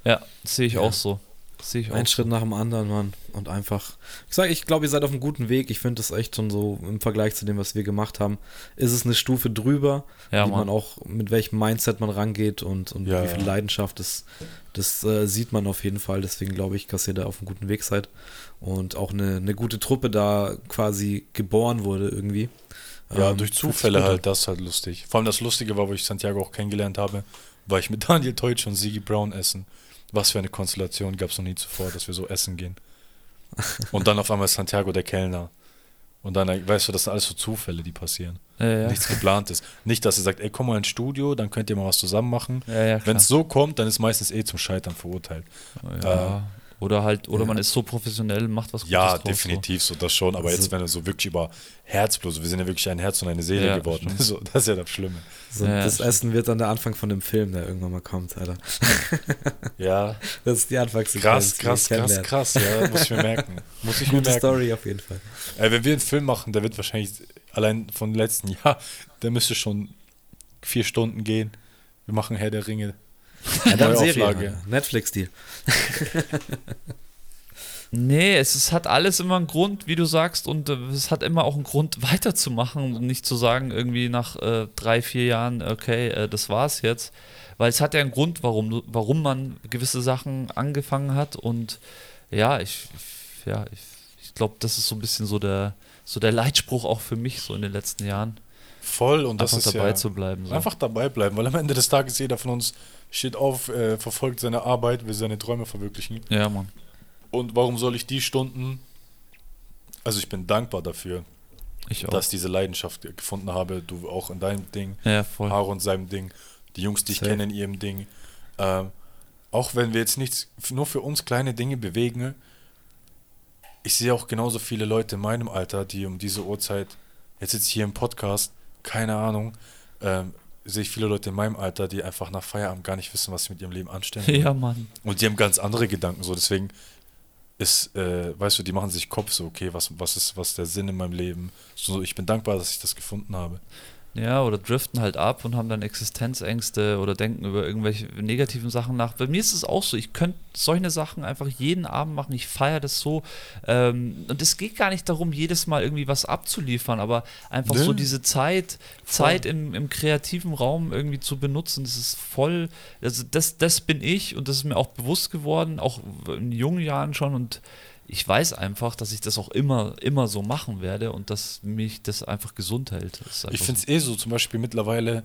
ja, das sehe ich Ja. auch so. Sehe ich auch. Ein Schritt nach dem anderen, Mann. Und einfach. Ich sage, ich glaube, ihr seid auf einem guten Weg. Ich finde das echt schon so im Vergleich zu dem, was wir gemacht haben. Ist es eine Stufe drüber, Ja, wie Mann. man auch, mit welchem Mindset man rangeht und, und Ja, wie viel ja. Leidenschaft. Das, das äh, sieht man auf jeden Fall. Deswegen glaube ich, dass ihr da auf einem guten Weg seid. Und auch eine, eine gute Truppe da quasi geboren wurde irgendwie. Ja, Ähm, durch Zufälle halt, das ist halt lustig. Vor allem das Lustige war, wo ich Santiago auch kennengelernt habe, war ich mit Daniel Teutsch und Sigi Brown essen. Was für eine Konstellation gab es noch nie zuvor, dass wir so essen gehen. Und dann auf einmal ist Santiago der Kellner. Und dann, äh, weißt du, das sind alles so Zufälle, die passieren. Ja, ja. Nichts geplantes. Nicht, dass er sagt, ey, komm mal ins Studio, dann könnt ihr mal was zusammen machen. Ja, Wenn es so kommt, dann ist meistens eh zum Scheitern verurteilt. ja. Oder halt, oder Ja. man ist so professionell, macht was Gutes Ja, draus, definitiv, so das schon. Aber jetzt, Also- wenn er so wirklich über Herzblut, wir sind ja wirklich ein Herz und eine Seele Ja, geworden. stimmt. So, das ist ja das Schlimme. So, Ja, das stimmt. Essen wird dann der Anfang von dem Film, der irgendwann mal kommt, Alter. Ja, Das ist die Anfangssequenz. krass, krass, krass, krass. Ja, muss ich mir merken. Muss ich mir Gute merken. Story auf jeden Fall. Ey, wenn wir einen Film machen, der wird wahrscheinlich allein von letzten Jahr, der müsste schon vier Stunden gehen. Wir machen Herr der Ringe. Ja, dann. Serie. Netflix-Deal. Nee, es, es hat alles immer einen Grund, wie du sagst, und äh, es hat immer auch einen Grund, weiterzumachen und nicht zu sagen, irgendwie nach äh, drei, vier Jahren, okay, äh, das war's jetzt. Weil es hat ja einen Grund, warum, warum man gewisse Sachen angefangen hat. Und ja, ich, ich- ja, ich, ich glaube, das ist so ein bisschen so der, so der Leitspruch auch für mich so in den letzten Jahren. Voll und das einfach ist dabei ja, zu bleiben. So. Einfach dabei bleiben, weil am Ende des Tages jeder von uns steht auf, äh, verfolgt seine Arbeit, will seine Träume verwirklichen. Ja, Mann. Und warum soll ich die Stunden, also ich bin dankbar dafür, dass ich diese Leidenschaft gefunden habe, du auch in deinem Ding, ja, voll. Haro in seinem Ding, die Jungs, die ich kenne in ihrem Ding. Ähm, auch wenn wir jetzt nichts, nur für uns kleine Dinge bewegen, ich sehe auch genauso viele Leute in meinem Alter, die um diese Uhrzeit, jetzt sitze ich hier im Podcast, keine Ahnung, ähm, sehe ich viele Leute in meinem Alter, die einfach nach Feierabend gar nicht wissen, was sie mit ihrem Leben anstellen. Ja, Mann. Und die haben ganz andere Gedanken, so deswegen ist, äh, weißt du, die machen sich Kopf so, okay, was, was ist, was ist der Sinn in meinem Leben? So, ich bin dankbar, dass ich das gefunden habe. Ja, oder driften halt ab und haben dann Existenzängste oder denken über irgendwelche negativen Sachen nach. Bei mir ist es auch so, ich könnte solche Sachen einfach jeden Abend machen, ich feiere das so. Ähm, und es geht gar nicht darum, jedes Mal irgendwie was abzuliefern, aber einfach Nö. so diese Zeit, Zeit im, im kreativen Raum irgendwie zu benutzen, das ist voll, also das, das bin ich und das ist mir auch bewusst geworden, auch in jungen Jahren schon und ich weiß einfach, dass ich das auch immer, immer so machen werde und dass mich das einfach gesund hält. Ist Ich einfach finde es eh so, zum Beispiel mittlerweile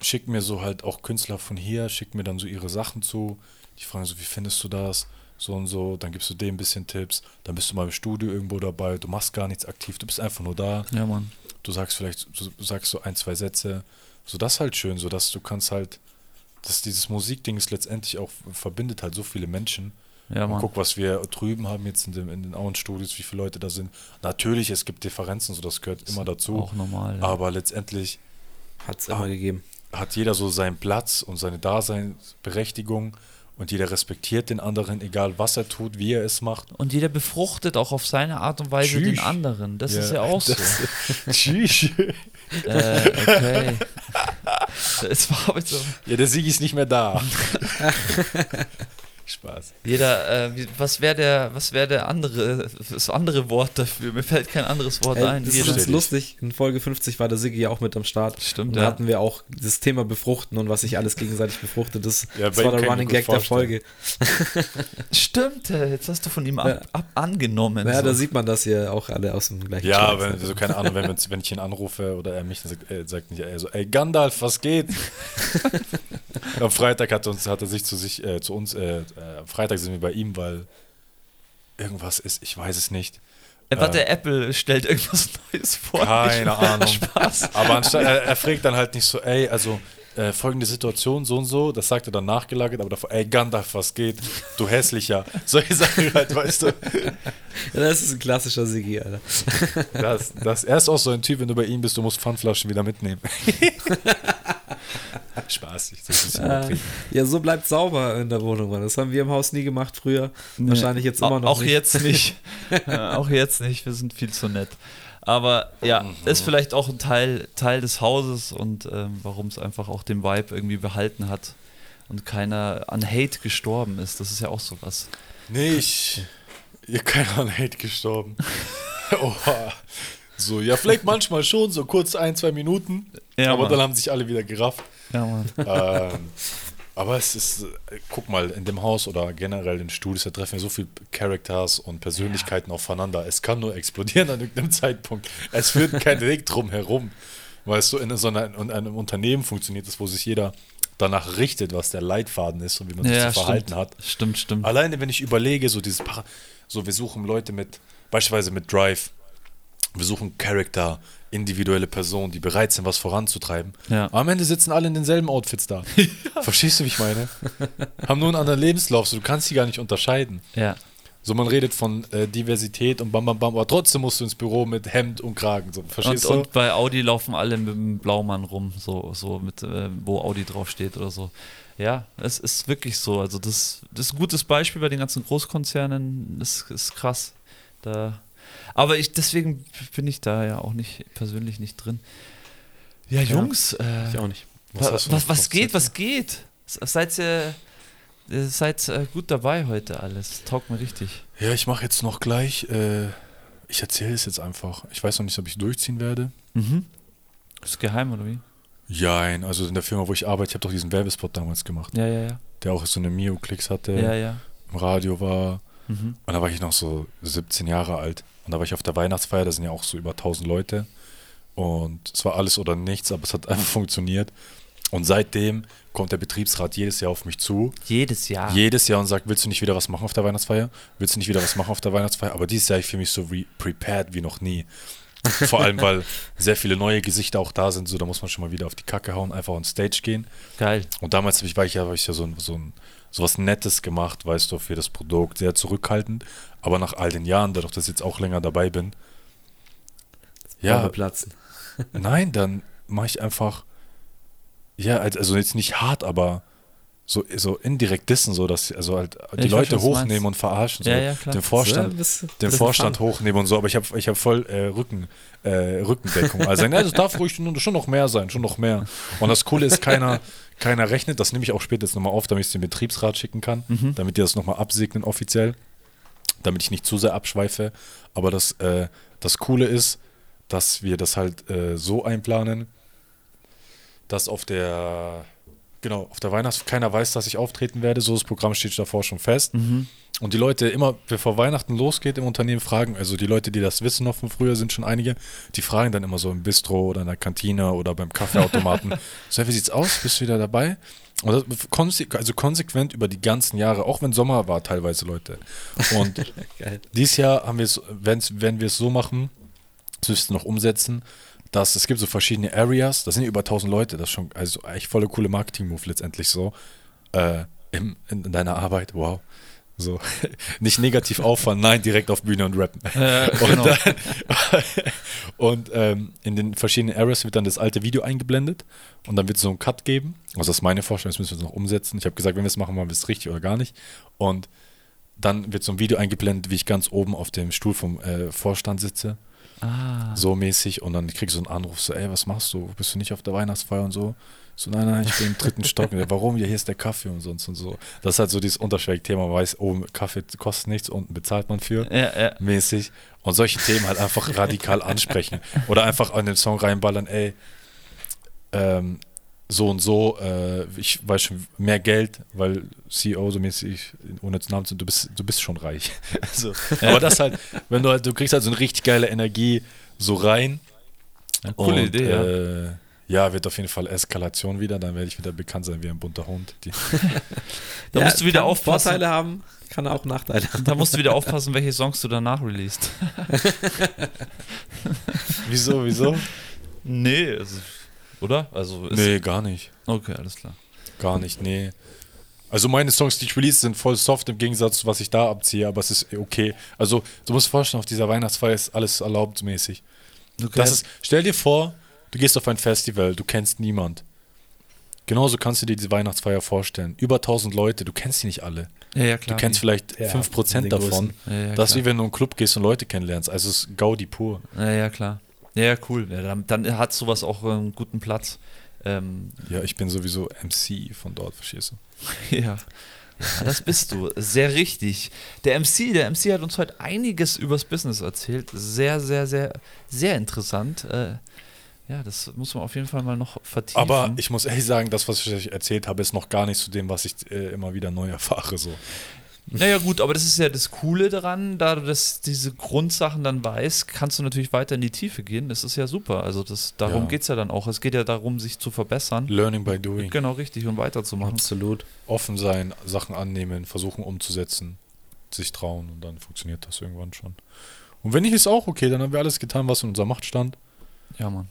schicken mir so halt auch Künstler von hier, schicken mir dann so ihre Sachen zu. Die fragen so, wie findest du das? So und so, dann gibst du dem ein bisschen Tipps, dann bist du mal im Studio irgendwo dabei, du machst gar nichts aktiv, du bist einfach nur da, Ja, Mann. du sagst vielleicht, du sagst so ein, zwei Sätze, so das ist halt schön, so dass du kannst halt, dass dieses Musikding ist letztendlich auch, verbindet halt so viele Menschen. Ja, Und Mann. guck, was wir drüben haben jetzt in, dem, in den Auenstudios, wie viele Leute da sind. Natürlich, es gibt Differenzen, so das gehört immer dazu. Auch normal. Ja. Aber letztendlich Hat es Ah. immer gegeben. hat jeder so seinen Platz und seine Daseinsberechtigung und jeder respektiert den anderen, egal was er tut, wie er es macht. und jeder befruchtet auch auf seine Art und Weise Tschüss. den anderen. Das ist ja auch so. das- Tschüss. äh, okay. Es war aber so. ja, der Sieg ist nicht mehr da. Spaß. Jeder, äh, was wäre der, was wäre der andere, das andere Wort dafür? Mir fällt kein anderes Wort Ey, ein. das ist Jeder, Stetig. lustig. In Folge 50 war der Siggi ja auch mit am Start. Stimmt, Und da ja. hatten wir auch das Thema Befruchten und was sich alles gegenseitig befruchtet. Das, Ja, das war der Running Gag der Folge. Stimmt, äh, jetzt hast du von ihm ab, Ja. ab angenommen. Naja, so. da sieht man, dass ihr auch alle aus dem gleichen Ja, Schlag wenn, seid. so keine Ahnung, wenn, wenn ich ihn anrufe oder er mich, dann sagt, er sagt nicht, er so, ey Gandalf, was geht? Am Freitag hat, uns, hat er sich zu sich, äh, zu uns, äh, äh, am Freitag sind wir bei ihm, weil irgendwas ist, ich weiß es nicht. äh, warte, Apple stellt irgendwas Neues vor. Keine Ahnung. Spaß. Aber anstatt, er, er fragt dann halt nicht so, ey, also äh, folgende Situation, so und so, das sagt er dann nachgelagert, aber davor, ey Gandalf, was geht? Du hässlicher. Solche Sachen halt, weißt du. Ja, das ist ein klassischer Siggi, Alter. Das, das, er ist auch so ein Typ, wenn du bei ihm bist, du musst Pfandflaschen wieder mitnehmen. Ist Äh, ja, so bleibt sauber in der Wohnung, Mann. Das haben wir im Haus nie gemacht früher. Wahrscheinlich jetzt immer noch Auch nicht. jetzt nicht. äh, auch jetzt nicht. Wir sind viel zu nett. Aber ja, Mhm. ist vielleicht auch ein Teil, Teil des Hauses und ähm, warum es einfach auch den Vibe irgendwie behalten hat und keiner an Hate gestorben ist. Das ist ja auch sowas. Nee, ich. Ihr keiner an Hate gestorben. Oha. So, ja, vielleicht manchmal schon, so kurz ein, zwei Minuten. Ja, aber Mann. dann haben sich alle wieder gerafft. Ja, Mann. ähm, aber es ist, guck mal, in dem Haus oder generell in Studios, da treffen wir so viele Characters und Persönlichkeiten aufeinander. Es kann nur explodieren an irgendeinem Zeitpunkt. Es führt kein Weg drum herum. Weißt du, in so einer, in einem Unternehmen funktioniert es, wo sich jeder danach richtet, was der Leitfaden ist und wie man sich Ja, zu verhalten stimmt. hat. Stimmt, stimmt. Alleine, wenn ich überlege, so dieses, so wir suchen Leute mit, beispielsweise mit Drive, wir suchen Charakter, individuelle Personen, die bereit sind, was voranzutreiben. Ja. Aber am Ende sitzen alle in denselben Outfits da. Verstehst du, wie ich meine? Haben nur einen anderen Lebenslauf, so du kannst sie gar nicht unterscheiden. Ja. So man redet von äh, Diversität und bam bam bam, aber trotzdem musst du ins Büro mit Hemd und Kragen. So, Und, verstehst du? und bei Audi laufen alle mit dem Blaumann rum, so, so mit, äh, wo Audi draufsteht oder so. Ja, es ist wirklich so. Also das, das ist ein gutes Beispiel bei den ganzen Großkonzernen. Das ist krass. Da, aber ich, deswegen bin ich da ja auch nicht persönlich nicht drin. Ja, Jungs, äh, Ich auch nicht. was, was, was geht, was geht? Seid ihr, ihr seid äh, gut dabei heute alles. Taugt mir richtig. Ja, ich mache jetzt noch gleich, äh, ich erzähle es jetzt einfach. Ich weiß noch nicht, ob ich durchziehen werde. Mhm. Ist geheim oder wie? Jein, also in der Firma, wo ich arbeite, ich habe doch diesen Werbespot damals gemacht, Ja, ja, ja. der auch so eine Mio-Klicks hatte, Ja, ja. im Radio war. Mhm. Und da war ich noch so 17 Jahre alt. Und da war ich auf der Weihnachtsfeier, da sind ja auch so über 1000 Leute. Und es war alles oder nichts, aber es hat einfach funktioniert. Und seitdem kommt der Betriebsrat jedes Jahr auf mich zu, Jedes Jahr. jedes Jahr und sagt, willst du nicht wieder was machen auf der Weihnachtsfeier? Willst du nicht wieder was machen auf der Weihnachtsfeier? Aber dieses Jahr, ich fühle mich so re prepared wie noch nie. Vor allem, weil sehr viele neue Gesichter auch da sind, so da muss man schon mal wieder auf die Kacke hauen, einfach on Stage gehen. Geil. Und damals ich, war ich ja, war ich ja so, ein, so, ein, so was Nettes gemacht, weißt du, für das Produkt, sehr zurückhaltend. Aber nach all den Jahren, dadurch, dass ich jetzt auch länger dabei bin, ja, platzen. nein, dann mache ich einfach, ja, als- also jetzt nicht hart, aber so, so indirekt dissen, so dass also halt die ich Leute weiß, hochnehmen und verarschen, so Ja, ja, den Vorstand, Ja, bist- den Vorstand Fan. hochnehmen und so, aber ich habe ich hab voll äh, Rücken, äh, Rückendeckung. Also das darf ruhig schon noch mehr sein, schon noch mehr. Und das Coole ist, keiner, keiner rechnet, das nehme ich auch später jetzt nochmal auf, damit ich es dem Betriebsrat schicken kann, Mhm. damit die das nochmal absegnen offiziell, damit ich nicht zu sehr abschweife. Aber das, äh, das Coole ist, dass wir das halt äh, so einplanen, dass auf der genau, auf der Weihnachts keiner weiß, dass ich auftreten werde, so das Programm steht davor schon fest. Mhm. Und die Leute immer, bevor Weihnachten losgeht im Unternehmen, fragen, also die Leute, die das wissen noch von früher, sind schon einige, die fragen dann immer so im Bistro oder in der Kantine oder beim Kaffeeautomaten, so, wie sieht's aus? Bist du wieder dabei? Und das, also konsequent über die ganzen Jahre, auch wenn Sommer war teilweise, Leute. Und dieses Jahr haben wir es, wenn wir es so machen, das müssten noch umsetzen, dass es gibt so verschiedene Areas, das sind ja über 1000 Leute, das ist schon, also echt volle coole Marketing-Move letztendlich so, äh, in, in deiner Arbeit, wow. So, nicht negativ auffallen, nein, direkt auf Bühne und rappen. Äh, Und, genau. dann, und ähm, in den verschiedenen Areas wird dann das alte Video eingeblendet und dann wird es so einen Cut geben. Also das ist meine Vorstellung, das müssen wir jetzt noch umsetzen. Ich habe gesagt, wenn wir es machen, machen wir es richtig oder gar nicht. Und dann wird so ein Video eingeblendet, wie ich ganz oben auf dem Stuhl vom äh, Vorstand sitze, Ah. so mäßig. Und dann krieg ich so einen Anruf, so, ey, was machst du? Bist du nicht auf der Weihnachtsfeier und so? So, nein, nein, ich bin im dritten Stock. Warum? Ja, hier ist der Kaffee und sonst und so. Das ist halt so dieses unterschwellige Thema. Man weiß, oben Kaffee kostet nichts, unten bezahlt man für Ja, ja. mäßig und solche Themen halt einfach radikal ansprechen oder einfach an den Song reinballern, ey, ähm, so und so, äh, ich weiß schon mehr Geld, weil CEO so mäßig, ohne jetzt Namen zu, du bist, du bist schon reich. Also, aber das halt, wenn du halt, du kriegst halt so eine richtig geile Energie so rein. Ja, coole und, Idee, ja. äh, ja, wird auf jeden Fall Eskalation wieder, dann werde ich wieder bekannt sein wie ein bunter Hund. Da musst du wieder kann aufpassen. Vorteile haben, kann auch Nachteile haben. Da musst du wieder aufpassen, welche Songs du danach releast. wieso, wieso? Nee, also, oder? Also Nee, gar nicht. Okay, alles klar. Gar nicht, nee. Also meine Songs, die ich release, sind voll soft im Gegensatz zu was ich da abziehe, aber es ist okay. Also du musst dir vorstellen, auf dieser Weihnachtsfeier ist alles erlaubt mäßig. Okay. Das ist, stell dir vor, du gehst auf ein Festival, du kennst niemand. Genauso kannst du dir diese Weihnachtsfeier vorstellen. Über 1000 Leute, du kennst die nicht alle. ja, ja, Du klar. kennst vielleicht Ja, 5% den davon. Ja, ja, das ist wie wenn du in einen Club gehst und Leute kennenlernst. Also es ist Gaudi pur. Ja, ja, klar. Ja, cool. Ja, dann, dann hat sowas auch einen guten Platz. Ähm, Ja, ich bin sowieso MC von dort, verstehst du? ja. Ja, das bist du. Sehr richtig. Der MC, der MC hat uns heute einiges übers Business erzählt. Sehr, sehr, sehr, sehr interessant. Äh, ja, das muss man auf jeden Fall mal noch vertiefen. Aber ich muss ehrlich sagen, das, was ich euch erzählt habe, ist noch gar nicht zu dem, was ich äh, immer wieder neu erfahre. So. Naja, gut, aber das ist ja das Coole daran, da du das, diese Grundsachen dann weißt, kannst du natürlich weiter in die Tiefe gehen. Das ist ja super. Also das, darum Ja. geht es ja dann auch. Es geht ja darum, sich zu verbessern. Learning by doing. Genau, richtig und weiterzumachen. Absolut. Offen sein, Sachen annehmen, versuchen umzusetzen, sich trauen und dann funktioniert das irgendwann schon. Und wenn nicht, ist auch okay, dann haben wir alles getan, was in unserer Macht stand Ja, Mann.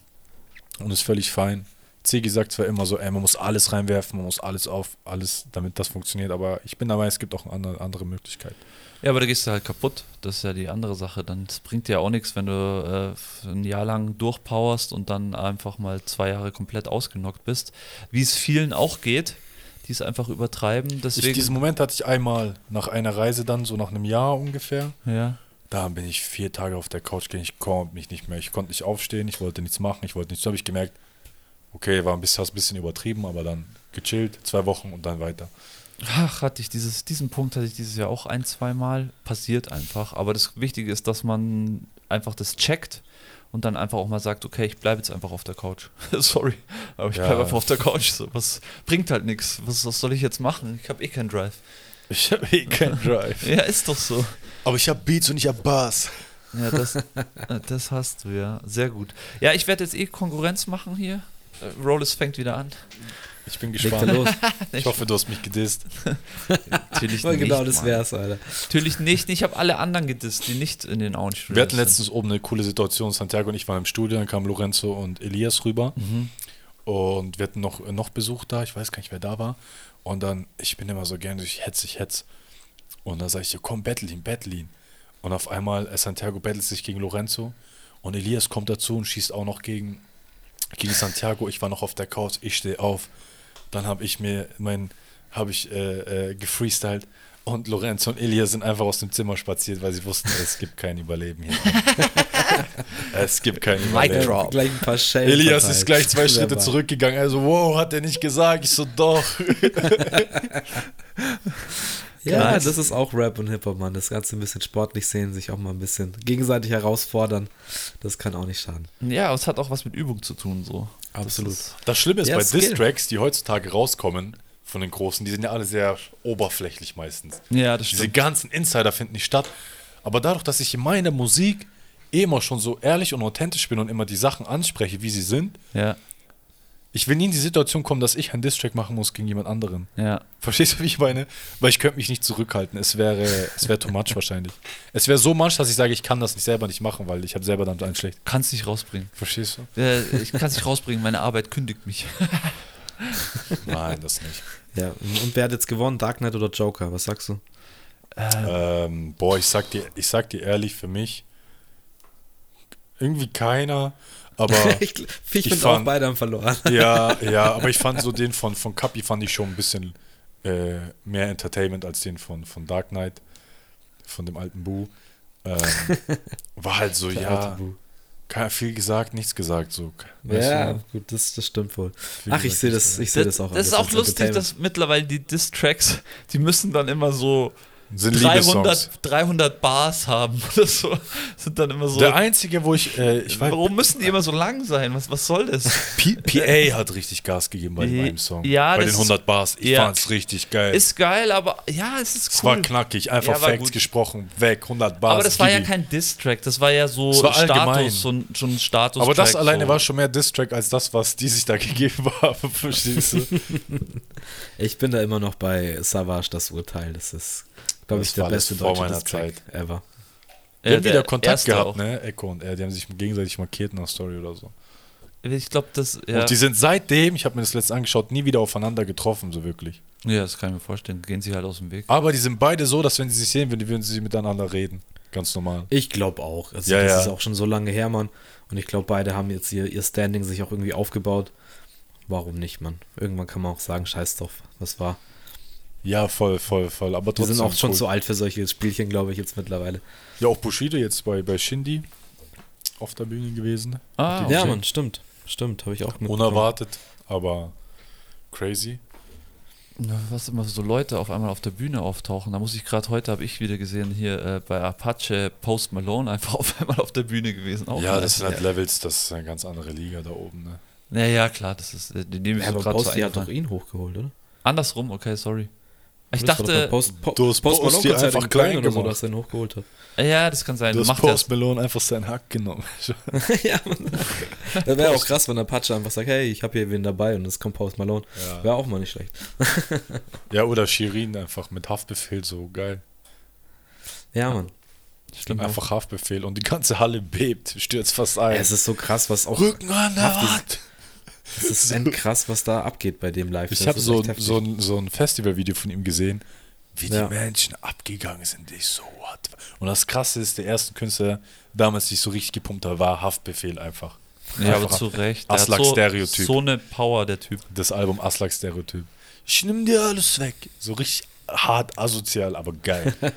und ist völlig fein. Ziggy sagt zwar immer so, ey, man muss alles reinwerfen, man muss alles auf, alles, damit das funktioniert, aber ich bin dabei, es gibt auch eine andere, andere Möglichkeit. Ja, aber da gehst du halt kaputt. Das ist ja die andere Sache. Dann das bringt dir ja auch nichts, wenn du äh, ein Jahr lang durchpowerst und dann einfach mal zwei Jahre komplett ausgenockt bist. Wie es vielen auch geht, die es einfach übertreiben. Ich, Deswegen, diesen Moment hatte ich einmal nach einer Reise dann, so nach einem Jahr ungefähr. ja. Da bin ich vier Tage auf der Couch gelegen, ich konnte mich nicht mehr, ich konnte nicht aufstehen, ich wollte nichts machen, ich wollte nichts. Da habe ich gemerkt, okay, war ein bisschen, hast ein bisschen übertrieben, aber dann gechillt, zwei Wochen und dann weiter. Ach, hatte ich dieses, diesen Punkt hatte ich dieses Jahr auch ein, zwei Mal. Passiert einfach. Aber das Wichtige ist, dass man einfach das checkt und dann einfach auch mal sagt, okay, ich bleibe jetzt einfach auf der Couch. Sorry, aber ich Ja. bleibe einfach auf der Couch. So, was bringt halt nichts. Was, was soll ich jetzt machen? Ich habe eh keinen Drive. Ich habe eh keinen Drive. Ja, ist doch so. Aber ich habe Beats und ich habe Bass. Ja, das, das hast du, ja. Sehr gut. Ja, ich werde jetzt eh Konkurrenz machen hier. Äh, Rollis fängt wieder an. Ich bin gespannt. los. Ich hoffe, du hast mich gedisst. Natürlich Voll nicht. genau das wär's, Alter. Natürlich nicht. Ich habe alle anderen gedisst, die nicht in den Orange Wir hatten letztens oben eine coole Situation. Santiago und ich waren im Studio, dann kamen Lorenzo und Elias rüber. Mhm. Und wir hatten noch, noch Besuch da, ich weiß gar nicht, wer da war. Und dann, ich bin immer so gerne, ich hetz, ich hetz. Und dann sage ich, komm, battle ihn, battle ihn. Und auf einmal, äh, Santiago battelt sich gegen Lorenzo. Und Elias kommt dazu und schießt auch noch gegen, gegen Santiago. Ich war noch auf der Couch, ich stehe auf. Dann habe ich mir mein, habe ich äh, äh, gefreestylt. Und Lorenzo und Elias sind einfach aus dem Zimmer spaziert, weil sie wussten, es gibt kein Überleben hier. es gibt kein Überleben. Drop. Gleich ein paar Schellen Elias verteilt. ist gleich zwei Schritte zurückgegangen. Also, wow, hat er nicht gesagt. Ich so, doch. Ja, das ist auch Rap und Hip-Hop, Mann. Das Ganze ein bisschen sportlich sehen, sich auch mal ein bisschen gegenseitig herausfordern. Das kann auch nicht schaden. Ja, es hat auch was mit Übung zu tun, so. Absolut. Das ist- Das Schlimme ist Ja, bei. Diss-Tracks, die heutzutage rauskommen von den Großen, die sind ja alle sehr oberflächlich meistens. Ja, das Diese stimmt. ganzen Insider finden nicht statt. Aber dadurch, dass ich in meiner Musik eh immer schon so ehrlich und authentisch bin und immer die Sachen anspreche, wie sie sind, Ja, ich will nie in die Situation kommen, dass ich einen Diss-Track machen muss gegen jemand anderen. ja. Verstehst du, wie ich meine? Weil ich könnte mich nicht zurückhalten. Es wäre, es wäre too much wahrscheinlich. Es wäre so much, dass ich sage, ich kann das nicht selber nicht machen, weil ich habe selber damit einen schlecht. Kannst dich rausbringen. Verstehst du? Äh, ich kann es nicht rausbringen, meine Arbeit kündigt mich. Nein, das nicht. Ja, und wer hat jetzt gewonnen? Dark Knight oder Joker? Was sagst du? Ähm, boah, ich sag dir, ich sag dir ehrlich, für mich irgendwie keiner. Aber ich ich ich finde auch fand- beide haben verloren. ja, ja, aber ich fand so den von, von Kapi fand ich schon ein bisschen äh, mehr Entertainment als den von, von Dark Knight, von dem alten Boo. Ähm, war halt so, ja, kein- viel gesagt, nichts gesagt. So. Ja, du? gut, das, das stimmt wohl. Viel Ach, ich sehe das, ich sehe das auch. das ist auch lustig, dass mittlerweile die Diss-Tracks, die müssen dann immer so Sind Liebessongs. 300, 300 Bars haben oder so. Sind dann immer so. Der einzige, wo ich, äh, ich weiß, Warum müssen die immer so lang sein? Was, was soll das? P PA hat richtig Gas gegeben bei meinem Song. ja, bei den 100 Bars. Ich ja. fand's richtig geil. Ist geil, aber ja, es ist es cool. war knackig, einfach Ja, war Facts gut. gesprochen, weg, 100 Bars. aber das war ja kein Diss-Track, das war ja so Es war allgemein. Status, so ein, schon ein Status. Aber das alleine so. war schon mehr Diss-Track als das, was die sich da gegeben haben, verstehst du? Ich bin da immer noch bei Savage, das Urteil. Das ist, glaube ich, der beste vor deutsche Zeit. ever. Die Ja, haben wieder der Kontakt gehabt, auch. ne? Echo und er, die haben sich gegenseitig markiert in der Story oder so. Ich glaube, das. Ja, Und die sind seitdem, ich habe mir das letzte angeschaut, nie wieder aufeinander getroffen, so wirklich. ja, das kann ich mir vorstellen. Gehen sie halt aus dem Weg. Aber die sind beide so, dass wenn sie sich sehen würden, würden sie miteinander reden. Ganz normal. Ich glaube auch. Also Ja, das ja. ist auch schon so lange her, Mann. Und ich glaube, beide haben jetzt ihr, ihr Standing sich auch irgendwie aufgebaut. Warum nicht, Mann? Irgendwann kann man auch sagen, scheiß drauf, was war. Ja, voll, voll, voll. Aber Die trotzdem. sind auch schon cool. zu alt für solche Spielchen, glaube ich, jetzt mittlerweile. Ja, auch Bushido jetzt bei, bei Shindy auf der Bühne gewesen. Ah, Die- Ja. Mann, stimmt. Stimmt, habe ich auch mitbekommen. Unerwartet, aber crazy. Na, Was immer so Leute auf einmal auf der Bühne auftauchen. Da muss ich gerade heute, habe ich wieder gesehen, hier äh, bei Apache Post Malone einfach auf einmal auf der Bühne gewesen. Auch Ja, das sind halt Levels, das ist eine ganz andere Liga da oben, ne? Naja, klar, das ist, äh, die nehme ich Ja, so aber gerade so hat doch ihn hochgeholt, oder? Andersrum, okay, sorry. Ich dachte, Post, po, Du hast Post Malone Posty Konzert einfach klein oder so, gemacht. dass er ihn hochgeholt hat. ja, das kann sein. Du Du hast Post das. Malone einfach seinen Hack genommen. ja, Das wäre auch krass, wenn der Patsche einfach sagt, hey, ich habe hier wen dabei und es kommt Post Malone. Ja. Wäre auch mal nicht schlecht. ja, oder Shirin einfach mit Haftbefehl, so geil. Ja, Mann. Stimmt. Einfach Haftbefehl und die ganze Halle bebt, stürzt fast ein. Es ist so krass, was auch. Rücken an der Hafti- Es ist endkrass, was da abgeht bei dem Live. Ich Das habe so, so, ein, so ein Festivalvideo von ihm gesehen, wie Ja. die Menschen abgegangen sind. Ich so, what? Und das Krasse ist, der erste Künstler, damals, die ich so richtig gepumpt habe, war Haftbefehl einfach. Ja, aber Einfach zu Recht. Der Aslak so, Stereotyp. so eine Power, der Typ. Das Album Aslak Stereotyp. Ich nimm dir alles weg. So richtig hart asozial, aber geil.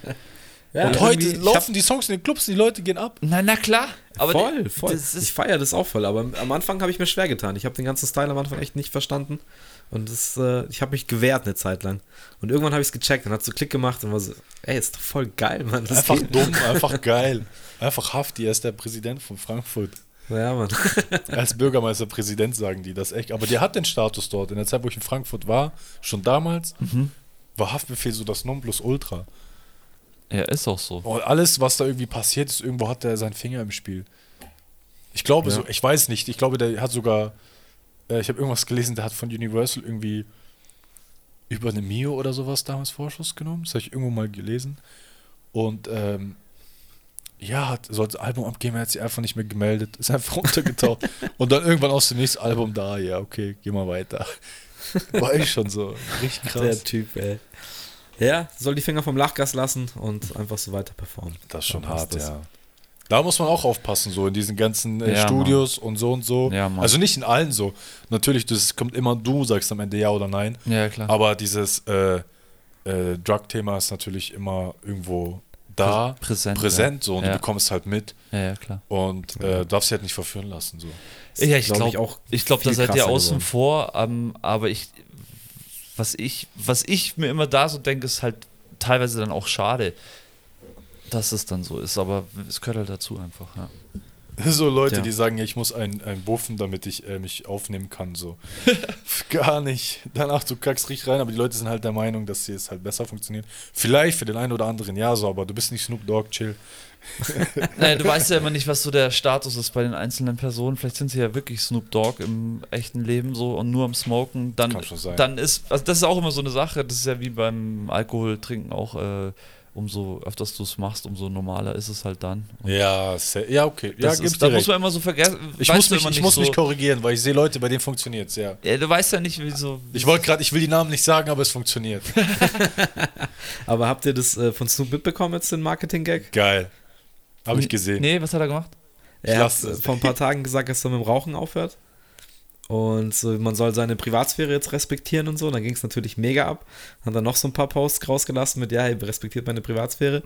Ja, und heute laufen die Songs in den Clubs, die Leute gehen ab. Na, na klar. Aber voll, die- voll. Das ich feiere das auch voll, aber am Anfang habe ich mir schwer getan. Ich habe den ganzen Style am Anfang echt nicht verstanden. Und das, äh, ich habe mich gewehrt eine Zeit lang. Und irgendwann habe ich es gecheckt und hat so Klick gemacht und war so, ey, ist doch voll geil, Mann. Das Einfach geht. dumm, einfach geil. Einfach Hafti, er ist der Präsident von Frankfurt. Ja, Mann. Als Bürgermeister Präsident sagen die das echt. Aber der hat den Status dort. In der Zeit, wo ich in Frankfurt war, schon damals, Mhm. war Haftbefehl so das Nonplusultra. Ja, ist auch so. Und alles, was da irgendwie passiert ist, irgendwo hat er seinen Finger im Spiel. Ich glaube Ja. so, ich weiß nicht, ich glaube, der hat sogar, äh, ich habe irgendwas gelesen, der hat von Universal irgendwie über eine Mio oder sowas damals Vorschuss genommen. Das habe ich irgendwo mal gelesen. Und ähm, ja, hat, sollte das Album abgeben, er hat sich einfach nicht mehr gemeldet, ist einfach runtergetaucht. Und dann irgendwann aus dem nächsten Album da, ja, okay, geh mal weiter. War ich schon so. Richtig krass. Der Typ, ey. Ja, soll die Finger vom Lachgas lassen und einfach so weiter performen. Das ist schon hart, das. ja. Da muss man auch aufpassen, so in diesen ganzen äh, Ja, Studios und so und so. Ja, Mann. also nicht in allen so. Natürlich, das kommt immer du, sagst am Ende ja oder nein. Ja, klar. Aber dieses äh, äh, Drug-Thema ist natürlich immer irgendwo da, Präsent. präsent so und Ja. du bekommst halt mit Ja, ja, klar. und äh, darfst dich halt nicht verführen lassen. So. Ja, ich glaub glaube, ich, auch ich glaube, da seid ihr außen geworden. vor, ähm, aber ich, was ich, was ich mir immer da so denke, ist halt teilweise dann auch schade, dass es dann so ist, aber es gehört halt dazu einfach, ja. So Leute, Ja. die sagen, ja, ich muss einen, einen buffen, damit ich äh, mich aufnehmen kann. So. Gar nicht. Danach, du kackst richtig rein, aber die Leute sind halt der Meinung, dass sie es halt besser funktioniert. Vielleicht für den einen oder anderen ja so, aber du bist nicht Snoop Dogg, chill. Naja, du weißt ja immer nicht, was so der Status ist bei den einzelnen Personen. Vielleicht sind sie ja wirklich Snoop Dogg im echten Leben so und nur am Smoken. Dann, Kann schon sein. dann ist, also das ist auch immer so eine Sache, das ist ja wie beim Alkohol trinken auch, äh, umso öfters du es machst, umso normaler ist es halt dann. Und Ja, ja, okay. Ja, ist, da muss man immer so vergessen. Ich muss, mich, ich muss so, mich korrigieren, weil ich sehe Leute, bei denen funktioniert es, ja. Ja, du weißt ja nicht, wieso. Ich wollte gerade, ich will die Namen nicht sagen, aber es funktioniert. Aber habt ihr das äh, von Snoop mitbekommen jetzt, den Marketing-Gag? Geil. Habe ich gesehen. Nee, was hat er gemacht? Er Ich hat vor ein paar Tagen gesagt, dass er mit dem Rauchen aufhört. Und so, man soll seine Privatsphäre jetzt respektieren und so. Dann ging es natürlich mega ab. Hat dann noch so ein paar Posts rausgelassen mit, ja, hey, respektiert meine Privatsphäre.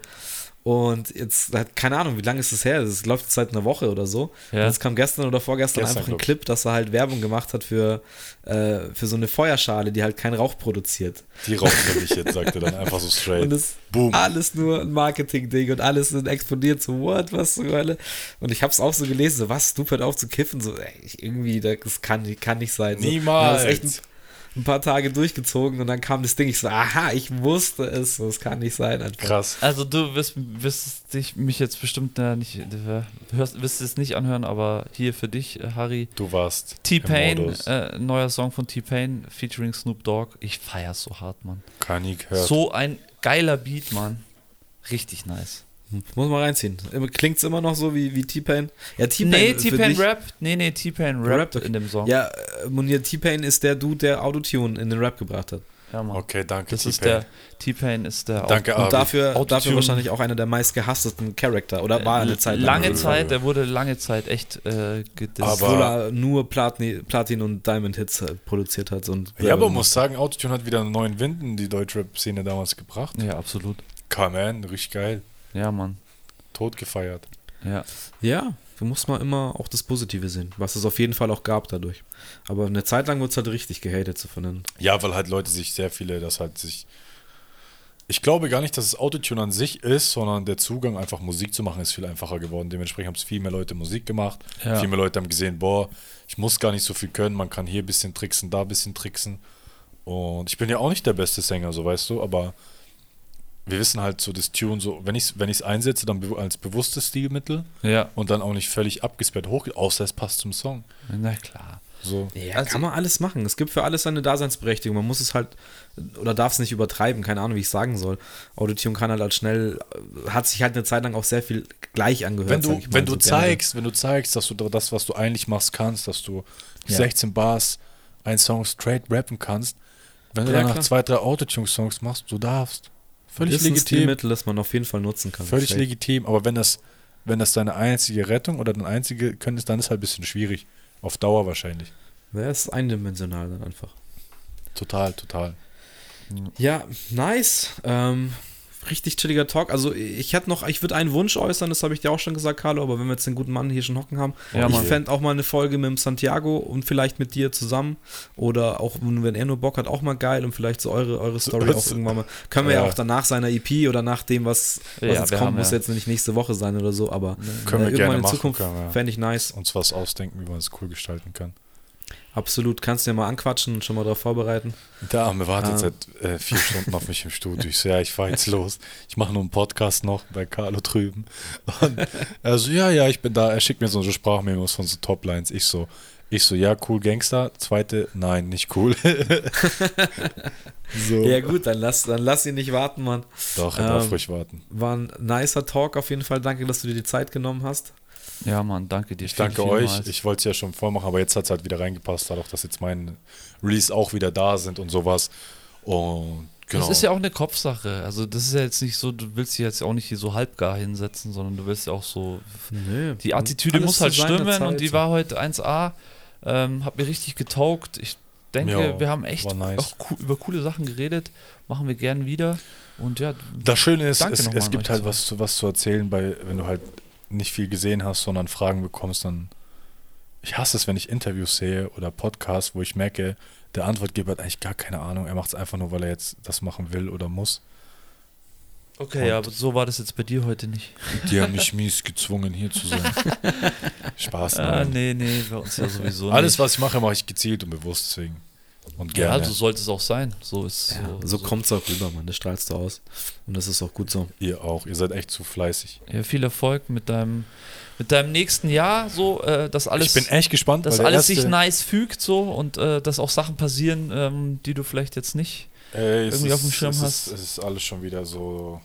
Und jetzt, hat- keine Ahnung, wie lange ist das her? Das läuft jetzt seit einer Woche oder so. Ja. Und jetzt kam gestern oder vorgestern Gestern, einfach ein. Clip, dass er halt Werbung gemacht hat für, äh, für so eine Feuerschale, die halt keinen Rauch produziert. Die rauchen nämlich jetzt, sagt er dann einfach so straight. Und das Boom. alles nur ein Marketing-Ding und alles explodiert, so, what, was zur Hölle? Und ich hab's auch so gelesen, so, was, Snoop hört auf zu kiffen, so, ey, irgendwie, das kann, kann nicht sein. So. Niemals. Ja, ein, paar Tage durchgezogen und dann kam das Ding, ich so, aha, ich wusste es, so, es kann nicht sein. Einfach. Krass. Also du wirst, wirst dich mich jetzt bestimmt äh, nicht, hörst, wirst es nicht anhören, aber hier für dich, äh, Harry. Du warst T-Pain, äh, neuer Song von T-Pain featuring Snoop Dogg. Ich feier's so hart, Mann. Kann ich hören. So ein geiler Beat, Mann. Richtig nice. Muss man reinziehen. Immer- Klingt's immer noch so wie, wie T-Pain? Ja, T-Pain. Nee, T-Pain Rap. Nee, nee, T-Pain Rap okay. in dem Song. Ja, äh, Munir, T-Pain ist der Dude, der Autotune in den Rap gebracht hat. Ja, Mann. Okay, danke, Das ist T-Pain. der, T-Pain ist der Danke, Und dafür, dafür wahrscheinlich auch einer der meistgehasstesten Charakter. Oder war eine Zeit lang. Lange lang. Zeit, der wurde lange Zeit echt äh, gedisst. Aber- Obwohl er nur Platin, Platin und Diamond Hits äh, produziert hat. Und Ja, aber man muss sagen, Autotune hat wieder einen neuen Wind in die Deutschrap-Szene damals gebracht. ja, absolut. Come man, richtig geil. Ja, Mann. Tot gefeiert. Ja. Ja, da muss man immer auch das Positive sehen, was es auf jeden Fall auch gab dadurch. Aber eine Zeit lang wird es halt richtig gehatet so von den. Ja, weil halt Leute sich sehr viele, das halt sich. Ich glaube gar nicht, dass es Autotune an sich ist, sondern der Zugang, einfach Musik zu machen, ist viel einfacher geworden. Dementsprechend haben es viel mehr Leute Musik gemacht. Ja. Viel mehr Leute haben gesehen, boah, ich muss gar nicht so viel können, man kann hier ein bisschen tricksen, da ein bisschen tricksen. Und ich bin ja auch nicht der beste Sänger, so weißt du, aber wir wissen halt so das Tune so, wenn ich es wenn ich's einsetze, dann be als bewusstes Stilmittel Ja. und dann auch nicht völlig abgesperrt hoch, außer es passt zum Song. Na klar. So. Ja, kann man alles machen. Es gibt für alles seine Daseinsberechtigung. Man muss es halt oder darf es nicht übertreiben. Keine Ahnung, wie ich sagen soll. Autotune kann halt, halt schnell, hat sich halt eine Zeit lang auch sehr viel gleich angehört. Wenn du, sag ich mal, wenn du so zeigst, wenn du zeigst, dass du das, was du eigentlich machst, kannst, dass du Ja. 16 Bars, ein Song straight rappen kannst, wenn du Ja, danach klar. zwei, drei Autotune-Songs machst, du darfst. Völlig ist ein legitim. Stilmittel, das man auf jeden Fall nutzen kann. Völlig Safe. legitim, aber wenn das, wenn das deine einzige Rettung oder dein einzige Können ist, dann ist halt ein bisschen schwierig. Auf Dauer wahrscheinlich. Ja, ist eindimensional dann einfach. Total, total. Ja, nice. Ähm, richtig chilliger Talk. Also ich hätte noch, ich würde einen Wunsch äußern, das habe ich dir auch schon gesagt, Carlo, aber wenn wir jetzt den guten Mann hier schon hocken haben, Ja, ich fände auch mal eine Folge mit dem Santiago und vielleicht mit dir zusammen oder auch, wenn er nur Bock hat, auch mal geil und vielleicht so eure, eure Story auch irgendwann mal. Können wir ja, Ja. auch danach seiner EP oder nach dem, was, was Ja, jetzt kommt, haben muss jetzt nicht nächste Woche sein oder so, aber Können wir irgendwann gerne in machen, Zukunft fände ich nice. Uns was ausdenken, wie man es cool gestalten kann. Absolut. Kannst du ja mal anquatschen und schon mal darauf vorbereiten. Der Arme wartet Ah. seit äh, vier Stunden auf mich im Studio. Ich so, ja, ich fahr jetzt los. Ich mache nur einen Podcast noch bei Carlo drüben. Und er so, ja, ja, ich bin da. Er schickt mir so eine Sprachmemos von so Toplines. Ich so, ich so, ja, cool, Gangster. Zweite, nein, nicht cool. so. Ja gut, dann lass, dann lass ihn nicht warten, Mann. Doch, er darf Ähm, ruhig warten. War ein nicer Talk auf jeden Fall. Danke, dass du dir die Zeit genommen hast. Ja, Mann, danke dir. Ich danke viel, euch. vielmals. Ich wollte es ja schon vormachen, aber jetzt hat es halt wieder reingepasst, dadurch, dass jetzt meine Release auch wieder da sind und sowas. Und genau. Das ist ja auch eine Kopfsache. Also das ist ja jetzt nicht so, du willst dich jetzt auch nicht hier so halbgar hinsetzen, sondern du willst ja auch so. Nö. Die Attitüde muss halt stimmen Zeit. und die war heute 1A. Ähm, hat mir richtig getaugt. Ich denke, Ja, wir haben echt nice. auch co über coole Sachen geredet. Machen wir gern wieder. Und ja, Das Schöne ist, es, es gibt halt was zu, was zu erzählen, bei, wenn du halt nicht viel gesehen hast, sondern Fragen bekommst, dann. Ich hasse es, wenn ich Interviews sehe oder Podcasts, wo ich merke, der Antwortgeber hat eigentlich gar keine Ahnung. Er macht es einfach nur, weil er jetzt das machen will oder muss. okay, aber so war das jetzt bei dir heute nicht. Die haben mich mies gezwungen, hier zu sein. Spaß. Ah, nee, nee, bei uns ja sowieso Alles, nicht. was ich mache, mache ich gezielt und bewusst deswegen. Und Ja, gerne. so sollte es auch sein. So ist Ja, so, so kommt's auch rüber, Mann. Das strahlst du aus. Und das ist auch gut so. Ihr auch. Ihr seid echt zu fleißig. Ja, viel Erfolg mit deinem, mit deinem nächsten Jahr, so, äh, dass alles, ich bin echt gespannt, dass alles sich nice fügt, so und äh, dass auch Sachen passieren, ähm, die du vielleicht jetzt nicht. Ey, es irgendwie ist, auf dem Schirm es hast. Ist, es ist alles schon wieder so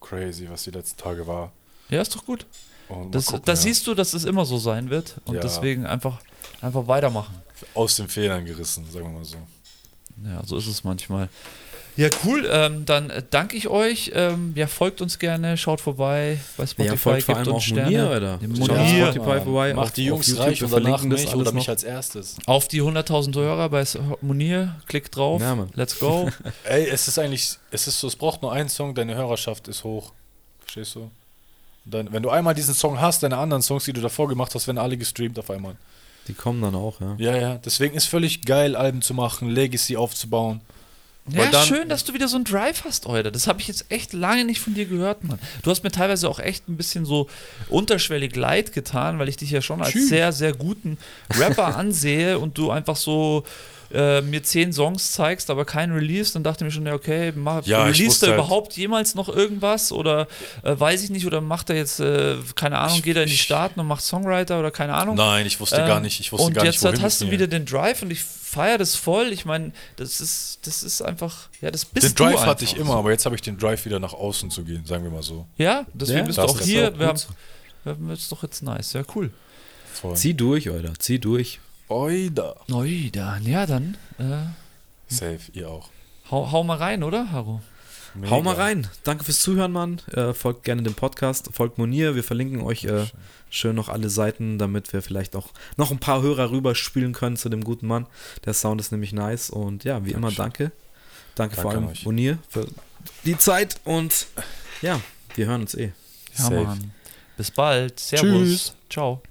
crazy, was die letzten Tage war. Ja, ist doch gut. Und Das, gucken, das ja. siehst du, dass es immer so sein wird und Ja. deswegen einfach, einfach weitermachen. Aus den Fehlern gerissen, sagen wir mal so. Ja, so ist es manchmal. Ja, cool. Ähm, dann äh, danke ich euch. Ähm, ja, folgt uns gerne, schaut vorbei bei Spotify, Ja, folgt vor allem uns auch Sterne. Munir, Alter. Auf Spotify vorbei. Macht die Jungs reich und danach mich oder mich als erstes. Auf die 100.000 Hörer bei Munir, klickt drauf. Ja. Let's go. Ey, es ist eigentlich, es ist so, es braucht nur einen Song, deine Hörerschaft ist hoch. Verstehst du? Dann, wenn du einmal diesen Song hast, deine anderen Songs, die du davor gemacht hast, werden alle gestreamt auf einmal. Die kommen dann auch, ja. Ja, ja. Deswegen ist völlig geil, Alben zu machen, Legacy aufzubauen. Ja, dann- schön, dass du wieder so einen Drive hast, heute. Das habe ich jetzt echt lange nicht von dir gehört, Mann. Du hast mir teilweise auch echt ein bisschen so unterschwellig leid getan, weil ich dich ja schon als Tschüss. sehr, sehr guten Rapper ansehe und du einfach so äh, mir zehn Songs zeigst, aber kein Release, dann dachte ich mir schon, ja, okay, mach, Ja, ich release er halt- überhaupt jemals noch irgendwas oder äh, weiß ich nicht, oder macht er jetzt, äh, keine Ahnung, Ich- geht er in die Staaten und macht Songwriter oder keine Ahnung. Nein, ich wusste Ähm, gar nicht, ich wusste und gar jetzt nicht, wohin hast du mit mir. wieder den Drive und ich feiere das voll. Ich meine, das ist, das ist einfach, ja, das bist Den du Drive einfach hatte ich immer, aber jetzt habe ich den Drive wieder nach außen zu gehen, sagen wir mal so. Ja, deswegen Ja, bist du auch hier. auch wir, haben, wir haben jetzt doch jetzt nice. Ja, cool. Voll. Zieh durch, Alter. Zieh durch. Oida. Oi, dann, ja, dann. Äh, Safe, ihr auch. hau, hau mal rein, oder, Haro? Hau mal Mega. rein. Danke fürs Zuhören, Mann. Äh, folgt gerne dem Podcast. Folgt Monir. Wir verlinken euch äh, schön noch alle Seiten, damit wir vielleicht auch noch ein paar Hörer rüberspielen können zu dem guten Mann. Der Sound ist nämlich nice. Und ja, wie immer, Dankeschön. danke. Danke, vor Danke an allem euch. Monir für die Zeit. Und ja, wir hören uns eh. Ja. Bis bald. Servus. Tschüss. Ciao.